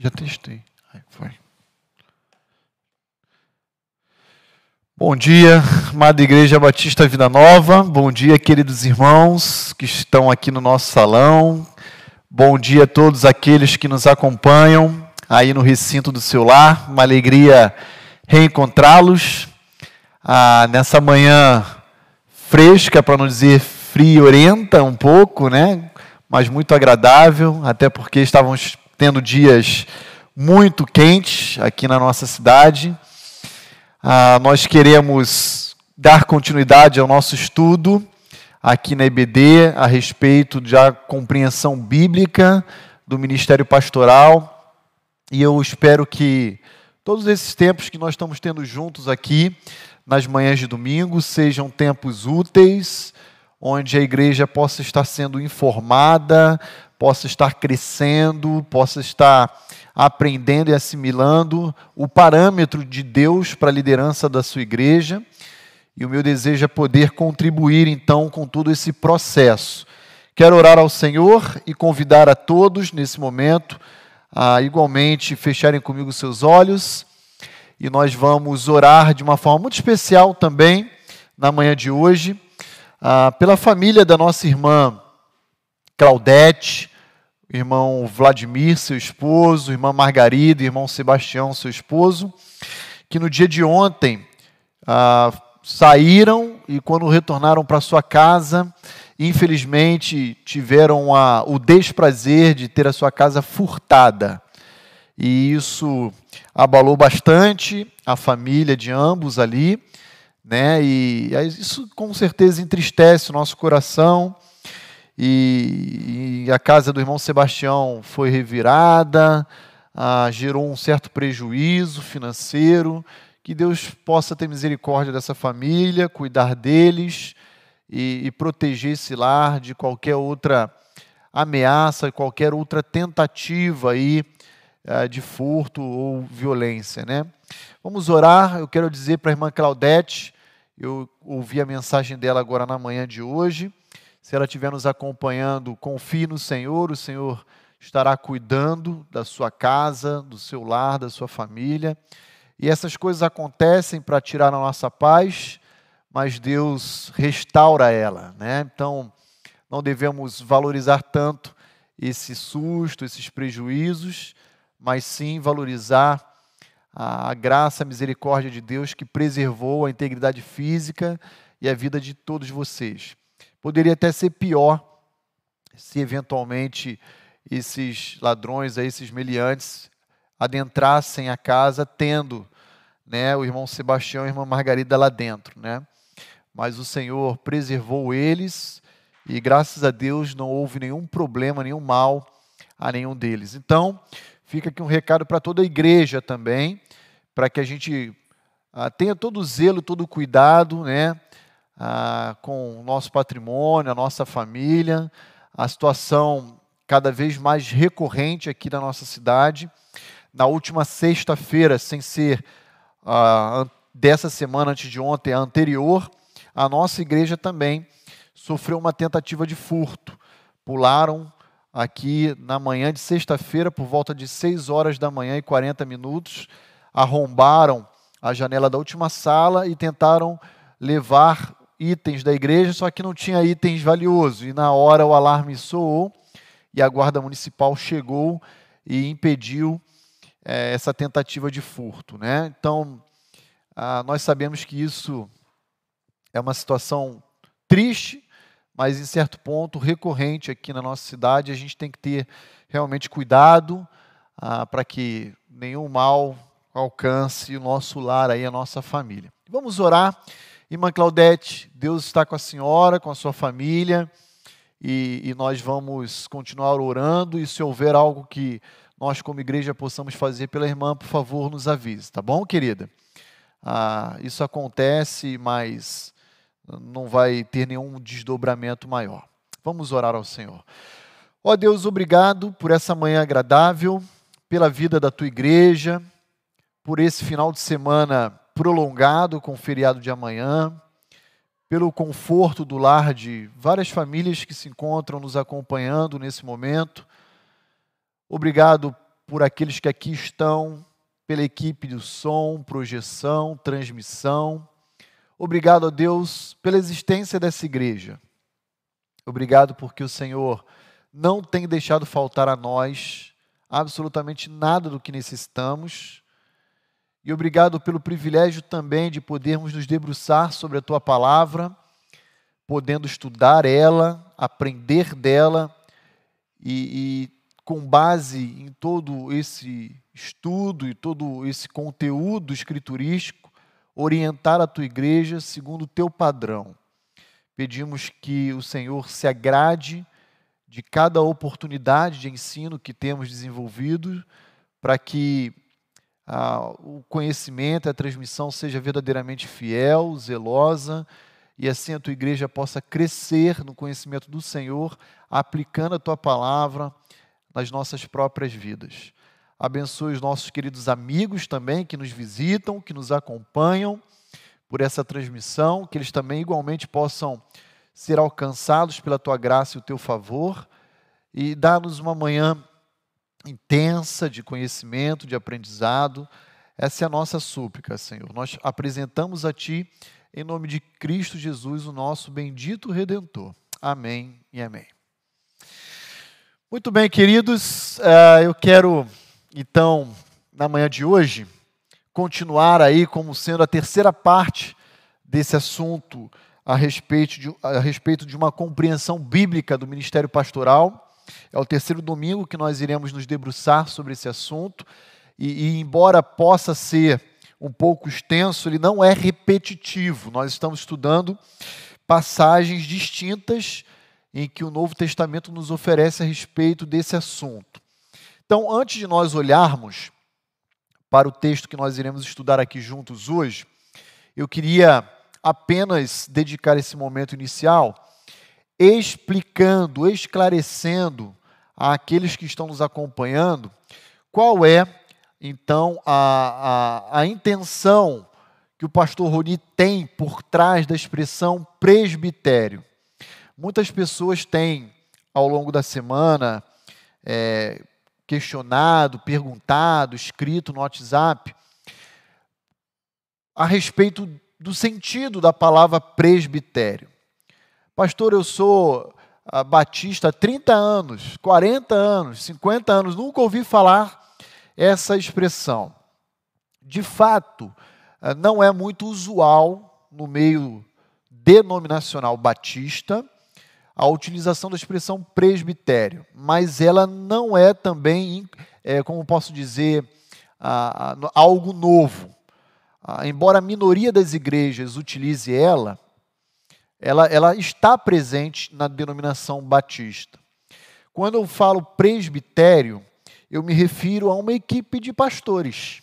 Já testei. Aí foi. Bom dia, amada Igreja Batista Vida Nova. Bom dia, queridos irmãos que estão aqui no nosso salão. Bom dia a todos aqueles que nos acompanham aí no recinto do seu lar. Uma alegria reencontrá-los ah, nessa manhã fresca, para não dizer friorenta um pouco, né? Mas muito agradável, até porque estávamos tendo dias muito quentes aqui na nossa cidade. Ah, nós queremos dar continuidade ao nosso estudo aqui na EBD a respeito da compreensão bíblica do ministério pastoral. E eu espero que todos esses tempos que nós estamos tendo juntos aqui, nas manhãs de domingo, sejam tempos úteis, onde a igreja possa estar sendo informada, possa estar crescendo, possa estar aprendendo e assimilando o parâmetro de Deus para a liderança da sua igreja. E o meu desejo é poder contribuir então com todo esse processo. Quero orar ao Senhor e convidar a todos nesse momento a igualmente fecharem comigo seus olhos e nós vamos orar de uma forma muito especial também na manhã de hoje ah, pela família da nossa irmã Claudete, irmão Vladimir, seu esposo, irmã Margarida, irmão Sebastião, seu esposo, que no dia de ontem ah, saíram e quando retornaram para sua casa, infelizmente tiveram a, o desprazer de ter a sua casa furtada. E isso abalou bastante a família de ambos ali, né? E isso com certeza entristece o nosso coração. E, e a casa do irmão Sebastião foi revirada, ah, gerou um certo prejuízo financeiro. Que Deus possa ter misericórdia dessa família, cuidar deles e, e proteger esse lar de qualquer outra ameaça, qualquer outra tentativa aí uh, de furto ou violência, né? Vamos orar. Eu quero dizer para a irmã Claudete, eu ouvi a mensagem dela agora na manhã de hoje. Se ela estiver nos acompanhando, confie no Senhor, o Senhor estará cuidando da sua casa, do seu lar, da sua família. E essas coisas acontecem para tirar a nossa paz, mas Deus restaura ela, né? Então, não devemos valorizar tanto esse susto, esses prejuízos, mas sim valorizar a graça, a misericórdia de Deus que preservou a integridade física e a vida de todos vocês. Poderia até ser pior se eventualmente esses ladrões, esses meliantes, adentrassem a casa tendo né, o irmão Sebastião e a irmã Margarida lá dentro. Né? Mas o Senhor preservou eles e, graças a Deus, não houve nenhum problema, nenhum mal a nenhum deles. Então, fica aqui um recado para toda a igreja também, para que a gente ah, tenha todo o zelo, todo o cuidado né, ah, com o nosso patrimônio, a nossa família, a situação cada vez mais recorrente aqui na nossa cidade. Na última sexta-feira, sem ser ah, dessa semana antes de ontem, a anterior, a nossa igreja também sofreu uma tentativa de furto. Pularam aqui na manhã de sexta-feira, por volta de 6 horas da manhã e 40 minutos, arrombaram a janela da última sala e tentaram levar itens da igreja, só que não tinha itens valiosos. E na hora o alarme soou e a guarda municipal chegou e impediu é, essa tentativa de furto. Né? Então, ah, nós sabemos que isso é uma situação triste, mas em certo ponto recorrente aqui na nossa cidade. A gente tem que ter realmente cuidado ah, para que nenhum mal alcance o nosso lar, aí, a nossa família. Vamos orar. Irmã Claudete, Deus está com a senhora, com a sua família, e, e nós vamos continuar orando. E se houver algo que nós, como igreja, possamos fazer pela irmã, por favor, nos avise, tá bom, querida? Ah, isso acontece, mas não vai ter nenhum desdobramento maior. Vamos orar ao Senhor. Ó Deus, obrigado por essa manhã agradável, pela vida da tua igreja, por esse final de semana prolongado com o feriado de amanhã, pelo conforto do lar de várias famílias que se encontram nos acompanhando nesse momento. Obrigado por aqueles que aqui estão, pela equipe do som, projeção, transmissão. Obrigado a Deus pela existência dessa igreja. Obrigado porque o Senhor não tem deixado faltar a nós absolutamente nada do que necessitamos. E obrigado pelo privilégio também de podermos nos debruçar sobre a tua palavra, podendo estudar ela, aprender dela e, e com base em todo esse estudo e todo esse conteúdo escriturístico, orientar a tua igreja segundo o teu padrão. Pedimos que o Senhor se agrade de cada oportunidade de ensino que temos desenvolvido, para que ah, o conhecimento, a transmissão seja verdadeiramente fiel, zelosa, e assim a tua igreja possa crescer no conhecimento do Senhor, aplicando a tua palavra nas nossas próprias vidas. Abençoe os nossos queridos amigos também que nos visitam, que nos acompanham por essa transmissão, que eles também igualmente possam ser alcançados pela tua graça e o teu favor e dá-nos uma manhã intensa de conhecimento, de aprendizado. Essa é a nossa súplica, Senhor. Nós apresentamos a Ti, em nome de Cristo Jesus, o nosso bendito Redentor. Amém e amém. Muito bem, queridos, uh, eu quero então, na manhã de hoje, continuar aí como sendo a terceira parte desse assunto a respeito de, a respeito de uma compreensão bíblica do ministério pastoral. É o terceiro domingo que nós iremos nos debruçar sobre esse assunto, e, e embora possa ser um pouco extenso, ele não é repetitivo. Nós estamos estudando passagens distintas em que o Novo Testamento nos oferece a respeito desse assunto. Então, antes de nós olharmos para o texto que nós iremos estudar aqui juntos hoje, eu queria apenas dedicar esse momento inicial explicando, esclarecendo àqueles que estão nos acompanhando qual é, então, a, a, a intenção que o pastor Roni tem por trás da expressão presbitério. Muitas pessoas têm, ao longo da semana, é, questionado, perguntado, escrito no WhatsApp, a respeito do sentido da palavra presbitério. Pastor, eu sou ah, batista há 30 anos, 40 anos, 50 anos, nunca ouvi falar essa expressão. De fato, ah, não é muito usual no meio denominacional batista a utilização da expressão presbitério, mas ela não é também, é, como posso dizer, algo novo. embora a minoria das igrejas utilize ela, ela, ela está presente na denominação batista. Quando eu falo presbitério, eu me refiro a uma equipe de pastores.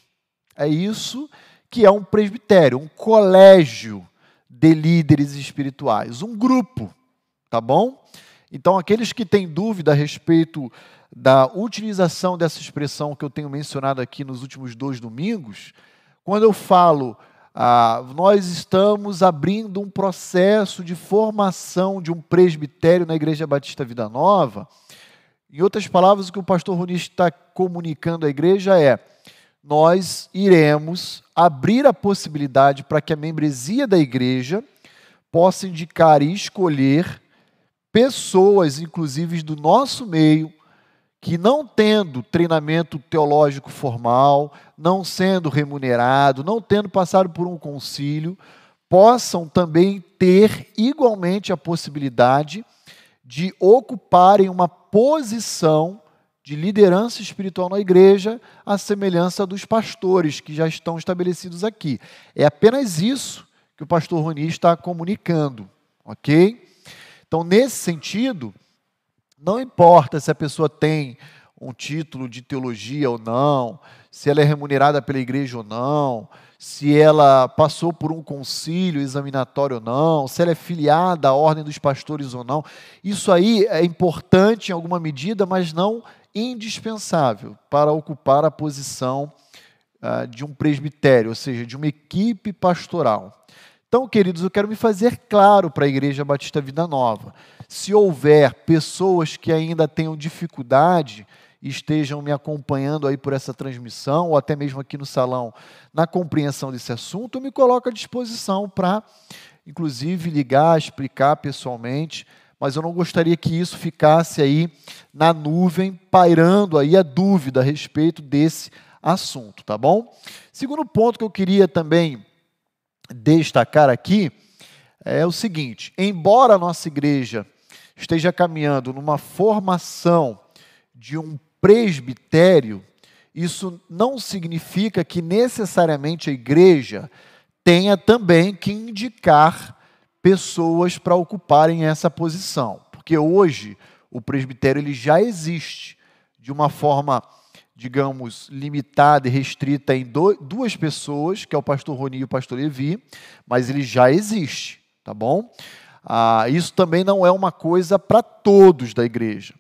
É isso que é um presbitério, um colégio de líderes espirituais, um grupo tá bom? Então, aqueles que têm dúvida a respeito da utilização dessa expressão que eu tenho mencionado aqui nos últimos dois domingos, quando eu falo, ah, nós estamos abrindo um processo de formação de um presbitério na Igreja Batista Vida Nova, em outras palavras, o que o pastor Roni está comunicando à igreja é: nós iremos abrir a possibilidade para que a membresia da igreja possa indicar e escolher pessoas, inclusive do nosso meio, que não tendo treinamento teológico formal, não sendo remunerado, não tendo passado por um concílio, possam também ter igualmente a possibilidade de ocuparem uma posição de liderança espiritual na igreja, à semelhança dos pastores que já estão estabelecidos aqui. É apenas isso que o pastor Roni está comunicando, ok? Então, nesse sentido, não importa se a pessoa tem um título de teologia ou não, se ela é remunerada pela igreja ou não, se ela passou por um concílio examinatório ou não, se ela é filiada à ordem dos pastores ou não. Isso aí é importante em alguma medida, mas não indispensável para ocupar a posição uh, de um presbitério, ou seja, de uma equipe pastoral. Então, queridos, eu quero me fazer claro para a Igreja Batista Vida Nova. Se houver pessoas que ainda tenham dificuldade estejam me acompanhando aí por essa transmissão, ou até mesmo aqui no salão, na compreensão desse assunto, eu me coloco à disposição para, inclusive, ligar, explicar pessoalmente, mas eu não gostaria que isso ficasse aí na nuvem, pairando aí a dúvida a respeito desse assunto, tá bom? Segundo ponto que eu queria também destacar aqui é o seguinte: embora a nossa igreja esteja caminhando numa formação de um presbitério, isso não significa que necessariamente a igreja tenha também que indicar pessoas para ocuparem essa posição, porque hoje o presbitério ele já existe de uma forma, digamos, limitada e restrita em duas pessoas, que é o pastor Roni e o pastor Levi, mas ele já existe, tá bom? Ah, isso também não é uma coisa para todos da igreja.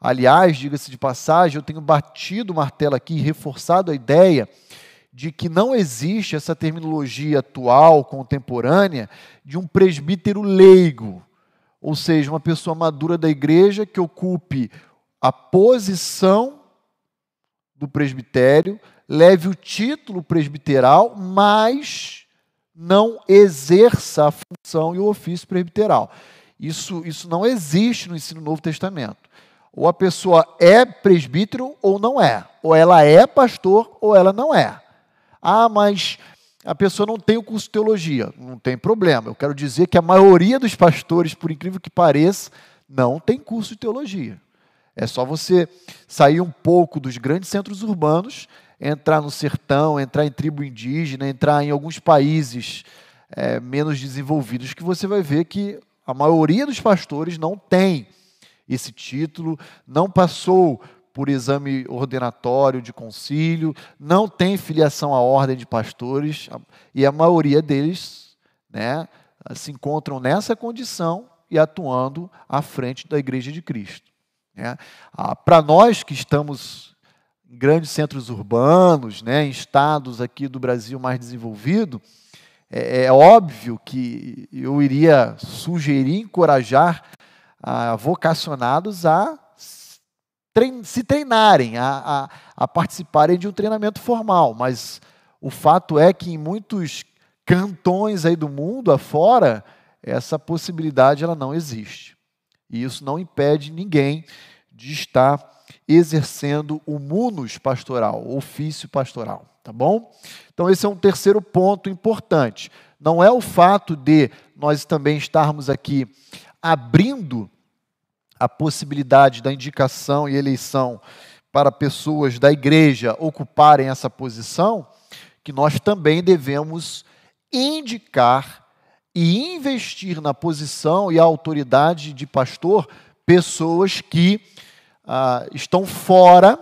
Aliás, diga-se de passagem, eu tenho batido o martelo aqui, reforçado a ideia de que não existe essa terminologia atual, contemporânea, de um presbítero leigo, ou seja, uma pessoa madura da igreja que ocupe a posição do presbitério, leve o título presbiteral, mas não exerça a função e o ofício presbiteral. Isso, isso não existe no ensino do Novo Testamento. Ou a pessoa é presbítero ou não é. Ou ela é pastor ou ela não é. Ah, mas a pessoa não tem o curso de teologia. Não tem problema. Eu quero dizer que a maioria dos pastores, por incrível que pareça, não tem curso de teologia. É só você sair um pouco dos grandes centros urbanos, entrar no sertão, entrar em tribo indígena, entrar em alguns países é, menos desenvolvidos, que você vai ver que a maioria dos pastores não tem esse título, não passou por exame ordenatório de concílio, não tem filiação à ordem de pastores, e a maioria deles né, se encontram nessa condição e atuando à frente da Igreja de Cristo. Né? Ah, Para nós que estamos em grandes centros urbanos, né, em estados aqui do Brasil mais desenvolvido, é, é óbvio que eu iria sugerir, encorajar ah, vocacionados a se treinarem, a, a, a participarem de um treinamento formal, mas o fato é que em muitos cantões aí do mundo afora, essa possibilidade ela não existe. E isso não impede ninguém de estar exercendo o munus pastoral, o ofício pastoral, tá bom? Então esse é um terceiro ponto importante. Não é o fato de nós também estarmos aqui abrindo a possibilidade da indicação e eleição para pessoas da igreja ocuparem essa posição, que nós também devemos indicar e investir na posição e a autoridade de pastor pessoas que ah, estão fora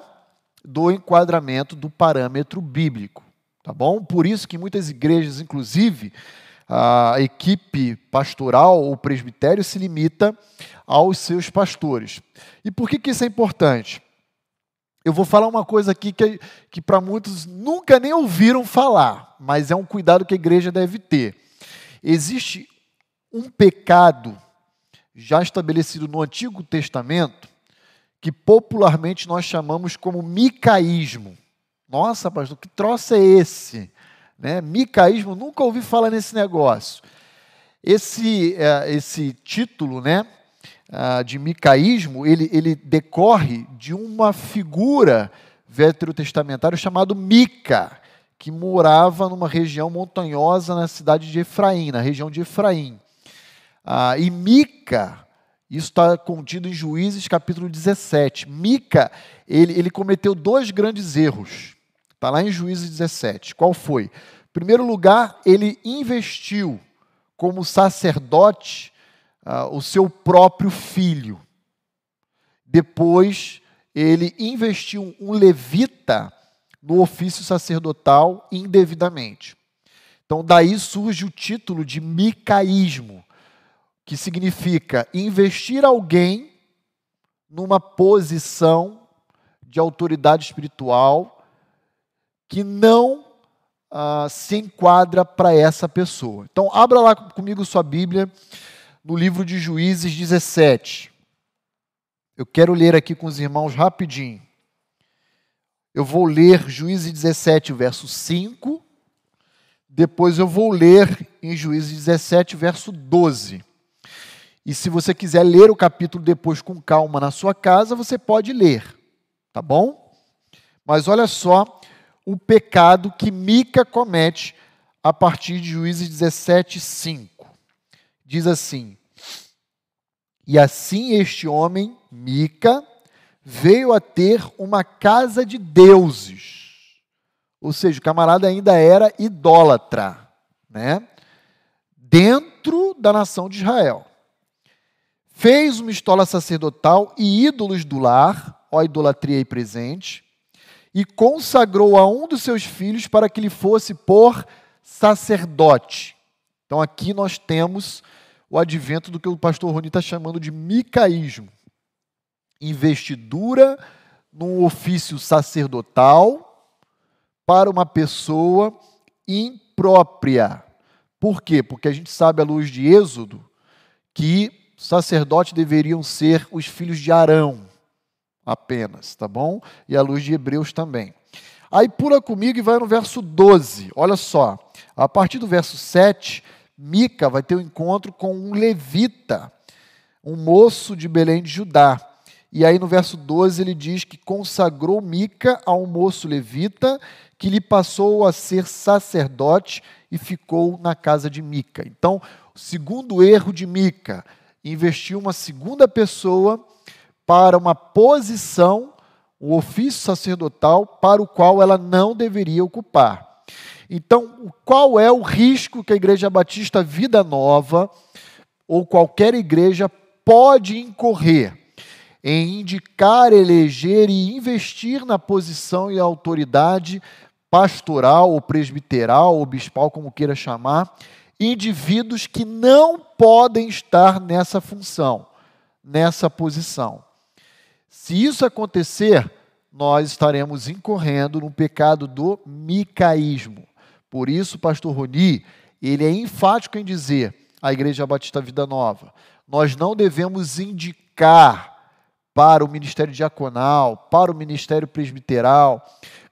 do enquadramento do parâmetro bíblico, tá bom? Por isso que muitas igrejas, inclusive, a equipe pastoral ou presbitério se limita aos seus pastores. E por que, que isso é importante? Eu vou falar uma coisa aqui que, que para muitos nunca nem ouviram falar, mas é um cuidado que a igreja deve ter. Existe um pecado já estabelecido no Antigo Testamento que popularmente nós chamamos como micaísmo. Nossa, pastor, que troço é esse? Né? Micaísmo, nunca ouvi falar nesse negócio. Esse, é, esse título né, de micaísmo, ele, ele decorre de uma figura veterotestamentária chamada Mica, que morava numa região montanhosa na cidade de Efraim, na região de Efraim. Ah, e Mica, isso está contido em Juízes capítulo 17. Mica, ele, ele cometeu dois grandes erros. Está lá em Juízes 17. Qual foi? Em primeiro lugar, ele investiu como sacerdote uh, o seu próprio filho. Depois, ele investiu um levita no ofício sacerdotal indevidamente. Então, daí surge o título de micaísmo, que significa investir alguém numa posição de autoridade espiritual que não ah, se enquadra para essa pessoa. Então, abra lá comigo sua Bíblia no livro de Juízes 17. Eu quero ler aqui com os irmãos rapidinho. Eu vou ler Juízes 17, verso 5. Depois eu vou ler em Juízes 17, verso 12. E se você quiser ler o capítulo depois com calma na sua casa, você pode ler, tá bom? Mas olha só o pecado que Mica comete a partir de Juízes 17, 5. Diz assim: E assim este homem, Mica, veio a ter uma casa de deuses. Ou seja, o camarada ainda era idólatra, né? Dentro da nação de Israel. Fez uma estola sacerdotal e ídolos do lar, ó idolatria aí presente, e consagrou a um dos seus filhos para que lhe fosse por sacerdote. Então aqui nós temos o advento do que o pastor Roni está chamando de micaísmo. Investidura num ofício sacerdotal para uma pessoa imprópria. Por quê? Porque a gente sabe, à luz de Êxodo, que sacerdotes deveriam ser os filhos de Arão apenas, tá bom? E à luz de Hebreus também. Aí pula comigo e vai no verso 12. Olha só. A partir do verso 7, Mica vai ter um encontro com um levita, um moço de Belém de Judá. E aí no verso 12 ele diz que consagrou Mica a um moço levita que lhe passou a ser sacerdote e ficou na casa de Mica. Então, segundo erro de Mica, investiu uma segunda pessoa para uma posição, o ofício sacerdotal, para o qual ela não deveria ocupar. Então, qual é o risco que a Igreja Batista Vida Nova ou qualquer igreja pode incorrer em indicar, eleger e investir na posição e autoridade pastoral ou presbiteral ou bispal, como queira chamar, indivíduos que não podem estar nessa função, nessa posição. Se isso acontecer, nós estaremos incorrendo no pecado do micaísmo. Por isso, pastor Roni, ele é enfático em dizer à Igreja Batista Vida Nova, nós não devemos indicar para o ministério diaconal, para o ministério presbiteral,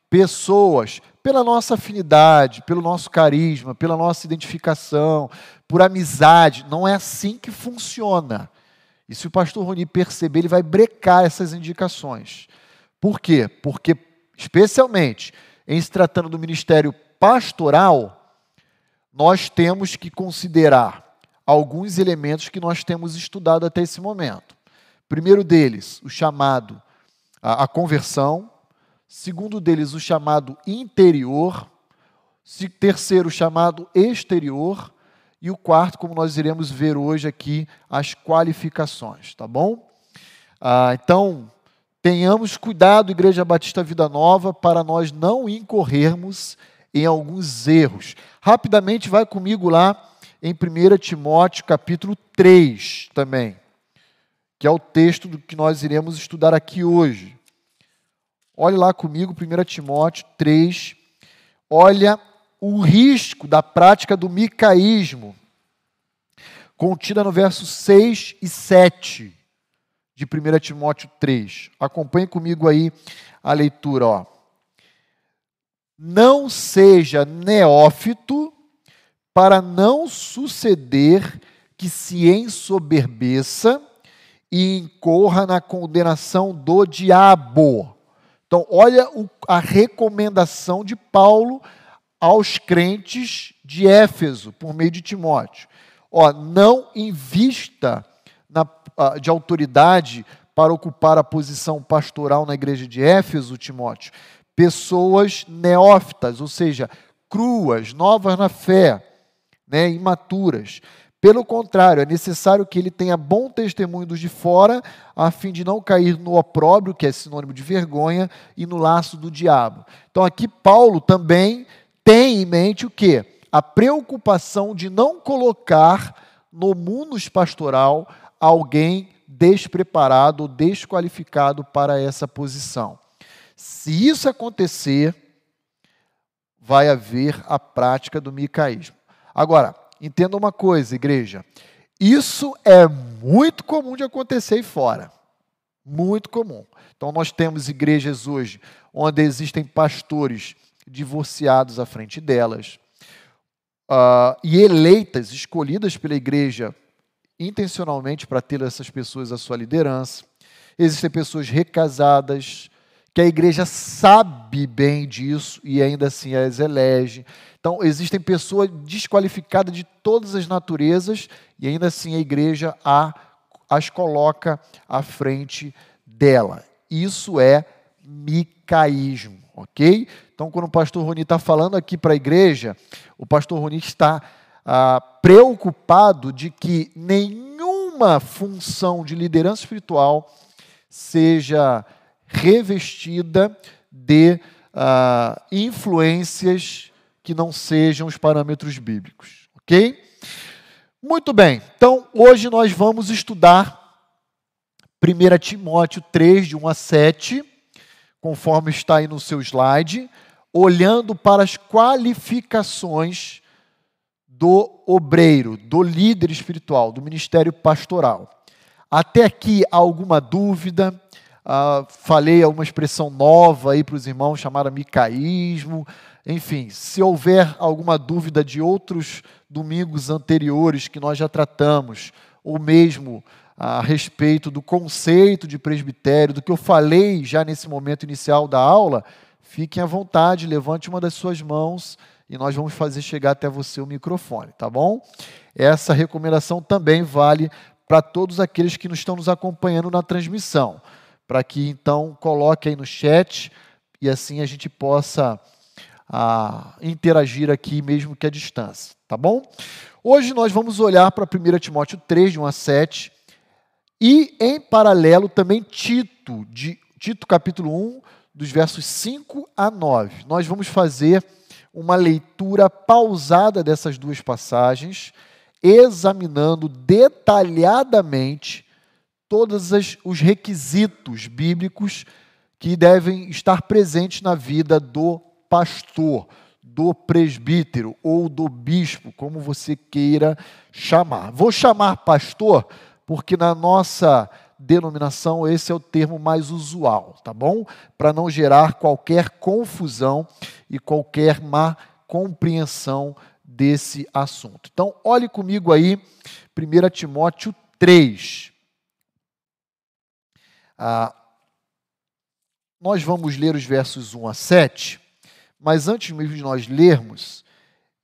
pessoas pela nossa afinidade, pelo nosso carisma, pela nossa identificação, por amizade. Não é assim que funciona. E se o pastor Roni perceber, ele vai brecar essas indicações. Por quê? Porque, especialmente em se tratando do ministério pastoral, nós temos que considerar alguns elementos que nós temos estudado até esse momento. Primeiro deles, o chamado, a, conversão, segundo deles, o chamado interior, terceiro, o chamado exterior, e o quarto, como nós iremos ver hoje aqui, as qualificações, tá bom? Ah, então, tenhamos cuidado, Igreja Batista Vida Nova, para nós não incorrermos em alguns erros. Rapidamente, vai comigo lá em 1 Timóteo, capítulo 3 também, que é o texto do que nós iremos estudar aqui hoje. Olhe lá comigo, 1 Timóteo 3. Olha o risco da prática do micaísmo, contida no verso 6 e 7 de 1 Timóteo 3. Acompanhe comigo aí a leitura. Ó. Não seja neófito para não suceder que se ensoberbeça e incorra na condenação do diabo. Então, olha a recomendação de Paulo aos crentes de Éfeso, por meio de Timóteo. Ó, não invista na, de autoridade para ocupar a posição pastoral na igreja de Éfeso, Timóteo, pessoas neófitas, ou seja, cruas, novas na fé, né, imaturas. Pelo contrário, é necessário que ele tenha bom testemunho dos de fora, a fim de não cair no opróbrio, que é sinônimo de vergonha, e no laço do diabo. Então aqui Paulo também tem em mente o quê? A preocupação de não colocar no mundo pastoral alguém despreparado ou desqualificado para essa posição. Se isso acontecer, vai haver a prática do micaísmo. Agora, entenda uma coisa, igreja. Isso é muito comum de acontecer aí fora. Muito comum. Então, nós temos igrejas hoje onde existem pastores divorciados à frente delas, uh, e eleitas, escolhidas pela igreja intencionalmente para ter essas pessoas à sua liderança. Existem pessoas recasadas, que a igreja sabe bem disso e ainda assim as elege. Então, existem pessoas desqualificadas de todas as naturezas e ainda assim a igreja a, as coloca à frente dela. Isso é micaísmo, ok? Então, quando o pastor Roni está falando aqui para a igreja, o pastor Roni está ah, preocupado de que nenhuma função de liderança espiritual seja revestida de ah, influências que não sejam os parâmetros bíblicos, ok? Muito bem, então hoje nós vamos estudar 1 Timóteo 3, de 1 a 7, conforme está aí no seu slide olhando para as qualificações do obreiro, do líder espiritual, do ministério pastoral. Até aqui alguma dúvida? Uh, falei alguma expressão nova aí para os irmãos chamada micaísmo. Enfim, se houver alguma dúvida de outros domingos anteriores que nós já tratamos, ou mesmo a respeito do conceito de presbitério, do que eu falei já nesse momento inicial da aula, Fiquem à vontade, levante uma das suas mãos e nós vamos fazer chegar até você o microfone, tá bom? Essa recomendação também vale para todos aqueles que estão nos acompanhando na transmissão, para que então coloque aí no chat e assim a gente possa a, interagir aqui mesmo que à distância, tá bom? Hoje nós vamos olhar para 1 Timóteo 3, de 1 a 7, e em paralelo também Tito, de Tito capítulo 1, dos versos 5 a 9. Nós vamos fazer uma leitura pausada dessas duas passagens, examinando detalhadamente todos os requisitos bíblicos que devem estar presentes na vida do pastor, do presbítero ou do bispo, como você queira chamar. Vou chamar pastor porque na nossa denominação, esse é o termo mais usual, tá bom? Para não gerar qualquer confusão e qualquer má compreensão desse assunto. Então, olhe comigo aí, 1 Timóteo 3. Ah, nós vamos ler os versos 1 a 7, mas antes mesmo de nós lermos,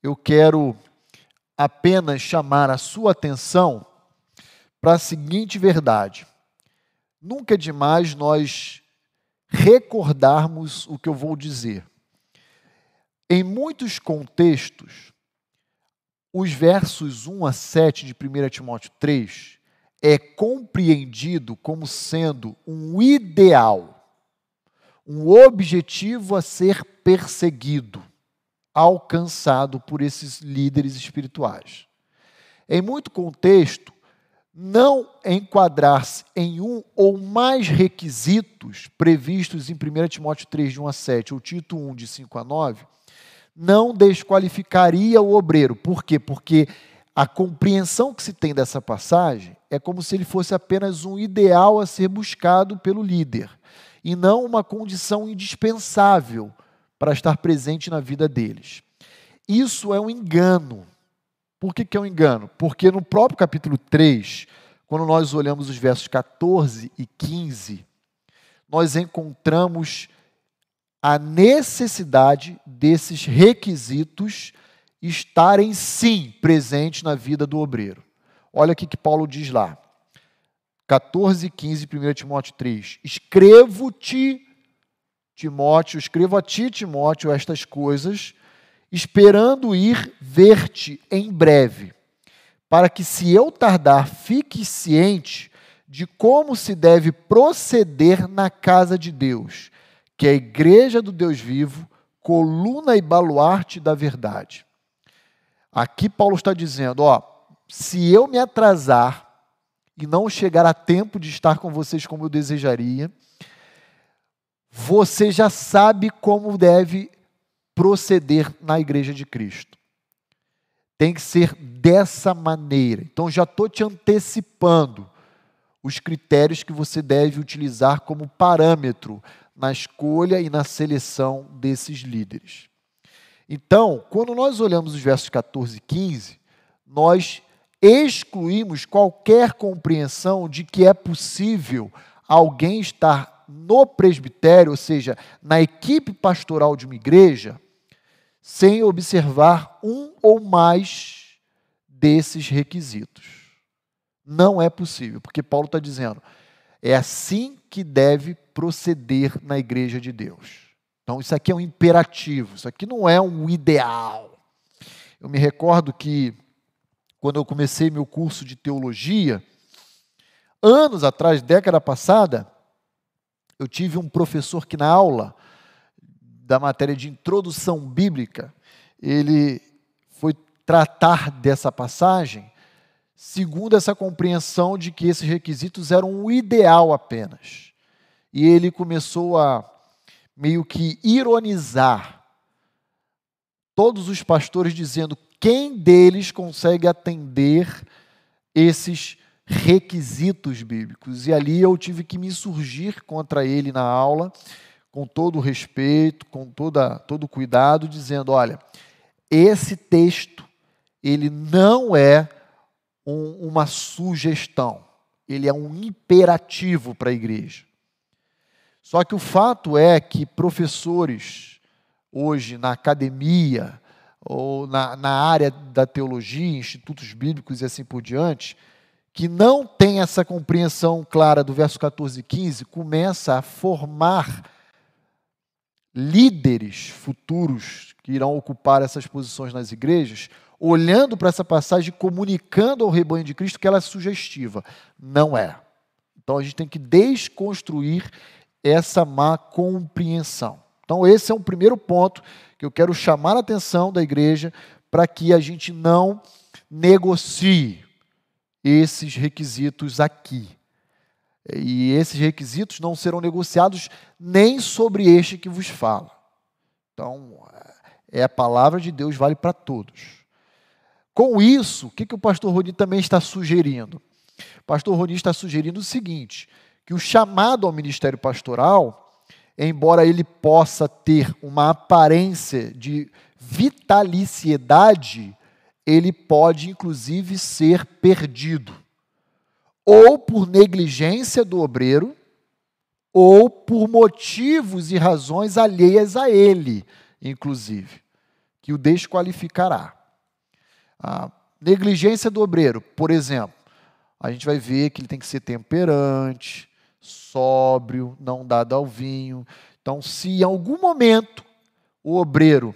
eu quero apenas chamar a sua atenção para a seguinte verdade. Nunca é demais nós recordarmos o que eu vou dizer. Em muitos contextos, os versos 1 a 7 de 1 Timóteo 3 é compreendido como sendo um ideal, um objetivo a ser perseguido, alcançado por esses líderes espirituais. Em muito contexto, não enquadrar-se em um ou mais requisitos previstos em 1 Timóteo 3, de 1 a 7, ou Tito 1, de 5 a 9, não desqualificaria o obreiro. Por quê? Porque a compreensão que se tem dessa passagem é como se ele fosse apenas um ideal a ser buscado pelo líder, e não uma condição indispensável para estar presente na vida deles. Isso é um engano por que, que é um engano? Porque no próprio capítulo 3, quando nós olhamos os versos 14 e 15, nós encontramos a necessidade desses requisitos estarem sim presentes na vida do obreiro. Olha o que Paulo diz lá. 14 e 15, 1 Timóteo 3. Escrevo-te, Timóteo, escrevo a ti, Timóteo, estas coisas, esperando ir ver-te em breve, para que, se eu tardar, fique ciente de como se deve proceder na casa de Deus, que é a igreja do Deus vivo, coluna e baluarte da verdade. Aqui Paulo está dizendo, ó, se eu me atrasar e não chegar a tempo de estar com vocês como eu desejaria, você já sabe como deve proceder na igreja de Cristo. Tem que ser dessa maneira. Então já estou te antecipando os critérios que você deve utilizar como parâmetro na escolha e na seleção desses líderes. Então, quando nós olhamos os versos 14 e 15, nós excluímos qualquer compreensão de que é possível alguém estar no presbitério, ou seja, na equipe pastoral de uma igreja, sem observar um ou mais desses requisitos. Não é possível, porque Paulo está dizendo, é assim que deve proceder na igreja de Deus. Então, isso aqui é um imperativo, isso aqui não é um ideal. Eu me recordo que, quando eu comecei meu curso de teologia, anos atrás, década passada, eu tive um professor que, na aula da matéria de introdução bíblica, ele foi tratar dessa passagem segundo essa compreensão de que esses requisitos eram o ideal apenas. E ele começou a meio que ironizar todos os pastores, dizendo quem deles consegue atender esses requisitos bíblicos. E ali eu tive que me insurgir contra ele na aula, com todo o respeito, com toda, todo o cuidado, dizendo: olha, esse texto, ele não é um, uma sugestão, ele é um imperativo para a igreja. Só que o fato é que professores, hoje na academia, ou na, na área da teologia, institutos bíblicos e assim por diante, que não tem essa compreensão clara do verso 14 e 15, começa a formar líderes futuros que irão ocupar essas posições nas igrejas, olhando para essa passagem, comunicando ao rebanho de Cristo que ela é sugestiva. Não é. Então a gente tem que desconstruir essa má compreensão. Então, esse é um primeiro ponto que eu quero chamar a atenção da igreja para que a gente não negocie esses requisitos aqui. E esses requisitos não serão negociados nem sobre este que vos fala. Então, é a palavra de Deus, vale para todos. Com isso, o que, que o pastor Roni também está sugerindo? O pastor Roni está sugerindo o seguinte: que o chamado ao ministério pastoral, embora ele possa ter uma aparência de vitaliciedade, ele pode inclusive ser perdido, ou por negligência do obreiro, ou por motivos e razões alheias a ele, inclusive, que o desqualificará. A negligência do obreiro, por exemplo, a gente vai ver que ele tem que ser temperante, sóbrio, não dado ao vinho. Então, se em algum momento o obreiro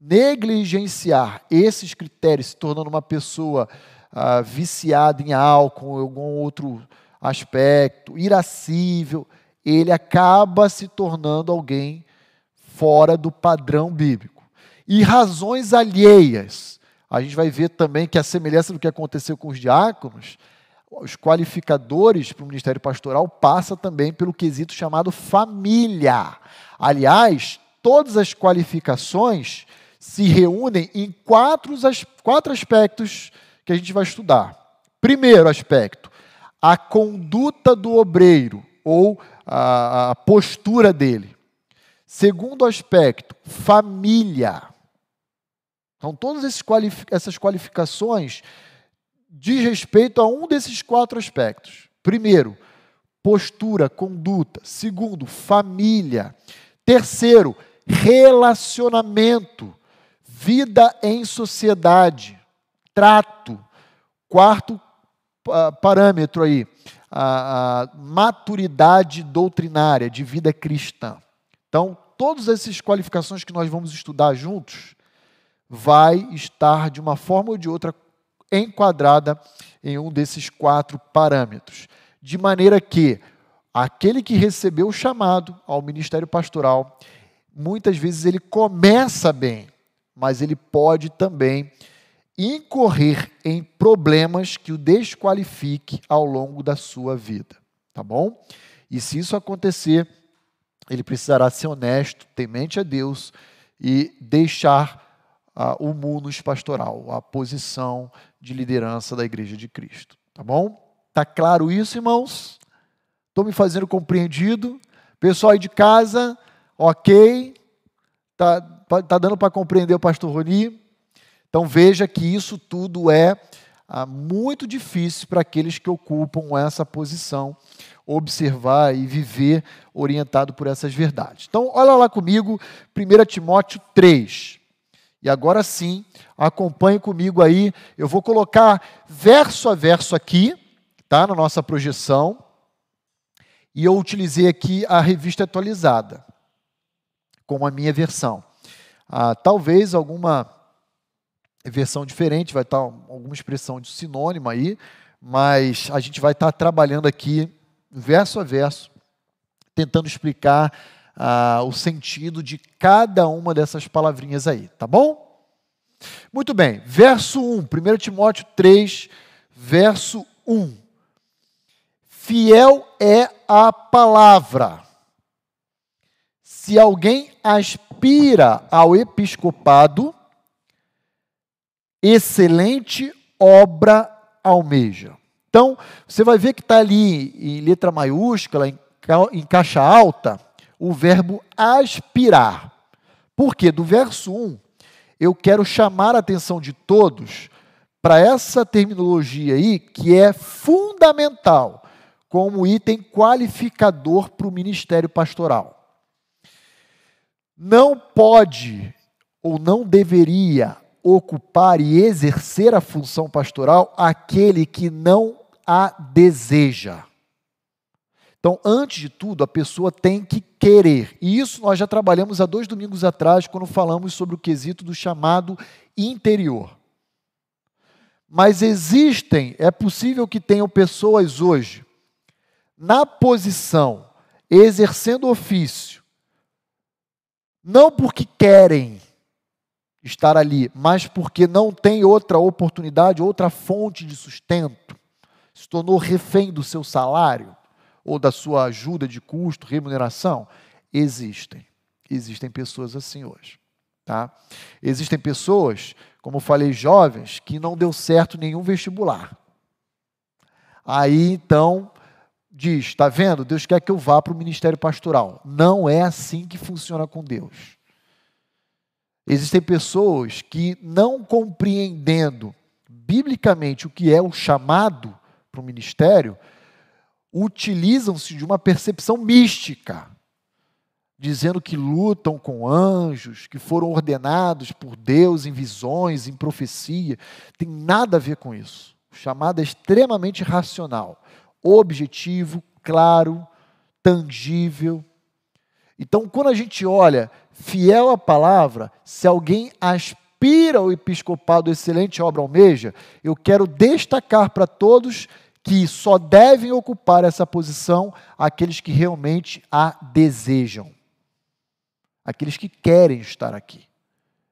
negligenciar esses critérios, se tornando uma pessoa ah, viciada em álcool, algum outro aspecto, irascível, ele acaba se tornando alguém fora do padrão bíblico. E razões alheias a gente vai ver também que a semelhança do que aconteceu com os diáconos, os qualificadores para o ministério pastoral passa também pelo quesito chamado família. Aliás, todas as qualificações se reúnem em quatro, quatro aspectos que a gente vai estudar. Primeiro aspecto, a conduta do obreiro ou a, a postura dele. Segundo aspecto, família. Então, todas essas qualificações diz respeito a um desses quatro aspectos. Primeiro, postura, conduta. Segundo, família. Terceiro, relacionamento, vida em sociedade, trato. Quarto parâmetro aí, a, a maturidade doutrinária de vida cristã. Então, todas essas qualificações que nós vamos estudar juntos, vai estar, de uma forma ou de outra, enquadrada em um desses quatro parâmetros. De maneira que aquele que recebeu o chamado ao ministério pastoral, muitas vezes ele começa bem, mas ele pode também incorrer em problemas que o desqualifique ao longo da sua vida, tá bom? E se isso acontecer, ele precisará ser honesto, temente a Deus e deixar o munus pastoral, a posição de liderança da Igreja de Cristo. Tá bom? Tá claro isso, irmãos? Estou me fazendo compreendido? Pessoal aí de casa, ok? Tá, tá dando para compreender o pastor Roni? Então veja que isso tudo é ah, muito difícil para aqueles que ocupam essa posição observar e viver orientado por essas verdades. Então, olha lá comigo, 1 Timóteo 3. E agora sim, acompanhe comigo aí. Eu vou colocar verso a verso aqui, tá? Na nossa projeção. E eu utilizei aqui a revista atualizada, como a minha versão. Ah, talvez alguma versão diferente, vai estar alguma expressão de sinônimo aí, mas a gente vai estar trabalhando aqui verso a verso, tentando explicar ah, o sentido de cada uma dessas palavrinhas aí, tá bom? Muito bem, verso 1, 1 Timóteo 3, verso 1. Fiel é a palavra. Se alguém aspira ao episcopado, excelente obra almeja. Então, você vai ver que está ali em letra maiúscula, em, caixa alta, o verbo aspirar. Por quê? Do verso 1, eu quero chamar a atenção de todos para essa terminologia aí, que é fundamental como item qualificador para o ministério pastoral. Não pode ou não deveria ocupar e exercer a função pastoral aquele que não a deseja. Então, antes de tudo, a pessoa tem que querer. E isso nós já trabalhamos há dois domingos atrás, quando falamos sobre o quesito do chamado interior. Mas existem, é possível que tenham pessoas hoje, na posição, exercendo ofício, não porque querem, estar ali, mas porque não tem outra oportunidade, outra fonte de sustento, se tornou refém do seu salário ou da sua ajuda de custo, remuneração, existem. Existem pessoas assim hoje. Tá? Existem pessoas, como falei, jovens, que não deu certo nenhum vestibular. Aí então diz: está vendo? Deus quer que eu vá para o ministério pastoral. Não é assim que funciona com Deus. Existem pessoas que, não compreendendo biblicamente o que é o chamado para o ministério, utilizam-se de uma percepção mística, dizendo que lutam com anjos, que foram ordenados por Deus em visões, em profecia. Tem nada a ver com isso. O chamado é extremamente racional, objetivo, claro, tangível. Então, quando a gente olha fiel à palavra, se alguém aspira ao episcopado excelente obra almeja, eu quero destacar para todos que só devem ocupar essa posição aqueles que realmente a desejam. Aqueles que querem estar aqui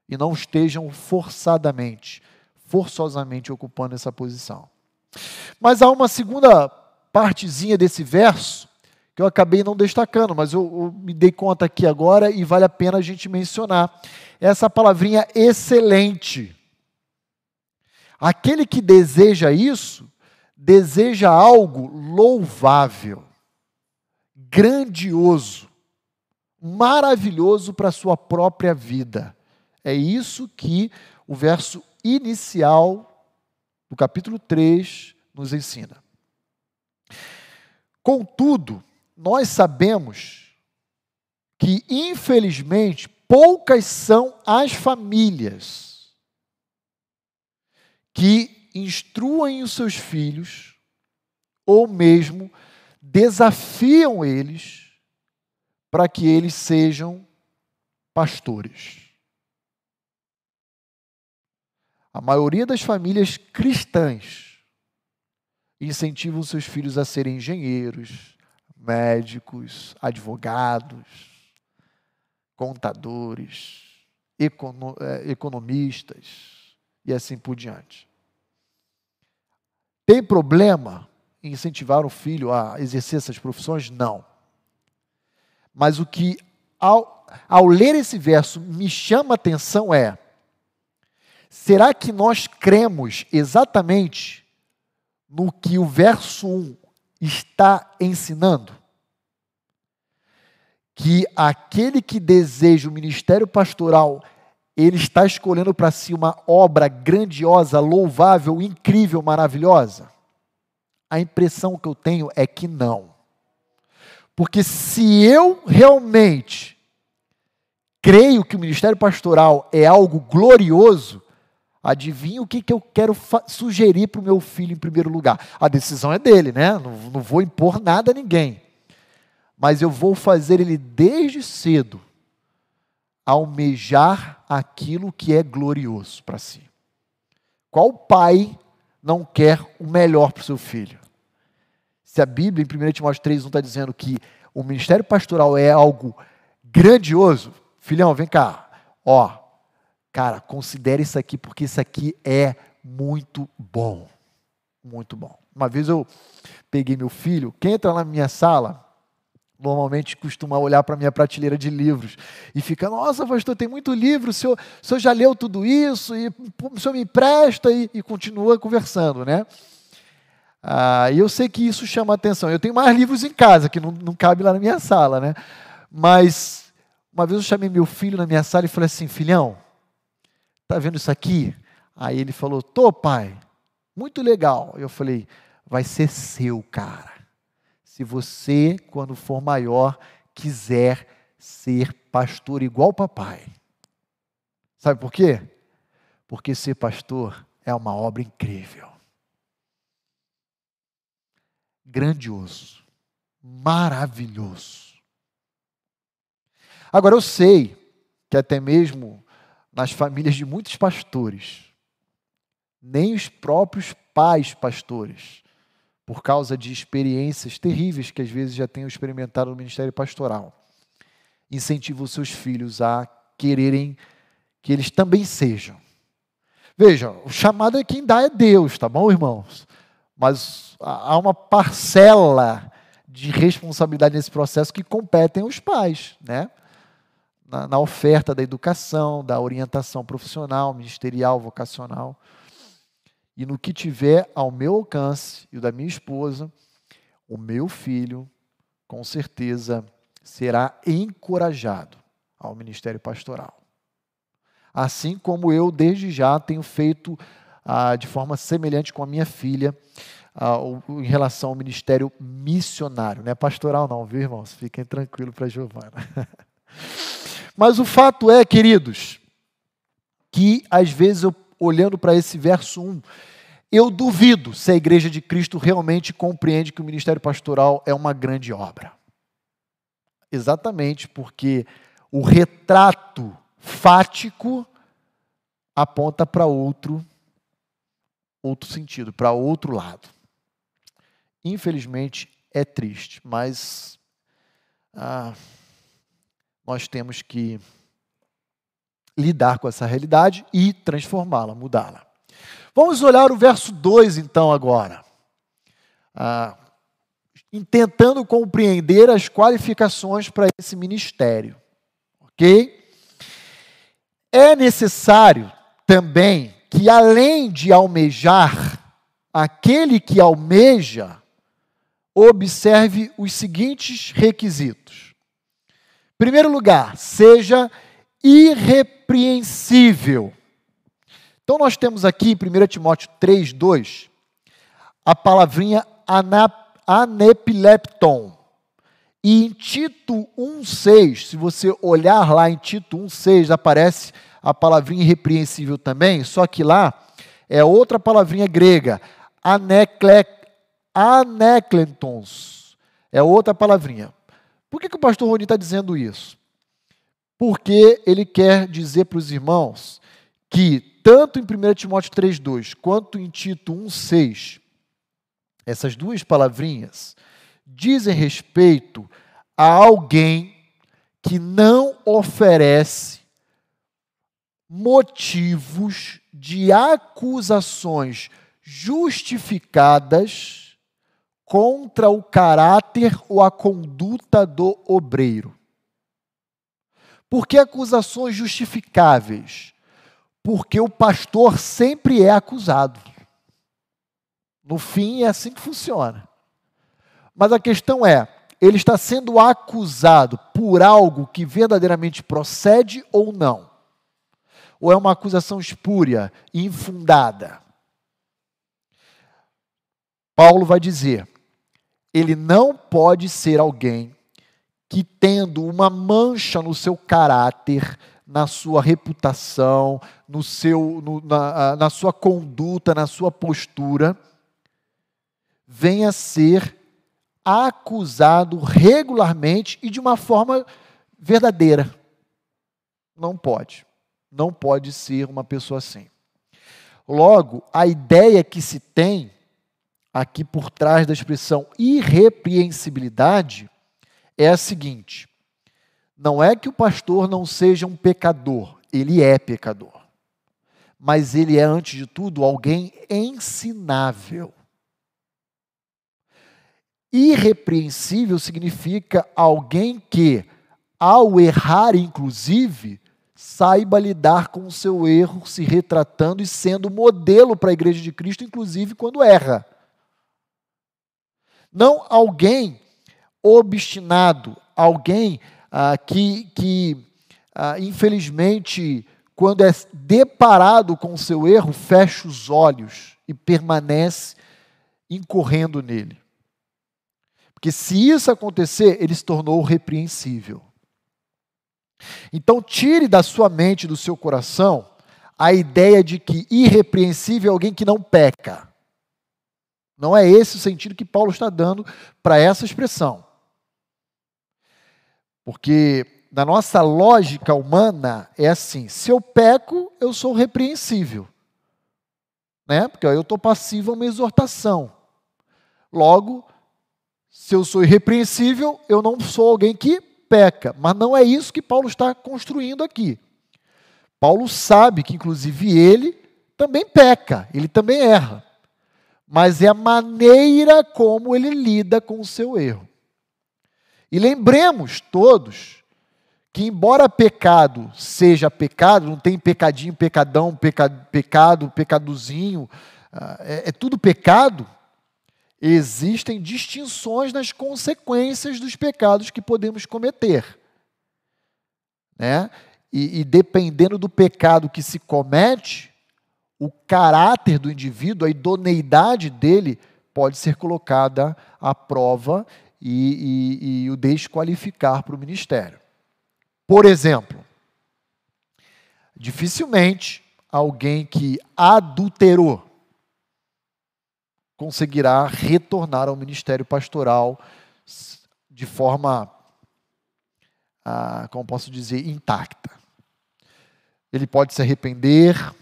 e não estejam forçadamente, forçosamente ocupando essa posição. Mas há uma segunda partezinha desse verso que eu acabei não destacando, mas eu, eu, me dei conta aqui agora e vale a pena a gente mencionar. Essa palavrinha excelente. Aquele que deseja isso, deseja algo louvável, grandioso, maravilhoso para a sua própria vida. É isso que o verso inicial do capítulo 3 nos ensina. Contudo, nós sabemos que, infelizmente, poucas são as famílias que instruem os seus filhos ou mesmo desafiam eles para que eles sejam pastores. A maioria das famílias cristãs incentivam seus filhos a serem engenheiros, médicos, advogados, contadores, é, economistas e assim por diante. Tem problema em incentivar o filho a exercer essas profissões? Não. Mas o que, ao, ao ler esse verso, me chama a atenção é: será que nós cremos exatamente no que o verso 1 está ensinando? Que aquele que deseja o ministério pastoral, ele está escolhendo para si uma obra grandiosa, louvável, incrível, maravilhosa? A impressão que eu tenho é que não. Porque se eu realmente creio que o ministério pastoral é algo glorioso, adivinha o que, que eu quero sugerir para o meu filho em primeiro lugar? A decisão é dele, né? Não, não vou impor nada a ninguém. Mas eu vou fazer ele desde cedo almejar aquilo que é glorioso para si. Qual pai não quer o melhor para o seu filho? Se a Bíblia, em 1 Timóteo 3, 1 está dizendo que o ministério pastoral é algo grandioso, filhão, vem cá, ó, cara, considere isso aqui, porque isso aqui é muito bom. Muito bom. Uma vez eu peguei meu filho, quem entra na minha sala, normalmente costuma olhar para a minha prateleira de livros e fica, nossa, pastor, tem muito livro, o senhor, o senhor já leu tudo isso, e o senhor me empresta, e, e continua conversando, né? Ah, e eu sei que isso chama atenção. Eu tenho mais livros em casa, que não, não cabe lá na minha sala, né? Mas uma vez eu chamei meu filho na minha sala e falei assim, filhão, tá vendo isso aqui? Aí ele falou, tô pai, muito legal. Eu falei, vai ser seu, cara. Se você, quando for maior, quiser ser pastor igual papai. Sabe por quê? Porque ser pastor é uma obra incrível grandioso, maravilhoso. Agora eu sei que até mesmo nas famílias de muitos pastores, nem os próprios pais pastores, por causa de experiências terríveis que às vezes já tenham experimentado no ministério pastoral, incentivam os seus filhos a quererem que eles também sejam. Veja, o chamado é quem dá é Deus, tá bom, irmãos? mas há uma parcela de responsabilidade nesse processo que competem os pais, né? Na, na, oferta da educação, da orientação profissional, ministerial, vocacional. E no que tiver ao meu alcance e o da minha esposa, o meu filho, com certeza, será encorajado ao ministério pastoral. Assim como eu, desde já, tenho feito ah, de forma semelhante com a minha filha ah, em relação ao ministério missionário. Não é pastoral, não, viu, irmãos? Fiquem tranquilos para Giovana. Mas o fato é, queridos, que às vezes eu, olhando para esse verso 1, eu duvido se a igreja de Cristo realmente compreende que o ministério pastoral é uma grande obra. Exatamente porque o retrato fático aponta para outro outro sentido, para outro lado. Infelizmente é triste, mas ah, nós temos que lidar com essa realidade e transformá-la, mudá-la. Vamos olhar o verso 2 então agora. Ah, tentando compreender as qualificações para esse ministério. Ok? É necessário também que além de almejar, aquele que almeja, observe os seguintes requisitos. Em primeiro lugar, seja irrepreensível. Então, nós temos aqui, 1 Timóteo 3, 2, a palavrinha anepilepton. E em Tito 1,6, se você olhar lá em Tito 1,6, aparece a palavrinha irrepreensível também, só que lá é outra palavrinha grega, anecle, aneklentons. É outra palavrinha. Por que, que o pastor Rony está dizendo isso? Porque ele quer dizer para os irmãos que, tanto em 1 Timóteo 3,2 quanto em Tito 1,6, essas duas palavrinhas dizem respeito a alguém que não oferece motivos de acusações justificadas contra o caráter ou a conduta do obreiro. Por que acusações justificáveis? Porque o pastor sempre é acusado. No fim, é assim que funciona. Mas a questão é: ele está sendo acusado por algo que verdadeiramente procede ou não? Ou é uma acusação espúria, infundada? Paulo vai dizer: ele não pode ser alguém que, tendo uma mancha no seu caráter, na sua reputação, no seu, no, na, na sua conduta, na sua postura, venha ser acusado regularmente e de uma forma verdadeira. Não pode. Não pode ser uma pessoa assim. Logo, a ideia que se tem aqui por trás da expressão irrepreensibilidade é a seguinte: não é que o pastor não seja um pecador, ele é pecador. Mas ele é, antes de tudo, alguém ensinável. Irrepreensível significa alguém que, ao errar, inclusive, saiba lidar com o seu erro, se retratando e sendo modelo para a igreja de Cristo, inclusive quando erra. Não alguém obstinado, alguém ah, que, que ah, infelizmente, quando é deparado com o seu erro, fecha os olhos e permanece incorrendo nele. Porque se isso acontecer, ele se tornou repreensível. Então, tire da sua mente, do seu coração, a ideia de que irrepreensível é alguém que não peca. Não é esse o sentido que Paulo está dando para essa expressão. Porque na nossa lógica humana é assim: se eu peco, eu sou repreensível. Né? Porque eu estou passivo a uma exortação. Logo, se eu sou irrepreensível, eu não sou alguém que peca. Mas não é isso que Paulo está construindo aqui. Paulo sabe que, inclusive, ele também peca, ele também erra mas é a maneira como ele lida com o seu erro. E lembremos todos que, embora pecado seja pecado, não tem pecadinho, pecadão, peca, pecado, pecadozinho, ah, é, é tudo pecado, existem distinções nas consequências dos pecados que podemos cometer. Né? E, e dependendo do pecado que se comete, o caráter do indivíduo, a idoneidade dele, pode ser colocada à prova e, e, e o desqualificar para o ministério. Por exemplo, dificilmente alguém que adulterou conseguirá retornar ao ministério pastoral de forma, ah, como posso dizer, intacta. Ele pode se arrepender,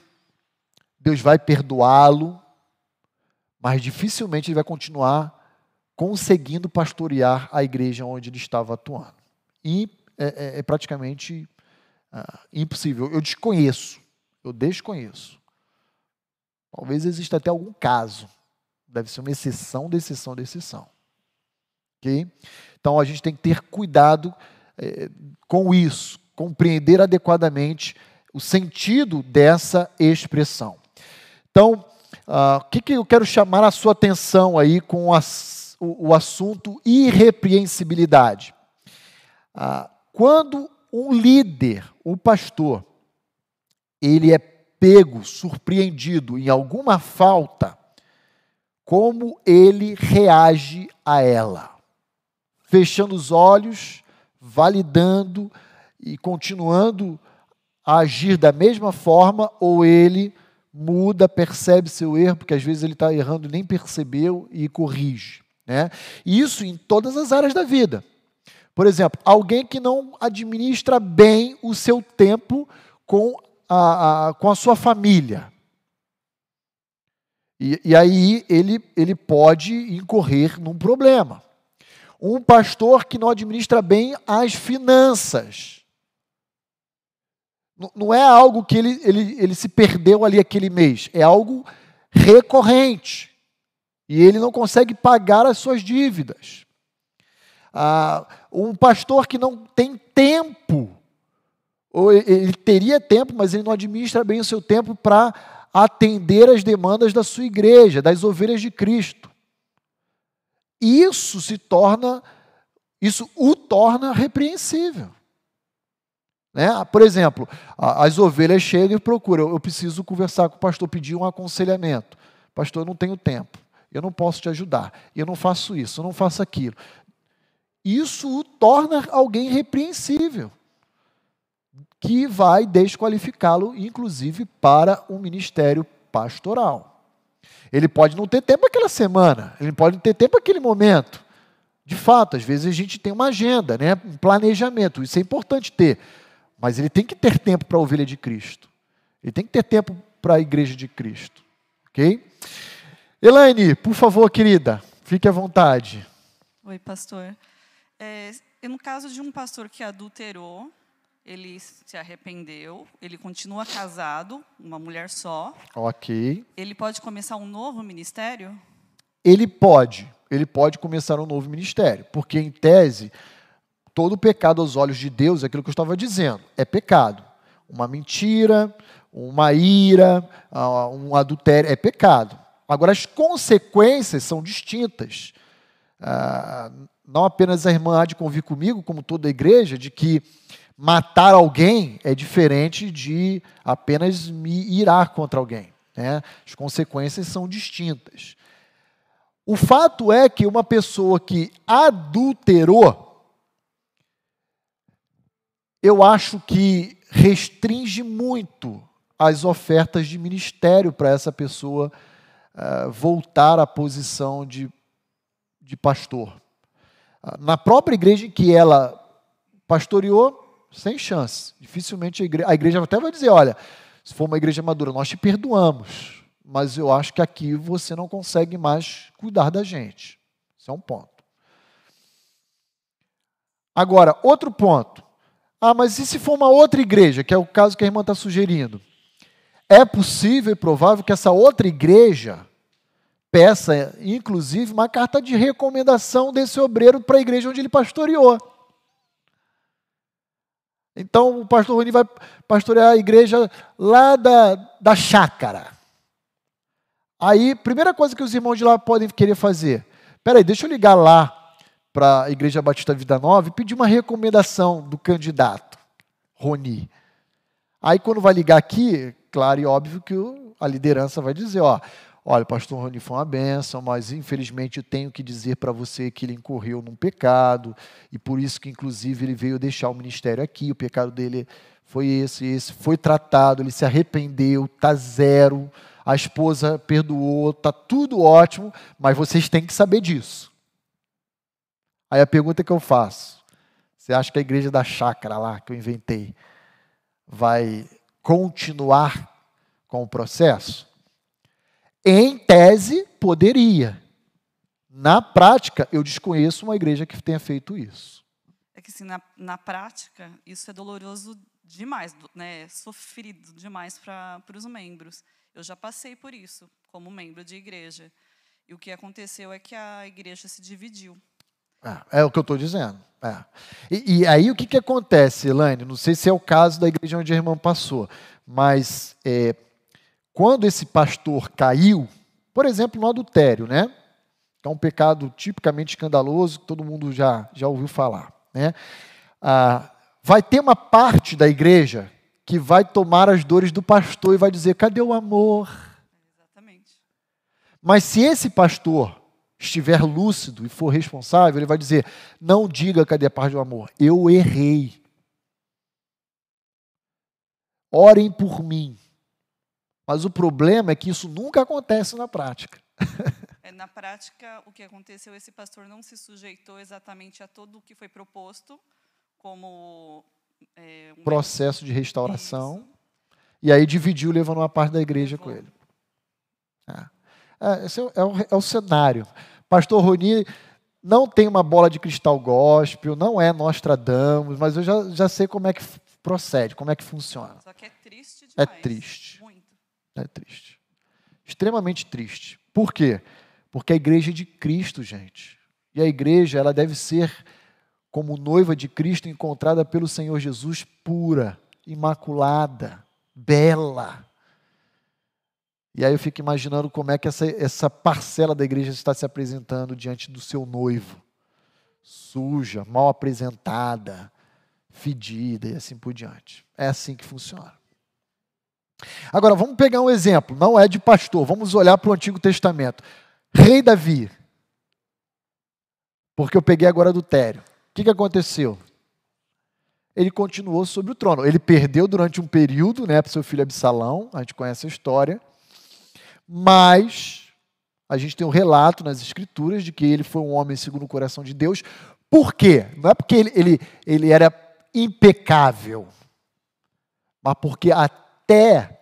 Deus vai perdoá-lo, mas dificilmente ele vai continuar conseguindo pastorear a igreja onde ele estava atuando. E é, é, é praticamente ah, impossível. Eu desconheço, eu desconheço. Talvez exista até algum caso. Deve ser uma exceção de exceção de exceção. Okay? Então a gente tem que ter cuidado é, com isso, compreender adequadamente o sentido dessa expressão. Então, uh, o que, que eu quero chamar a sua atenção aí com as, o, o, assunto irrepreensibilidade? Uh, quando um líder, um pastor, ele é pego, surpreendido em alguma falta, como ele reage a ela? Fechando os olhos, validando e continuando a agir da mesma forma, ou ele muda, percebe seu erro, porque às vezes ele está errando e nem percebeu e corrige. Né? Isso em todas as áreas da vida. Por exemplo, alguém que não administra bem o seu tempo com a, a com a sua família. E, e aí ele, ele pode incorrer num problema. Um pastor que não administra bem as finanças. Não é algo que ele, ele, ele se perdeu ali aquele mês, é algo recorrente. E ele não consegue pagar as suas dívidas. Ah, um pastor que não tem tempo, ou ele teria tempo, mas ele não administra bem o seu tempo para atender às demandas da sua igreja, das ovelhas de Cristo. Isso se torna, isso o torna repreensível. Né? Por exemplo, as ovelhas chegam e procuram, eu preciso conversar com o pastor, pedir um aconselhamento. Pastor, eu não tenho tempo, eu não posso te ajudar, eu não faço isso, eu não faço aquilo. Isso o torna alguém repreensível, que vai desqualificá-lo, inclusive, para o ministério pastoral. Ele pode não ter tempo aquela semana, ele pode não ter tempo aquele momento. De fato, às vezes a gente tem uma agenda, né? um planejamento, isso é importante ter. Mas ele tem que ter tempo para a ovelha de Cristo. Ele tem que ter tempo para a igreja de Cristo. Ok? Elaine, por favor, querida, fique à vontade. Oi, pastor. É, no caso de um pastor que adulterou, ele se arrependeu, ele continua casado, uma mulher só. Ok. Ele pode começar um novo ministério? Ele pode. Ele pode começar um novo ministério, porque em tese todo pecado aos olhos de Deus é aquilo que eu estava dizendo, é pecado. Uma mentira, uma ira, ah, um adultério, é pecado. Agora, as consequências são distintas. Ah, não apenas a irmã há de convir comigo, como toda a igreja, de que matar alguém é diferente de apenas me irar contra alguém. Né? As consequências são distintas. O fato é que uma pessoa que adulterou, eu acho que restringe muito as ofertas de ministério para essa pessoa uh, voltar à posição de, de pastor. Uh, na própria igreja em que ela pastoreou, sem chance. Dificilmente a igreja, a igreja até vai dizer: olha, se for uma igreja madura, nós te perdoamos, mas eu acho que aqui você não consegue mais cuidar da gente. Isso é um ponto. Agora, outro ponto. Ah, mas e se for uma outra igreja, que é o caso que a irmã está sugerindo? É possível e provável que essa outra igreja peça, inclusive, uma carta de recomendação desse obreiro para a igreja onde ele pastoreou. Então, o pastor Rony vai pastorear a igreja lá da, da chácara. Aí, primeira coisa que os irmãos de lá podem querer fazer: peraí, deixa eu ligar lá para a Igreja Batista Vida Nova e pedir uma recomendação do candidato, Roni. Aí, quando vai ligar aqui, claro e óbvio que a liderança vai dizer: ó, olha, pastor Roni foi uma benção, mas infelizmente eu tenho que dizer para você que ele incorreu num pecado, e por isso que, inclusive, ele veio deixar o ministério aqui. O pecado dele foi esse, esse, foi tratado, ele se arrependeu, está zero, a esposa perdoou, está tudo ótimo, mas vocês têm que saber disso. Aí a pergunta que eu faço: você acha que a igreja da chácara lá, que eu inventei, vai continuar com o processo? Em tese, poderia. Na prática, eu desconheço uma igreja que tenha feito isso. É que, assim, na, na prática, isso é doloroso demais, né? é sofrido demais para os membros. Eu já passei por isso, como membro de igreja. E o que aconteceu é que a igreja se dividiu. É, é o que eu estou dizendo. É. E, e, aí o que, que acontece, Elaine? Não sei se é o caso da igreja onde a irmã passou, mas é, quando esse pastor caiu, por exemplo, no adultério, né? Que é um pecado tipicamente escandaloso que todo mundo já, já ouviu falar. Né? Ah, vai ter uma parte da igreja que vai tomar as dores do pastor e vai dizer: cadê o amor? Exatamente. Mas se esse pastor estiver lúcido e for responsável, ele vai dizer: Não diga cadê a paz do amor, eu errei. Orem por mim. Mas o problema é que isso nunca acontece na prática. É, na prática, o que aconteceu, esse pastor não se sujeitou exatamente a tudo o que foi proposto como é, um processo de restauração. Isso. E aí dividiu, levando uma parte da igreja Levou. com ele. Ah. É, esse é, é, o, é o cenário. Pastor Roni não tem uma bola de cristal gospel, não é Nostradamus, mas eu já, já sei como é que procede, como é que funciona. Só que é triste é demais. É triste. Muito. É triste. Extremamente triste. Por quê? Porque a igreja é de Cristo, gente. E a igreja, ela deve ser como noiva de Cristo encontrada pelo Senhor Jesus pura, imaculada, bela. E aí eu fico imaginando como é que essa, essa parcela da igreja está se apresentando diante do seu noivo. Suja, mal apresentada, fedida e assim por diante. É assim que funciona. Agora, vamos pegar um exemplo, não é de pastor, vamos olhar para o Antigo Testamento. Rei Davi. Porque eu peguei agora adultério. O que, que aconteceu? Ele continuou sobre o trono. Ele perdeu durante um período, né, para seu filho Absalão, a gente conhece a história. Mas a gente tem um relato nas Escrituras de que ele foi um homem segundo o coração de Deus. Por quê? Não é porque ele, ele, ele era impecável, mas porque até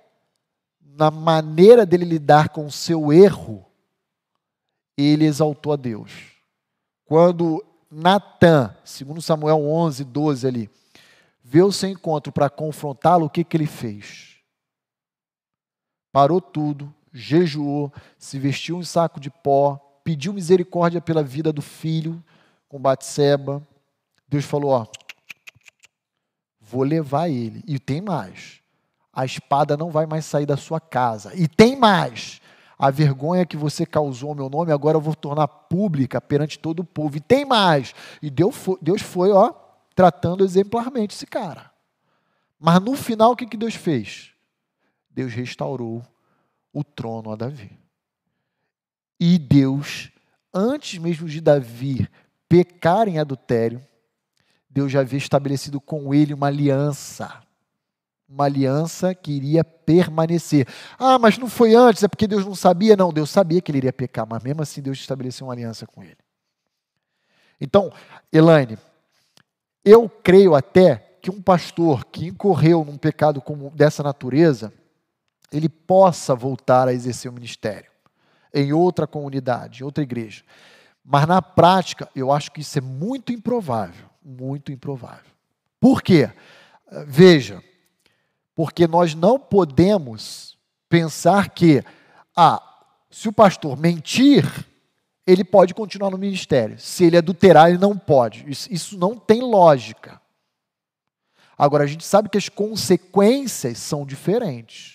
na maneira dele lidar com o seu erro, ele exaltou a Deus. Quando Natan, segundo Samuel 11, 12 ali, vê o seu encontro para confrontá-lo, o que, que ele fez? Parou tudo, jejuou, se vestiu em saco de pó, pediu misericórdia pela vida do filho com Batseba. Deus falou: Ó, vou levar ele. E tem mais: a espada não vai mais sair da sua casa. E tem mais: a vergonha que você causou ao meu nome, agora eu vou tornar pública perante todo o povo. E tem mais: e Deus foi, Deus foi ó, tratando exemplarmente esse cara. Mas no final, o que, que Deus fez? Deus restaurou o trono a Davi. E Deus, antes mesmo de Davi pecar em adultério, Deus já havia estabelecido com ele uma aliança. Uma aliança que iria permanecer. Ah, mas não foi antes, é porque Deus não sabia? Não, Deus sabia que ele iria pecar, mas mesmo assim Deus estabeleceu uma aliança com ele. Então, Elaine, eu creio até que um pastor que incorreu num pecado como dessa natureza, ele possa voltar a exercer o ministério em outra comunidade, em outra igreja. Mas na prática, eu acho que isso é muito improvável, muito improvável. Por quê? Veja, porque nós não podemos pensar que, ah, se o pastor mentir, ele pode continuar no ministério. Se ele adulterar, ele não pode. Isso, isso não tem lógica. Agora, a gente sabe que as consequências são diferentes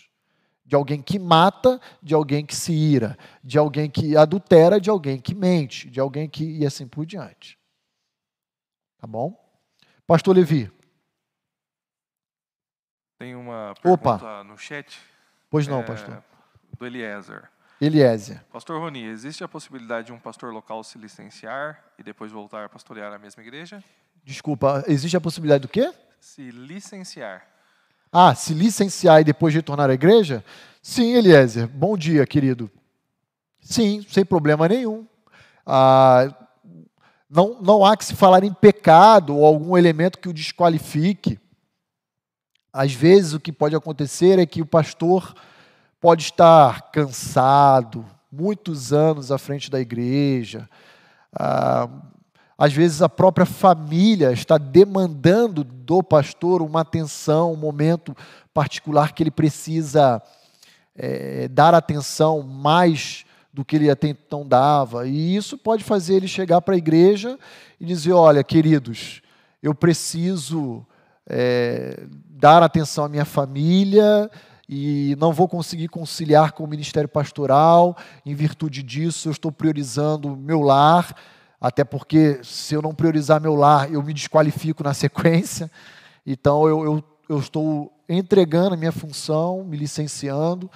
de alguém que mata, de alguém que se ira, de alguém que adultera, de alguém que mente, de alguém que e assim por diante. Tá bom? Pastor Levi. Tem uma pergunta Opa. no chat. Pois não, é, pastor. Do Eliezer. Eliezer. Pastor Roni, existe a possibilidade de um pastor local se licenciar e depois voltar a pastorear a mesma igreja? Desculpa, existe a possibilidade do quê? Se licenciar. Ah, se licenciar e depois retornar à igreja? Sim, Eliezer. Bom dia, querido. Sim, sem problema nenhum. Ah, não, não há que se falar em pecado ou algum elemento que o desqualifique. Às vezes o que pode acontecer é que o pastor pode estar cansado, muitos anos à frente da igreja. Ah, às vezes a própria família está demandando do pastor uma atenção, um momento particular que ele precisa é, dar atenção mais do que ele até então dava. E isso pode fazer ele chegar para a igreja e dizer: Olha, queridos, eu preciso é, dar atenção à minha família e não vou conseguir conciliar com o ministério pastoral. Em virtude disso, eu estou priorizando meu lar até porque se eu não priorizar meu lar, eu me desqualifico na sequência. Então eu, eu, eu estou entregando a minha função, me licenciando,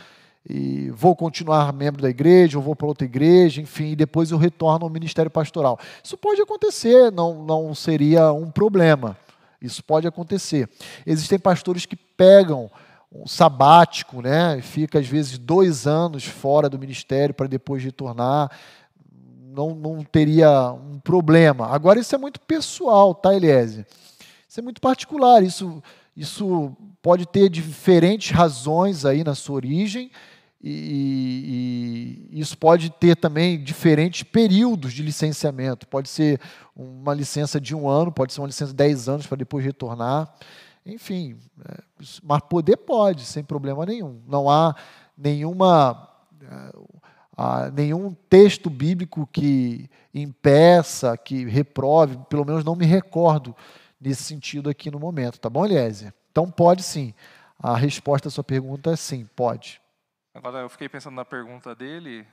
e vou continuar membro da igreja, ou vou para outra igreja, enfim, e depois eu retorno ao ministério pastoral. Isso pode acontecer, não, não seria um problema. Isso pode acontecer. Existem pastores que pegam um sabático, né? Fica às vezes dois anos fora do ministério para depois retornar não, não teria um problema. Agora, isso é muito pessoal, tá, Eliese? Isso é muito particular. Isso, isso pode ter diferentes razões aí na sua origem. E, e, isso pode ter também diferentes períodos de licenciamento. Pode ser uma licença de um ano, pode ser uma licença de dez anos para depois retornar. Enfim, é, mas poder pode, sem problema nenhum. Não há nenhuma. Ah, nenhum texto bíblico que impeça, que reprove, pelo menos não me recordo nesse sentido aqui no momento, tá bom, Eliezer? Então pode sim. A resposta à sua pergunta é sim, pode. Agora, eu fiquei pensando na pergunta dele,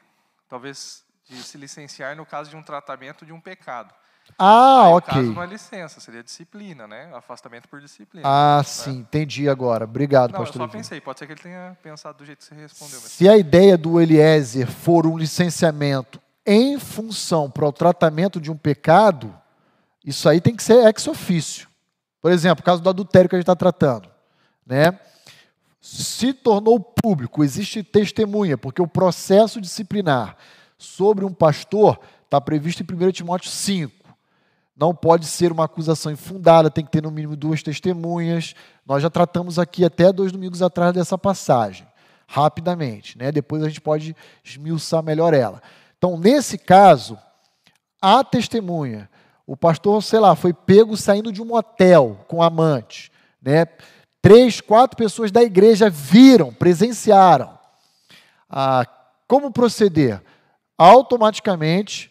talvez de se licenciar no caso de um tratamento de um pecado. Ah, Aí, ok. Caso não é licença, seria disciplina, né? Afastamento por disciplina. Ah, sim, entendi agora. Obrigado, não, eu pastor. só Levi. pensei, pode ser que ele tenha pensado do jeito que você respondeu. Mas... Se a ideia do Eliezer for um licenciamento em função para o tratamento de um pecado, isso aí tem que ser ex ofício. Por exemplo, o caso do adultério que a gente está tratando. Né? Se tornou público, existe testemunha, porque o processo disciplinar sobre um pastor está previsto em 1 Timóteo 5. Não pode ser uma acusação infundada, tem que ter no mínimo duas testemunhas. Nós já tratamos aqui até dois domingos atrás dessa passagem, rapidamente. Né? Depois a gente pode esmiuçar melhor ela. Então, nesse caso, a testemunha. O pastor, sei lá, foi pego saindo de um motel com amante. Né? Três, quatro pessoas da igreja viram, presenciaram. Ah, como proceder? Automaticamente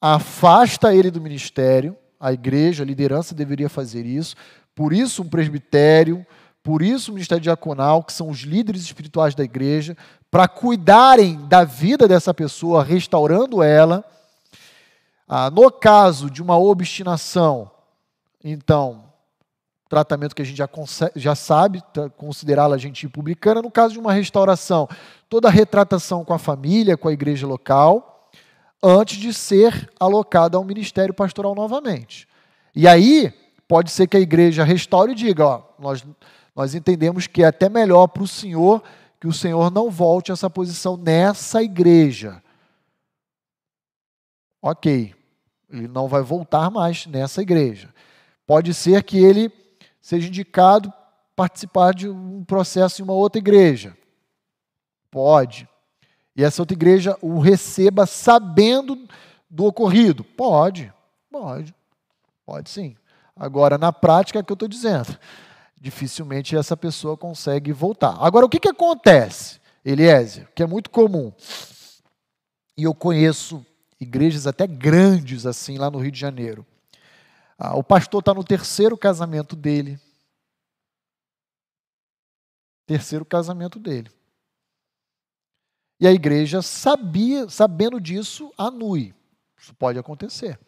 afasta ele do ministério, a igreja, a liderança deveria fazer isso. Por isso, um presbitério, por isso, o ministério diaconal, que são os líderes espirituais da igreja, para cuidarem da vida dessa pessoa, restaurando ela. Ah, no caso de uma obstinação, então, tratamento que a gente já, já sabe, tá, considerá-la gentil publicana. No caso de uma restauração, toda a retratação com a família, com a igreja local, antes de ser alocada ao ministério pastoral novamente. E aí, pode ser que a igreja restaure e diga: ó, nós, nós entendemos que é até melhor para o senhor que o senhor não volte a essa posição nessa igreja. Ok, ele não vai voltar mais nessa igreja. Pode ser que ele seja indicado participar de um processo em uma outra igreja. Pode. E essa outra igreja o receba sabendo do ocorrido. Pode, pode, pode sim. Agora, na prática, é o que eu estou dizendo. Dificilmente essa pessoa consegue voltar. Agora, o que, que acontece, Eliezer, que é muito comum, e eu conheço igrejas até grandes assim lá no Rio de Janeiro. Ah, o pastor está no terceiro casamento dele. Terceiro casamento dele. E a igreja sabia, sabendo disso, anui. Isso pode acontecer.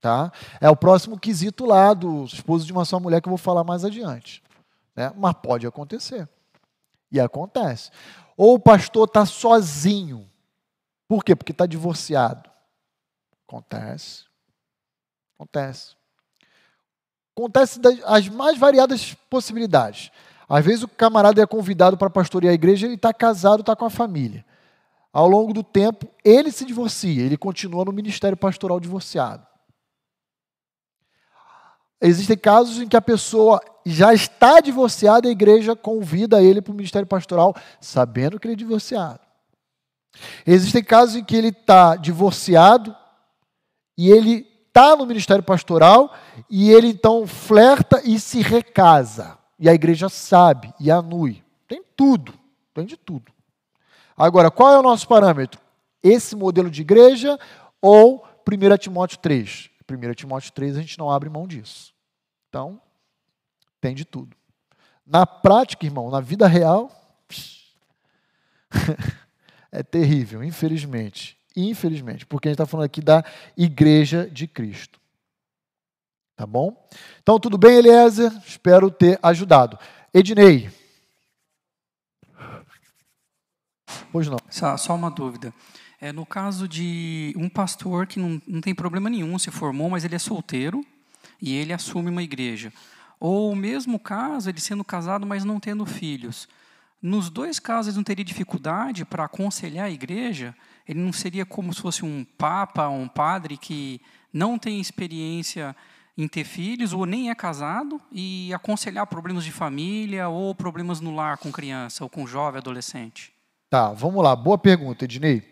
Tá? É o próximo quesito lá do esposo de uma só mulher que eu vou falar mais adiante. Né? Mas pode acontecer. E acontece. Ou o pastor está sozinho. Por quê? Porque está divorciado. Acontece. Acontece. Acontece as mais variadas possibilidades. Às vezes o camarada é convidado para pastorear a igreja, ele está casado, está com a família. Ao longo do tempo, ele se divorcia, ele continua no ministério pastoral divorciado. Existem casos em que a pessoa já está divorciada e a igreja convida ele para o ministério pastoral, sabendo que ele é divorciado. Existem casos em que ele está divorciado e ele está no ministério pastoral e ele então flerta e se recasa. E a igreja sabe e anui. Tem tudo, tem de tudo. Agora, qual é o nosso parâmetro? Esse modelo de igreja ou 1 Timóteo 3? 1 Timóteo 3 a gente não abre mão disso. Então, tem de tudo. Na prática, irmão, na vida real, é terrível, infelizmente. Infelizmente, porque a gente está falando aqui da igreja de Cristo. Tá bom? Então, tudo bem, Eliezer? Espero ter ajudado. Ednei. Pois não. Só, só uma dúvida. É, no caso de um pastor que não, não tem problema nenhum, se formou, mas ele é solteiro e ele assume uma igreja. Ou o mesmo caso, ele sendo casado, mas não tendo filhos. Nos dois casos, ele não teria dificuldade para aconselhar a igreja? Ele não seria como se fosse um papa, um padre que não tem experiência em ter filhos ou nem é casado e aconselhar problemas de família ou problemas no lar com criança ou com jovem adolescente? Tá, vamos lá. Boa pergunta, Ednei.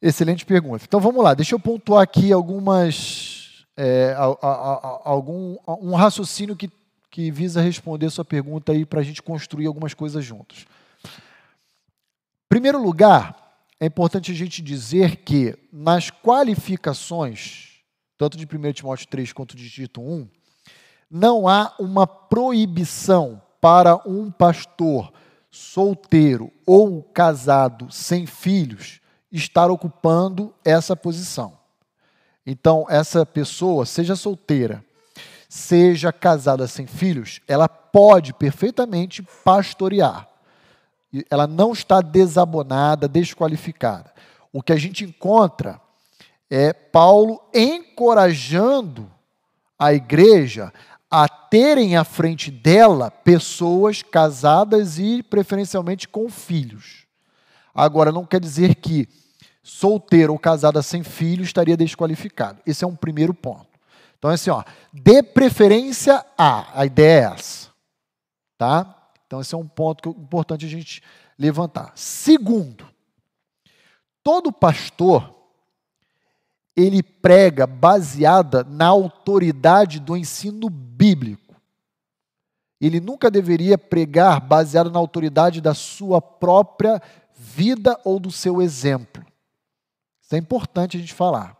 Excelente pergunta. Então vamos lá, deixa eu pontuar aqui algumas. É, a, a, a, algum, um raciocínio que, que visa responder sua pergunta aí para a gente construir algumas coisas juntos. Primeiro lugar, é importante a gente dizer que nas qualificações, tanto de 1 Timóteo 3 quanto de Tito 1, não há uma proibição para um pastor solteiro ou casado sem filhos estar ocupando essa posição. Então, essa pessoa, seja solteira, seja casada sem filhos, ela pode perfeitamente pastorear. Ela não está desabonada, desqualificada. O que a gente encontra é Paulo encorajando a igreja a terem à frente dela pessoas casadas e preferencialmente com filhos. Agora, não quer dizer que solteiro ou casada sem filho estaria desqualificado. Esse é um primeiro ponto. Então, é assim, ó, dê preferência a, a ideia é essa. Tá? Então, esse é um ponto que é importante a gente levantar. Segundo, todo pastor ele prega baseada na autoridade do ensino bíblico. Ele nunca deveria pregar baseado na autoridade da sua própria vida ou do seu exemplo. Isso é importante a gente falar.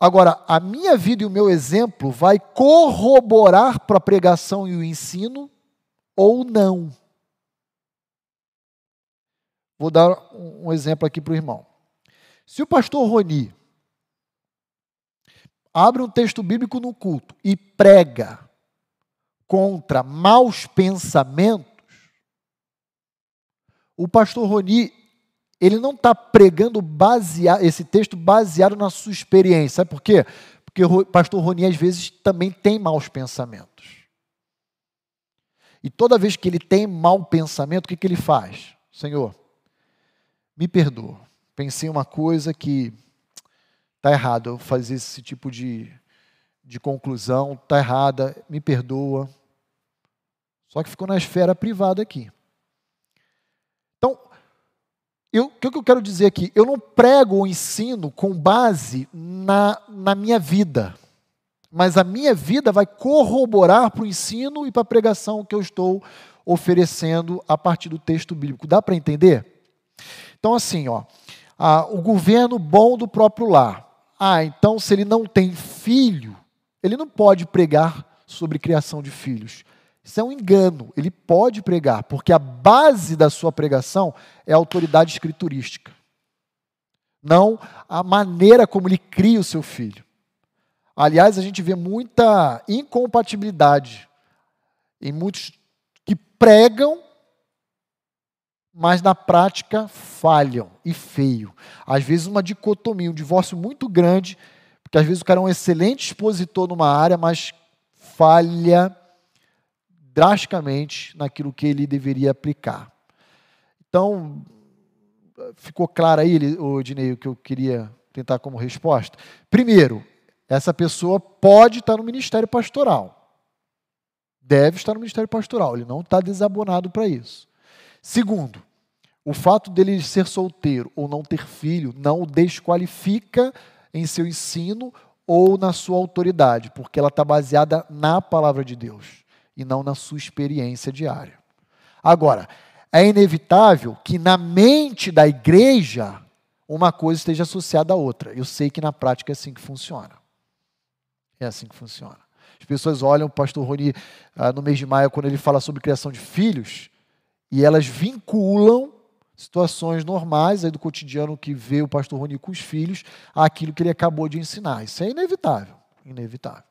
Agora, a minha vida e o meu exemplo vai corroborar para a pregação e o ensino ou não. Vou dar um exemplo aqui para o irmão. Se o pastor Roni abre um texto bíblico no culto e prega contra maus pensamentos, o pastor Roni, ele não está pregando esse texto baseado na sua experiência. Sabe por quê? Porque o pastor Roni, às vezes, também tem maus pensamentos. E toda vez que ele tem mau pensamento, o que, que ele faz? Senhor, me perdoa pensei uma coisa que está errado, eu fazer esse tipo de, de conclusão, está errada, me perdoa. Só que ficou na esfera privada aqui. Então, o que eu quero dizer aqui? Eu não prego ou ensino com base na, na minha vida, mas a minha vida vai corroborar para o ensino e para a pregação que eu estou oferecendo a partir do texto bíblico. Dá para entender? Então, assim, ó, ah, o governo bom do próprio lar. Ah, então se ele não tem filho, ele não pode pregar sobre criação de filhos. Isso é um engano. Ele pode pregar, porque a base da sua pregação é a autoridade escriturística. Não a maneira como ele cria o seu filho. Aliás, a gente vê muita incompatibilidade em muitos que pregam mas na prática falham e feio. Às vezes uma dicotomia, um divórcio muito grande, porque às vezes o cara é um excelente expositor numa área, mas falha drasticamente naquilo que ele deveria aplicar. Então, ficou claro aí, Dinei, o que eu queria tentar como resposta? Primeiro, essa pessoa pode estar no ministério pastoral. Deve estar no ministério pastoral, ele não está desabonado para isso. Segundo, o fato dele ser solteiro ou não ter filho não o desqualifica em seu ensino ou na sua autoridade, porque ela está baseada na palavra de Deus e não na sua experiência diária. Agora, é inevitável que na mente da igreja uma coisa esteja associada à outra. Eu sei que na prática é assim que funciona. É assim que funciona. As pessoas olham o pastor Rony ah, no mês de maio, quando ele fala sobre criação de filhos, e elas vinculam situações normais aí do cotidiano que vê o pastor Rony com os filhos àquilo que ele acabou de ensinar. Isso é inevitável, inevitável.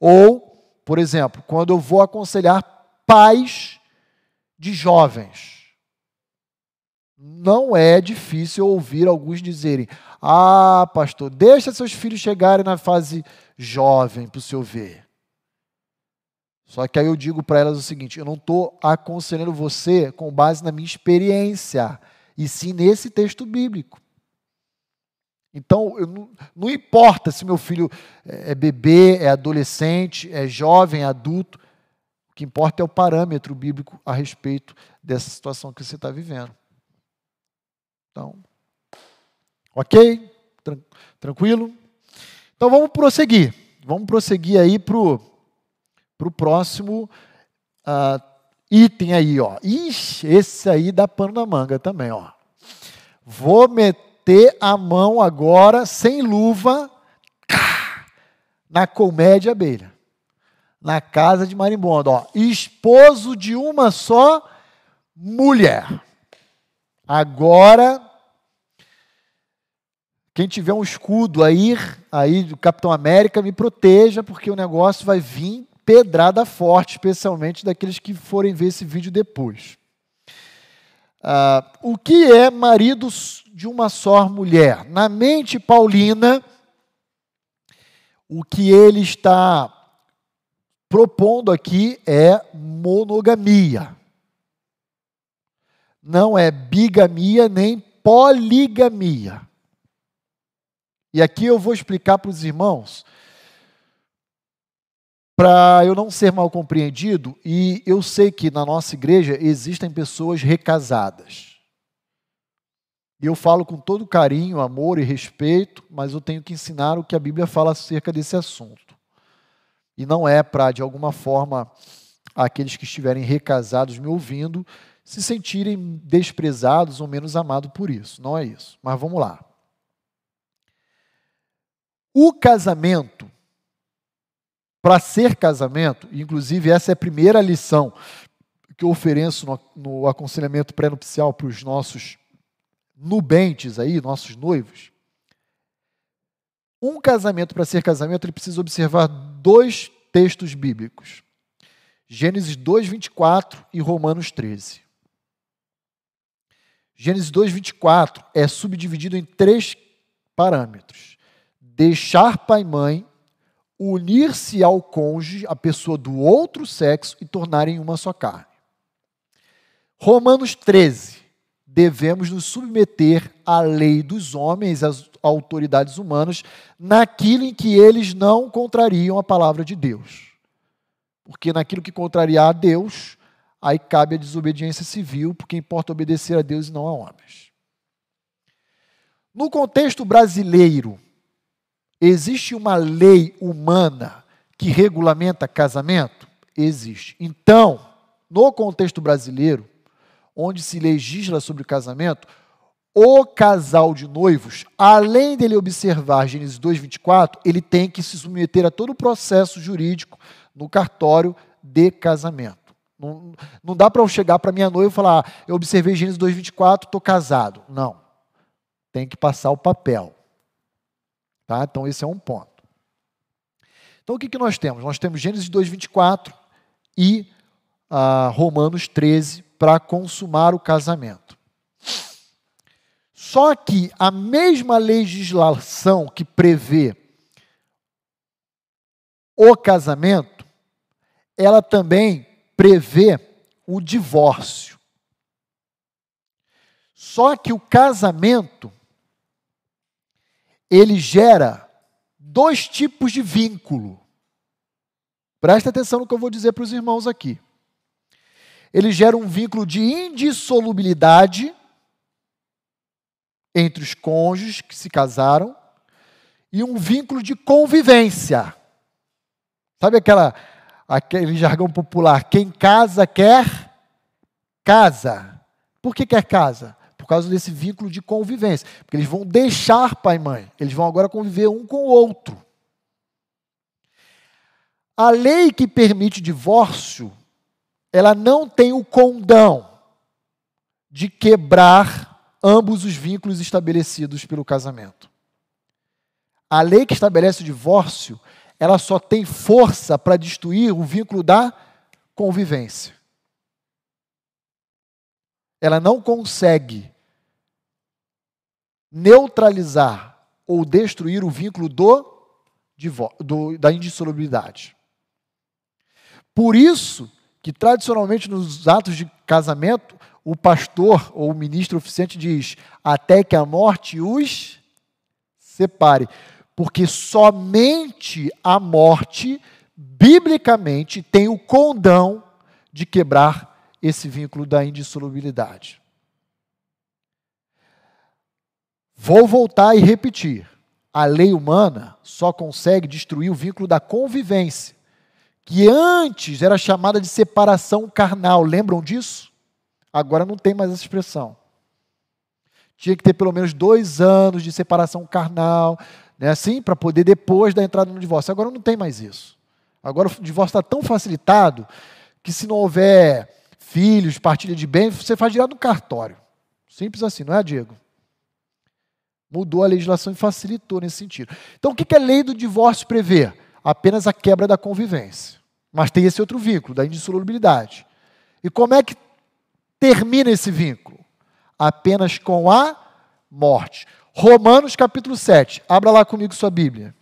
Ou, por exemplo, quando eu vou aconselhar pais de jovens, não é difícil ouvir alguns dizerem: "Ah, pastor, deixa seus filhos chegarem na fase jovem para o senhor ver". Só que aí eu digo para elas o seguinte: eu não estou aconselhando você com base na minha experiência, e sim nesse texto bíblico. Então, não, não, importa se meu filho é, é bebê, é adolescente, é jovem, é adulto, o que importa é o parâmetro bíblico a respeito dessa situação que você está vivendo. Então, ok? Tranquilo? Então vamos prosseguir. Vamos prosseguir aí para o para o próximo uh, item aí, ó. Ixi, esse aí dá pano na manga também, ó. Vou meter a mão agora, sem luva, na colmeia de abelha. na casa de marimbondo. Ó, esposo de uma só mulher. Agora, quem tiver um escudo aí, aí do Capitão América, me proteja, porque o negócio vai vir pedrada forte, especialmente daqueles que forem ver esse vídeo depois. Uh, o que é marido de uma só mulher? Na mente paulina, o que ele está propondo aqui é monogamia. Não é bigamia nem poligamia. E aqui eu vou explicar para os irmãos, para eu não ser mal compreendido, e eu sei que na nossa igreja existem pessoas recasadas. E eu falo com todo carinho, amor e respeito, mas eu tenho que ensinar o que a Bíblia fala acerca desse assunto. E não é para, de alguma forma, aqueles que estiverem recasados me ouvindo se sentirem desprezados ou menos amados por isso. Não é isso. Mas vamos lá. O casamento, para ser casamento, inclusive essa é a primeira lição que eu ofereço no, no aconselhamento pré-nupcial para os nossos nubentes aí, nossos noivos. Um casamento, para ser casamento, ele precisa observar dois textos bíblicos. Gênesis 2, 24 e Romanos 13. Gênesis 2, 24 é subdividido em três parâmetros deixar pai e mãe, unir-se ao cônjuge, a pessoa do outro sexo, e tornarem uma só carne. Romanos 13. Devemos nos submeter à lei dos homens, às autoridades humanas, naquilo em que eles não contrariam a palavra de Deus. Porque naquilo que contrariar a Deus, aí cabe a desobediência civil, porque importa obedecer a Deus e não a homens. No contexto brasileiro, Existe uma lei humana que regulamenta casamento? Existe. Então, no contexto brasileiro, onde se legisla sobre o casamento, o casal de noivos, além dele observar Gênesis 2:24, ele tem que se submeter a todo o processo jurídico no cartório de casamento. Não, não dá para eu chegar para minha noiva e falar, ah, eu observei Gênesis 2:24, estou casado. Não. Tem que passar o papel. Tá? Então, esse é um ponto. Então, o que, que nós temos? Nós temos Gênesis 2,24 e ah, Romanos 13 para consumar o casamento. Só que a mesma legislação que prevê o casamento, ela também prevê o divórcio. Só que o casamento ele gera dois tipos de vínculo. Presta atenção no que eu vou dizer para os irmãos aqui. Ele gera um vínculo de indissolubilidade entre os cônjuges que se casaram e um vínculo de convivência. Sabe aquela aquele jargão popular, quem casa quer casa. Por que quer casa? Por causa desse vínculo de convivência. Porque eles vão deixar pai e mãe, eles vão agora conviver um com o outro. A lei que permite divórcio, ela não tem o condão de quebrar ambos os vínculos estabelecidos pelo casamento. A lei que estabelece o divórcio, ela só tem força para destruir o vínculo da convivência. Ela não consegue neutralizar ou destruir o vínculo do, do, da indissolubilidade. Por isso que, tradicionalmente, nos atos de casamento, o pastor ou o ministro oficiante diz: até que a morte os separe. Porque somente a morte, biblicamente, tem o condão de quebrar esse vínculo da indissolubilidade. Vou voltar e repetir. A lei humana só consegue destruir o vínculo da convivência, que antes era chamada de separação carnal. Lembram disso? Agora não tem mais essa expressão. Tinha que ter pelo menos dois anos de separação carnal, né, assim, para poder depois da entrada no divórcio. Agora não tem mais isso. Agora o divórcio está tão facilitado que se não houver filhos, partilha de bens, você faz direto no cartório. Simples assim, não é, Diego? Mudou a legislação e facilitou nesse sentido. Então, o que a lei do divórcio prevê? Apenas a quebra da convivência. Mas tem esse outro vínculo, da indissolubilidade. E como é que termina esse vínculo? Apenas com a morte. Romanos capítulo 7. Abra lá comigo sua Bíblia.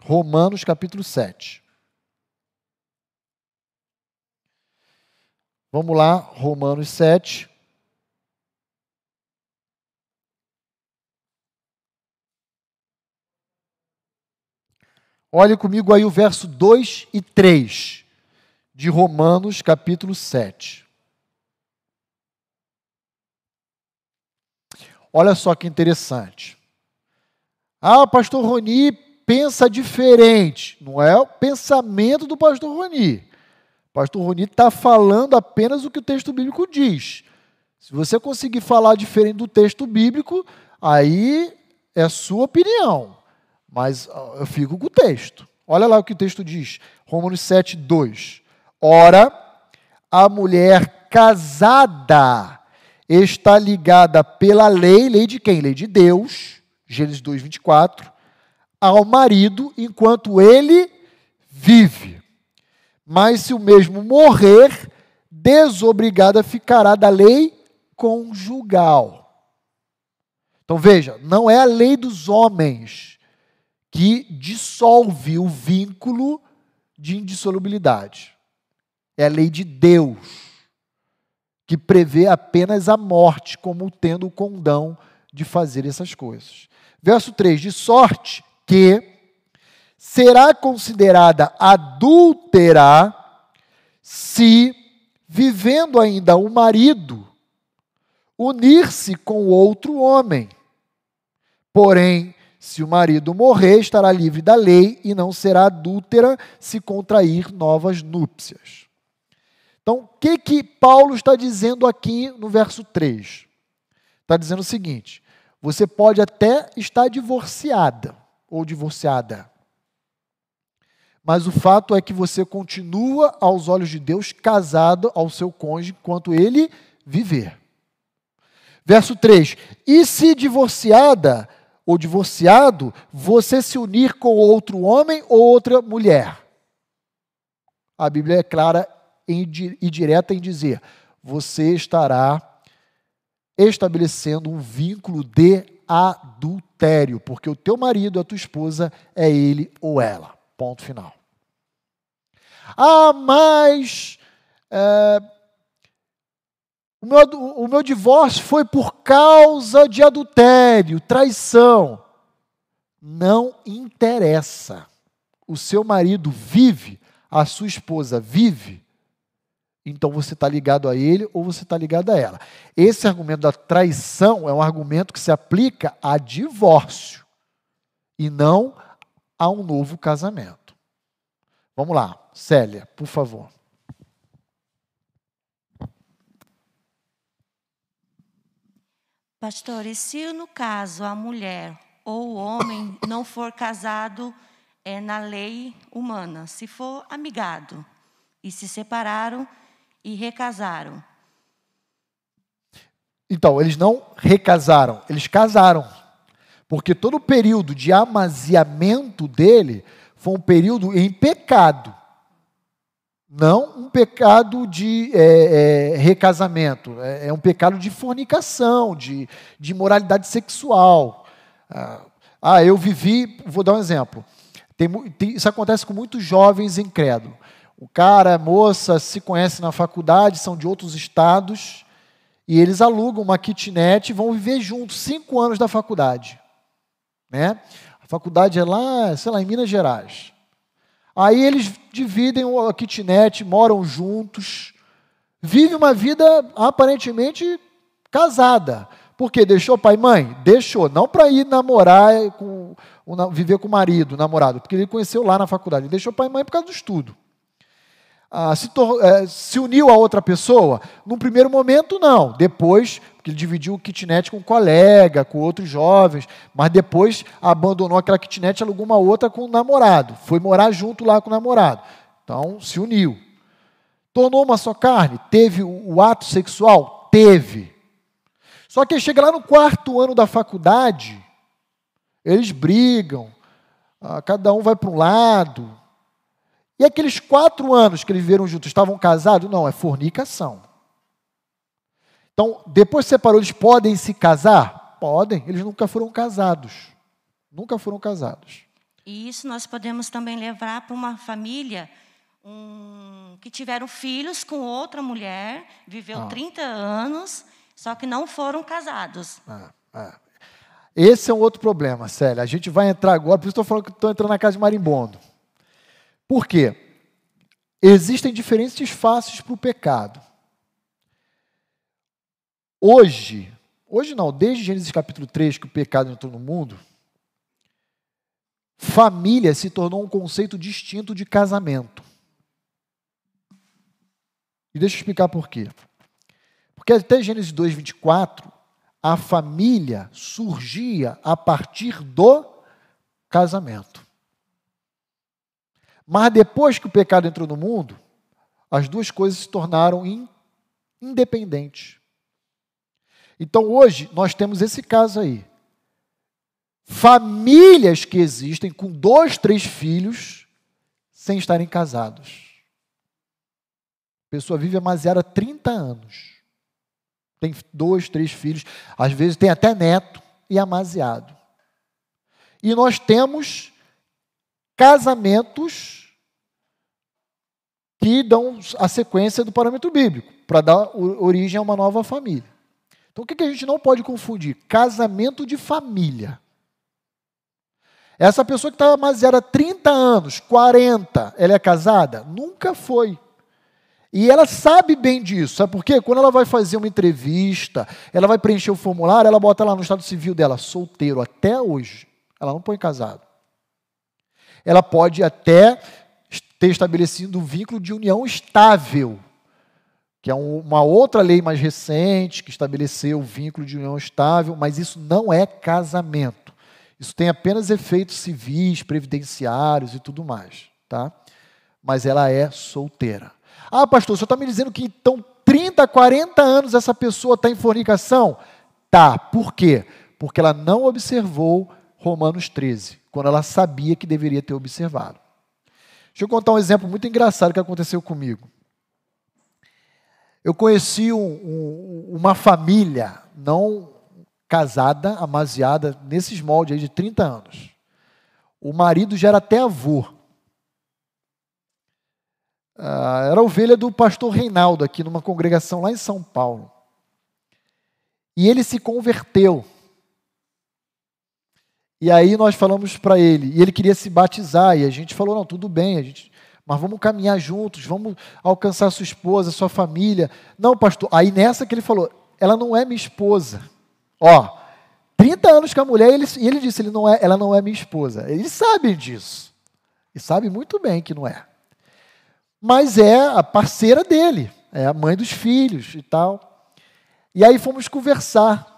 Romanos capítulo 7. Vamos lá, Romanos 7. Olhe comigo aí o verso 2 e 3 de Romanos, capítulo 7. Olha só que interessante. Ah, pastor Roni pensa diferente. Não é o pensamento do pastor Roni. O pastor Roni está falando apenas o que o texto bíblico diz. Se você conseguir falar diferente do texto bíblico, aí é sua opinião. Mas eu fico com o texto. Olha lá o que o texto diz. Romanos 7, 2. Ora, a mulher casada está ligada pela lei, lei de quem? Lei de Deus, Gênesis 2, 24, ao marido enquanto ele vive. Mas se o mesmo morrer, desobrigada ficará da lei conjugal. Então veja, não é a lei dos homens que dissolve o vínculo de indissolubilidade. É a lei de Deus que prevê apenas a morte como tendo o condão de fazer essas coisas. Verso 3: De sorte que será considerada adúltera se, vivendo ainda o marido, unir-se com outro homem. Porém, se o marido morrer, estará livre da lei e não será adúltera se contrair novas núpcias. Então, o que, que Paulo está dizendo aqui no verso 3? Está dizendo o seguinte: você pode até estar divorciada ou divorciada, mas o fato é que você continua, aos olhos de Deus, casado ao seu cônjuge enquanto ele viver. Verso 3: E se divorciada ou divorciado, você se unir com outro homem ou outra mulher? A Bíblia é clara e direta em dizer: você estará estabelecendo um vínculo de adultério, porque o teu marido, a tua esposa, é ele ou ela. Ponto final. Ah, mas é, o, meu, o meu divórcio foi por causa de adultério, traição. Não interessa. O seu marido vive, a sua esposa vive, então você está ligado a ele ou você está ligado a ela. Esse argumento da traição é um argumento que se aplica a divórcio e não a um novo casamento. Vamos lá, Célia, por favor. Pastor, e se no caso a mulher ou o homem não for casado é na lei humana, se for amigado e se separaram, e recasaram. Então, eles não recasaram, eles casaram. Porque todo o período de amaziamento dele foi um período em pecado. Não um pecado de é, é, recasamento, é, é, um pecado de fornicação, de, de moralidade sexual. Ah, ah eu vivi, vou dar um exemplo. Tem, tem, isso acontece com muitos jovens incrédulos. O cara, a moça se conhecem na faculdade, são de outros estados, e eles alugam uma kitnet e vão viver juntos, cinco anos da faculdade. Né? A faculdade é lá, sei lá, em Minas Gerais. Aí eles dividem a kitnet, moram juntos, vivem uma vida aparentemente casada. Por quê? Deixou pai e mãe? Deixou. Não para ir namorar, com, viver com o marido, namorado, porque ele conheceu lá na faculdade. Deixou pai e mãe por causa do estudo. Ah, se, é, se, uniu a outra pessoa? Num primeiro momento, não. Depois, porque ele dividiu o kitnet com um colega, com outros jovens, mas depois abandonou aquela kitnet e alugou uma outra com o namorado. Foi morar junto lá com o namorado. Então, se uniu. Tornou uma só carne? Teve o, ato sexual? Teve. Só que chega lá no quarto ano da faculdade, eles brigam, ah, cada um vai para um lado, e aqueles quatro anos que eles viveram juntos, estavam casados? Não, é fornicação. Então, depois que separou, eles podem se casar? Podem, eles nunca foram casados. Nunca foram casados. E isso nós podemos também levar para uma família um, que tiveram filhos com outra mulher, viveu ah. 30 anos, só que não foram casados. Ah, ah. Esse é um outro problema, Célia. A gente vai entrar agora, por isso estou falando que estou entrando na casa de marimbondo. Por quê? Existem diferentes faces para o pecado. Hoje, hoje não, desde Gênesis capítulo 3, que o pecado entrou no mundo, família se tornou um conceito distinto de casamento. E deixa eu explicar por quê. Porque até Gênesis 2, 24, a família surgia a partir do casamento. Mas depois que o pecado entrou no mundo, as duas coisas se tornaram in, independentes. Então hoje nós temos esse caso aí. Famílias que existem com dois, três filhos sem estarem casados. A pessoa vive amasiada há 30 anos. Tem dois, três filhos, às vezes tem até neto e amasiado. E nós temos casamentos que dão a sequência do parâmetro bíblico, para dar origem a uma nova família. Então, o que a gente não pode confundir? Casamento de família. Essa pessoa que está amasiada há 30 anos, 40, ela é casada? Nunca foi. E ela sabe bem disso, sabe por quê? Quando ela vai fazer uma entrevista, ela vai preencher o formulário, ela bota lá no estado civil dela, solteiro, até hoje. Ela não põe casado ela pode até ter estabelecido um vínculo de união estável, que é uma outra lei mais recente que estabeleceu o vínculo de união estável, mas isso não é casamento. Isso tem apenas efeitos civis, previdenciários e tudo mais, tá? Mas ela é solteira. Ah, pastor, o senhor está me dizendo que então 30, 40 anos essa pessoa está em fornicação? Tá. Por quê? Porque ela não observou Romanos 13 quando ela sabia que deveria ter observado. Deixa eu contar um exemplo muito engraçado que aconteceu comigo. Eu conheci um, um, uma família não casada, amasiada, nesses moldes aí de 30 anos. O marido já era até avô. Ah, era ovelha do pastor Reinaldo, aqui numa congregação lá em São Paulo. E ele se converteu. E aí nós falamos para ele, e ele queria se batizar, e a gente falou: não, tudo bem, a gente, mas vamos caminhar juntos, vamos alcançar sua esposa, sua família. Não, pastor, aí nessa que ele falou: ela não é minha esposa. Ó, 30 anos com a mulher, e ele, e ele disse: ele não é, ela não é minha esposa. Eles sabem disso, e sabem muito bem que não é. Mas é a parceira dele, é a mãe dos filhos e tal. E aí fomos conversar.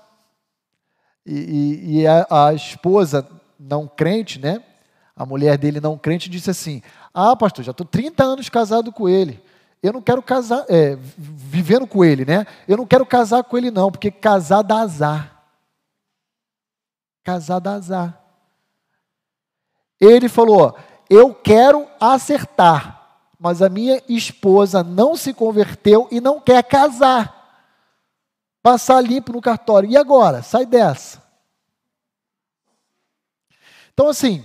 E, e, a, a, esposa não crente, né? A mulher dele não crente disse assim: Ah, pastor, já estou 30 anos casado com ele. Eu não quero casar, é, vivendo com ele, né? Eu não quero casar com ele, não, porque casar dá azar. Casar dá azar. Ele falou: Eu quero acertar, mas a minha esposa não se converteu e não quer casar passar limpo no cartório. E agora? Sai dessa. Então, assim,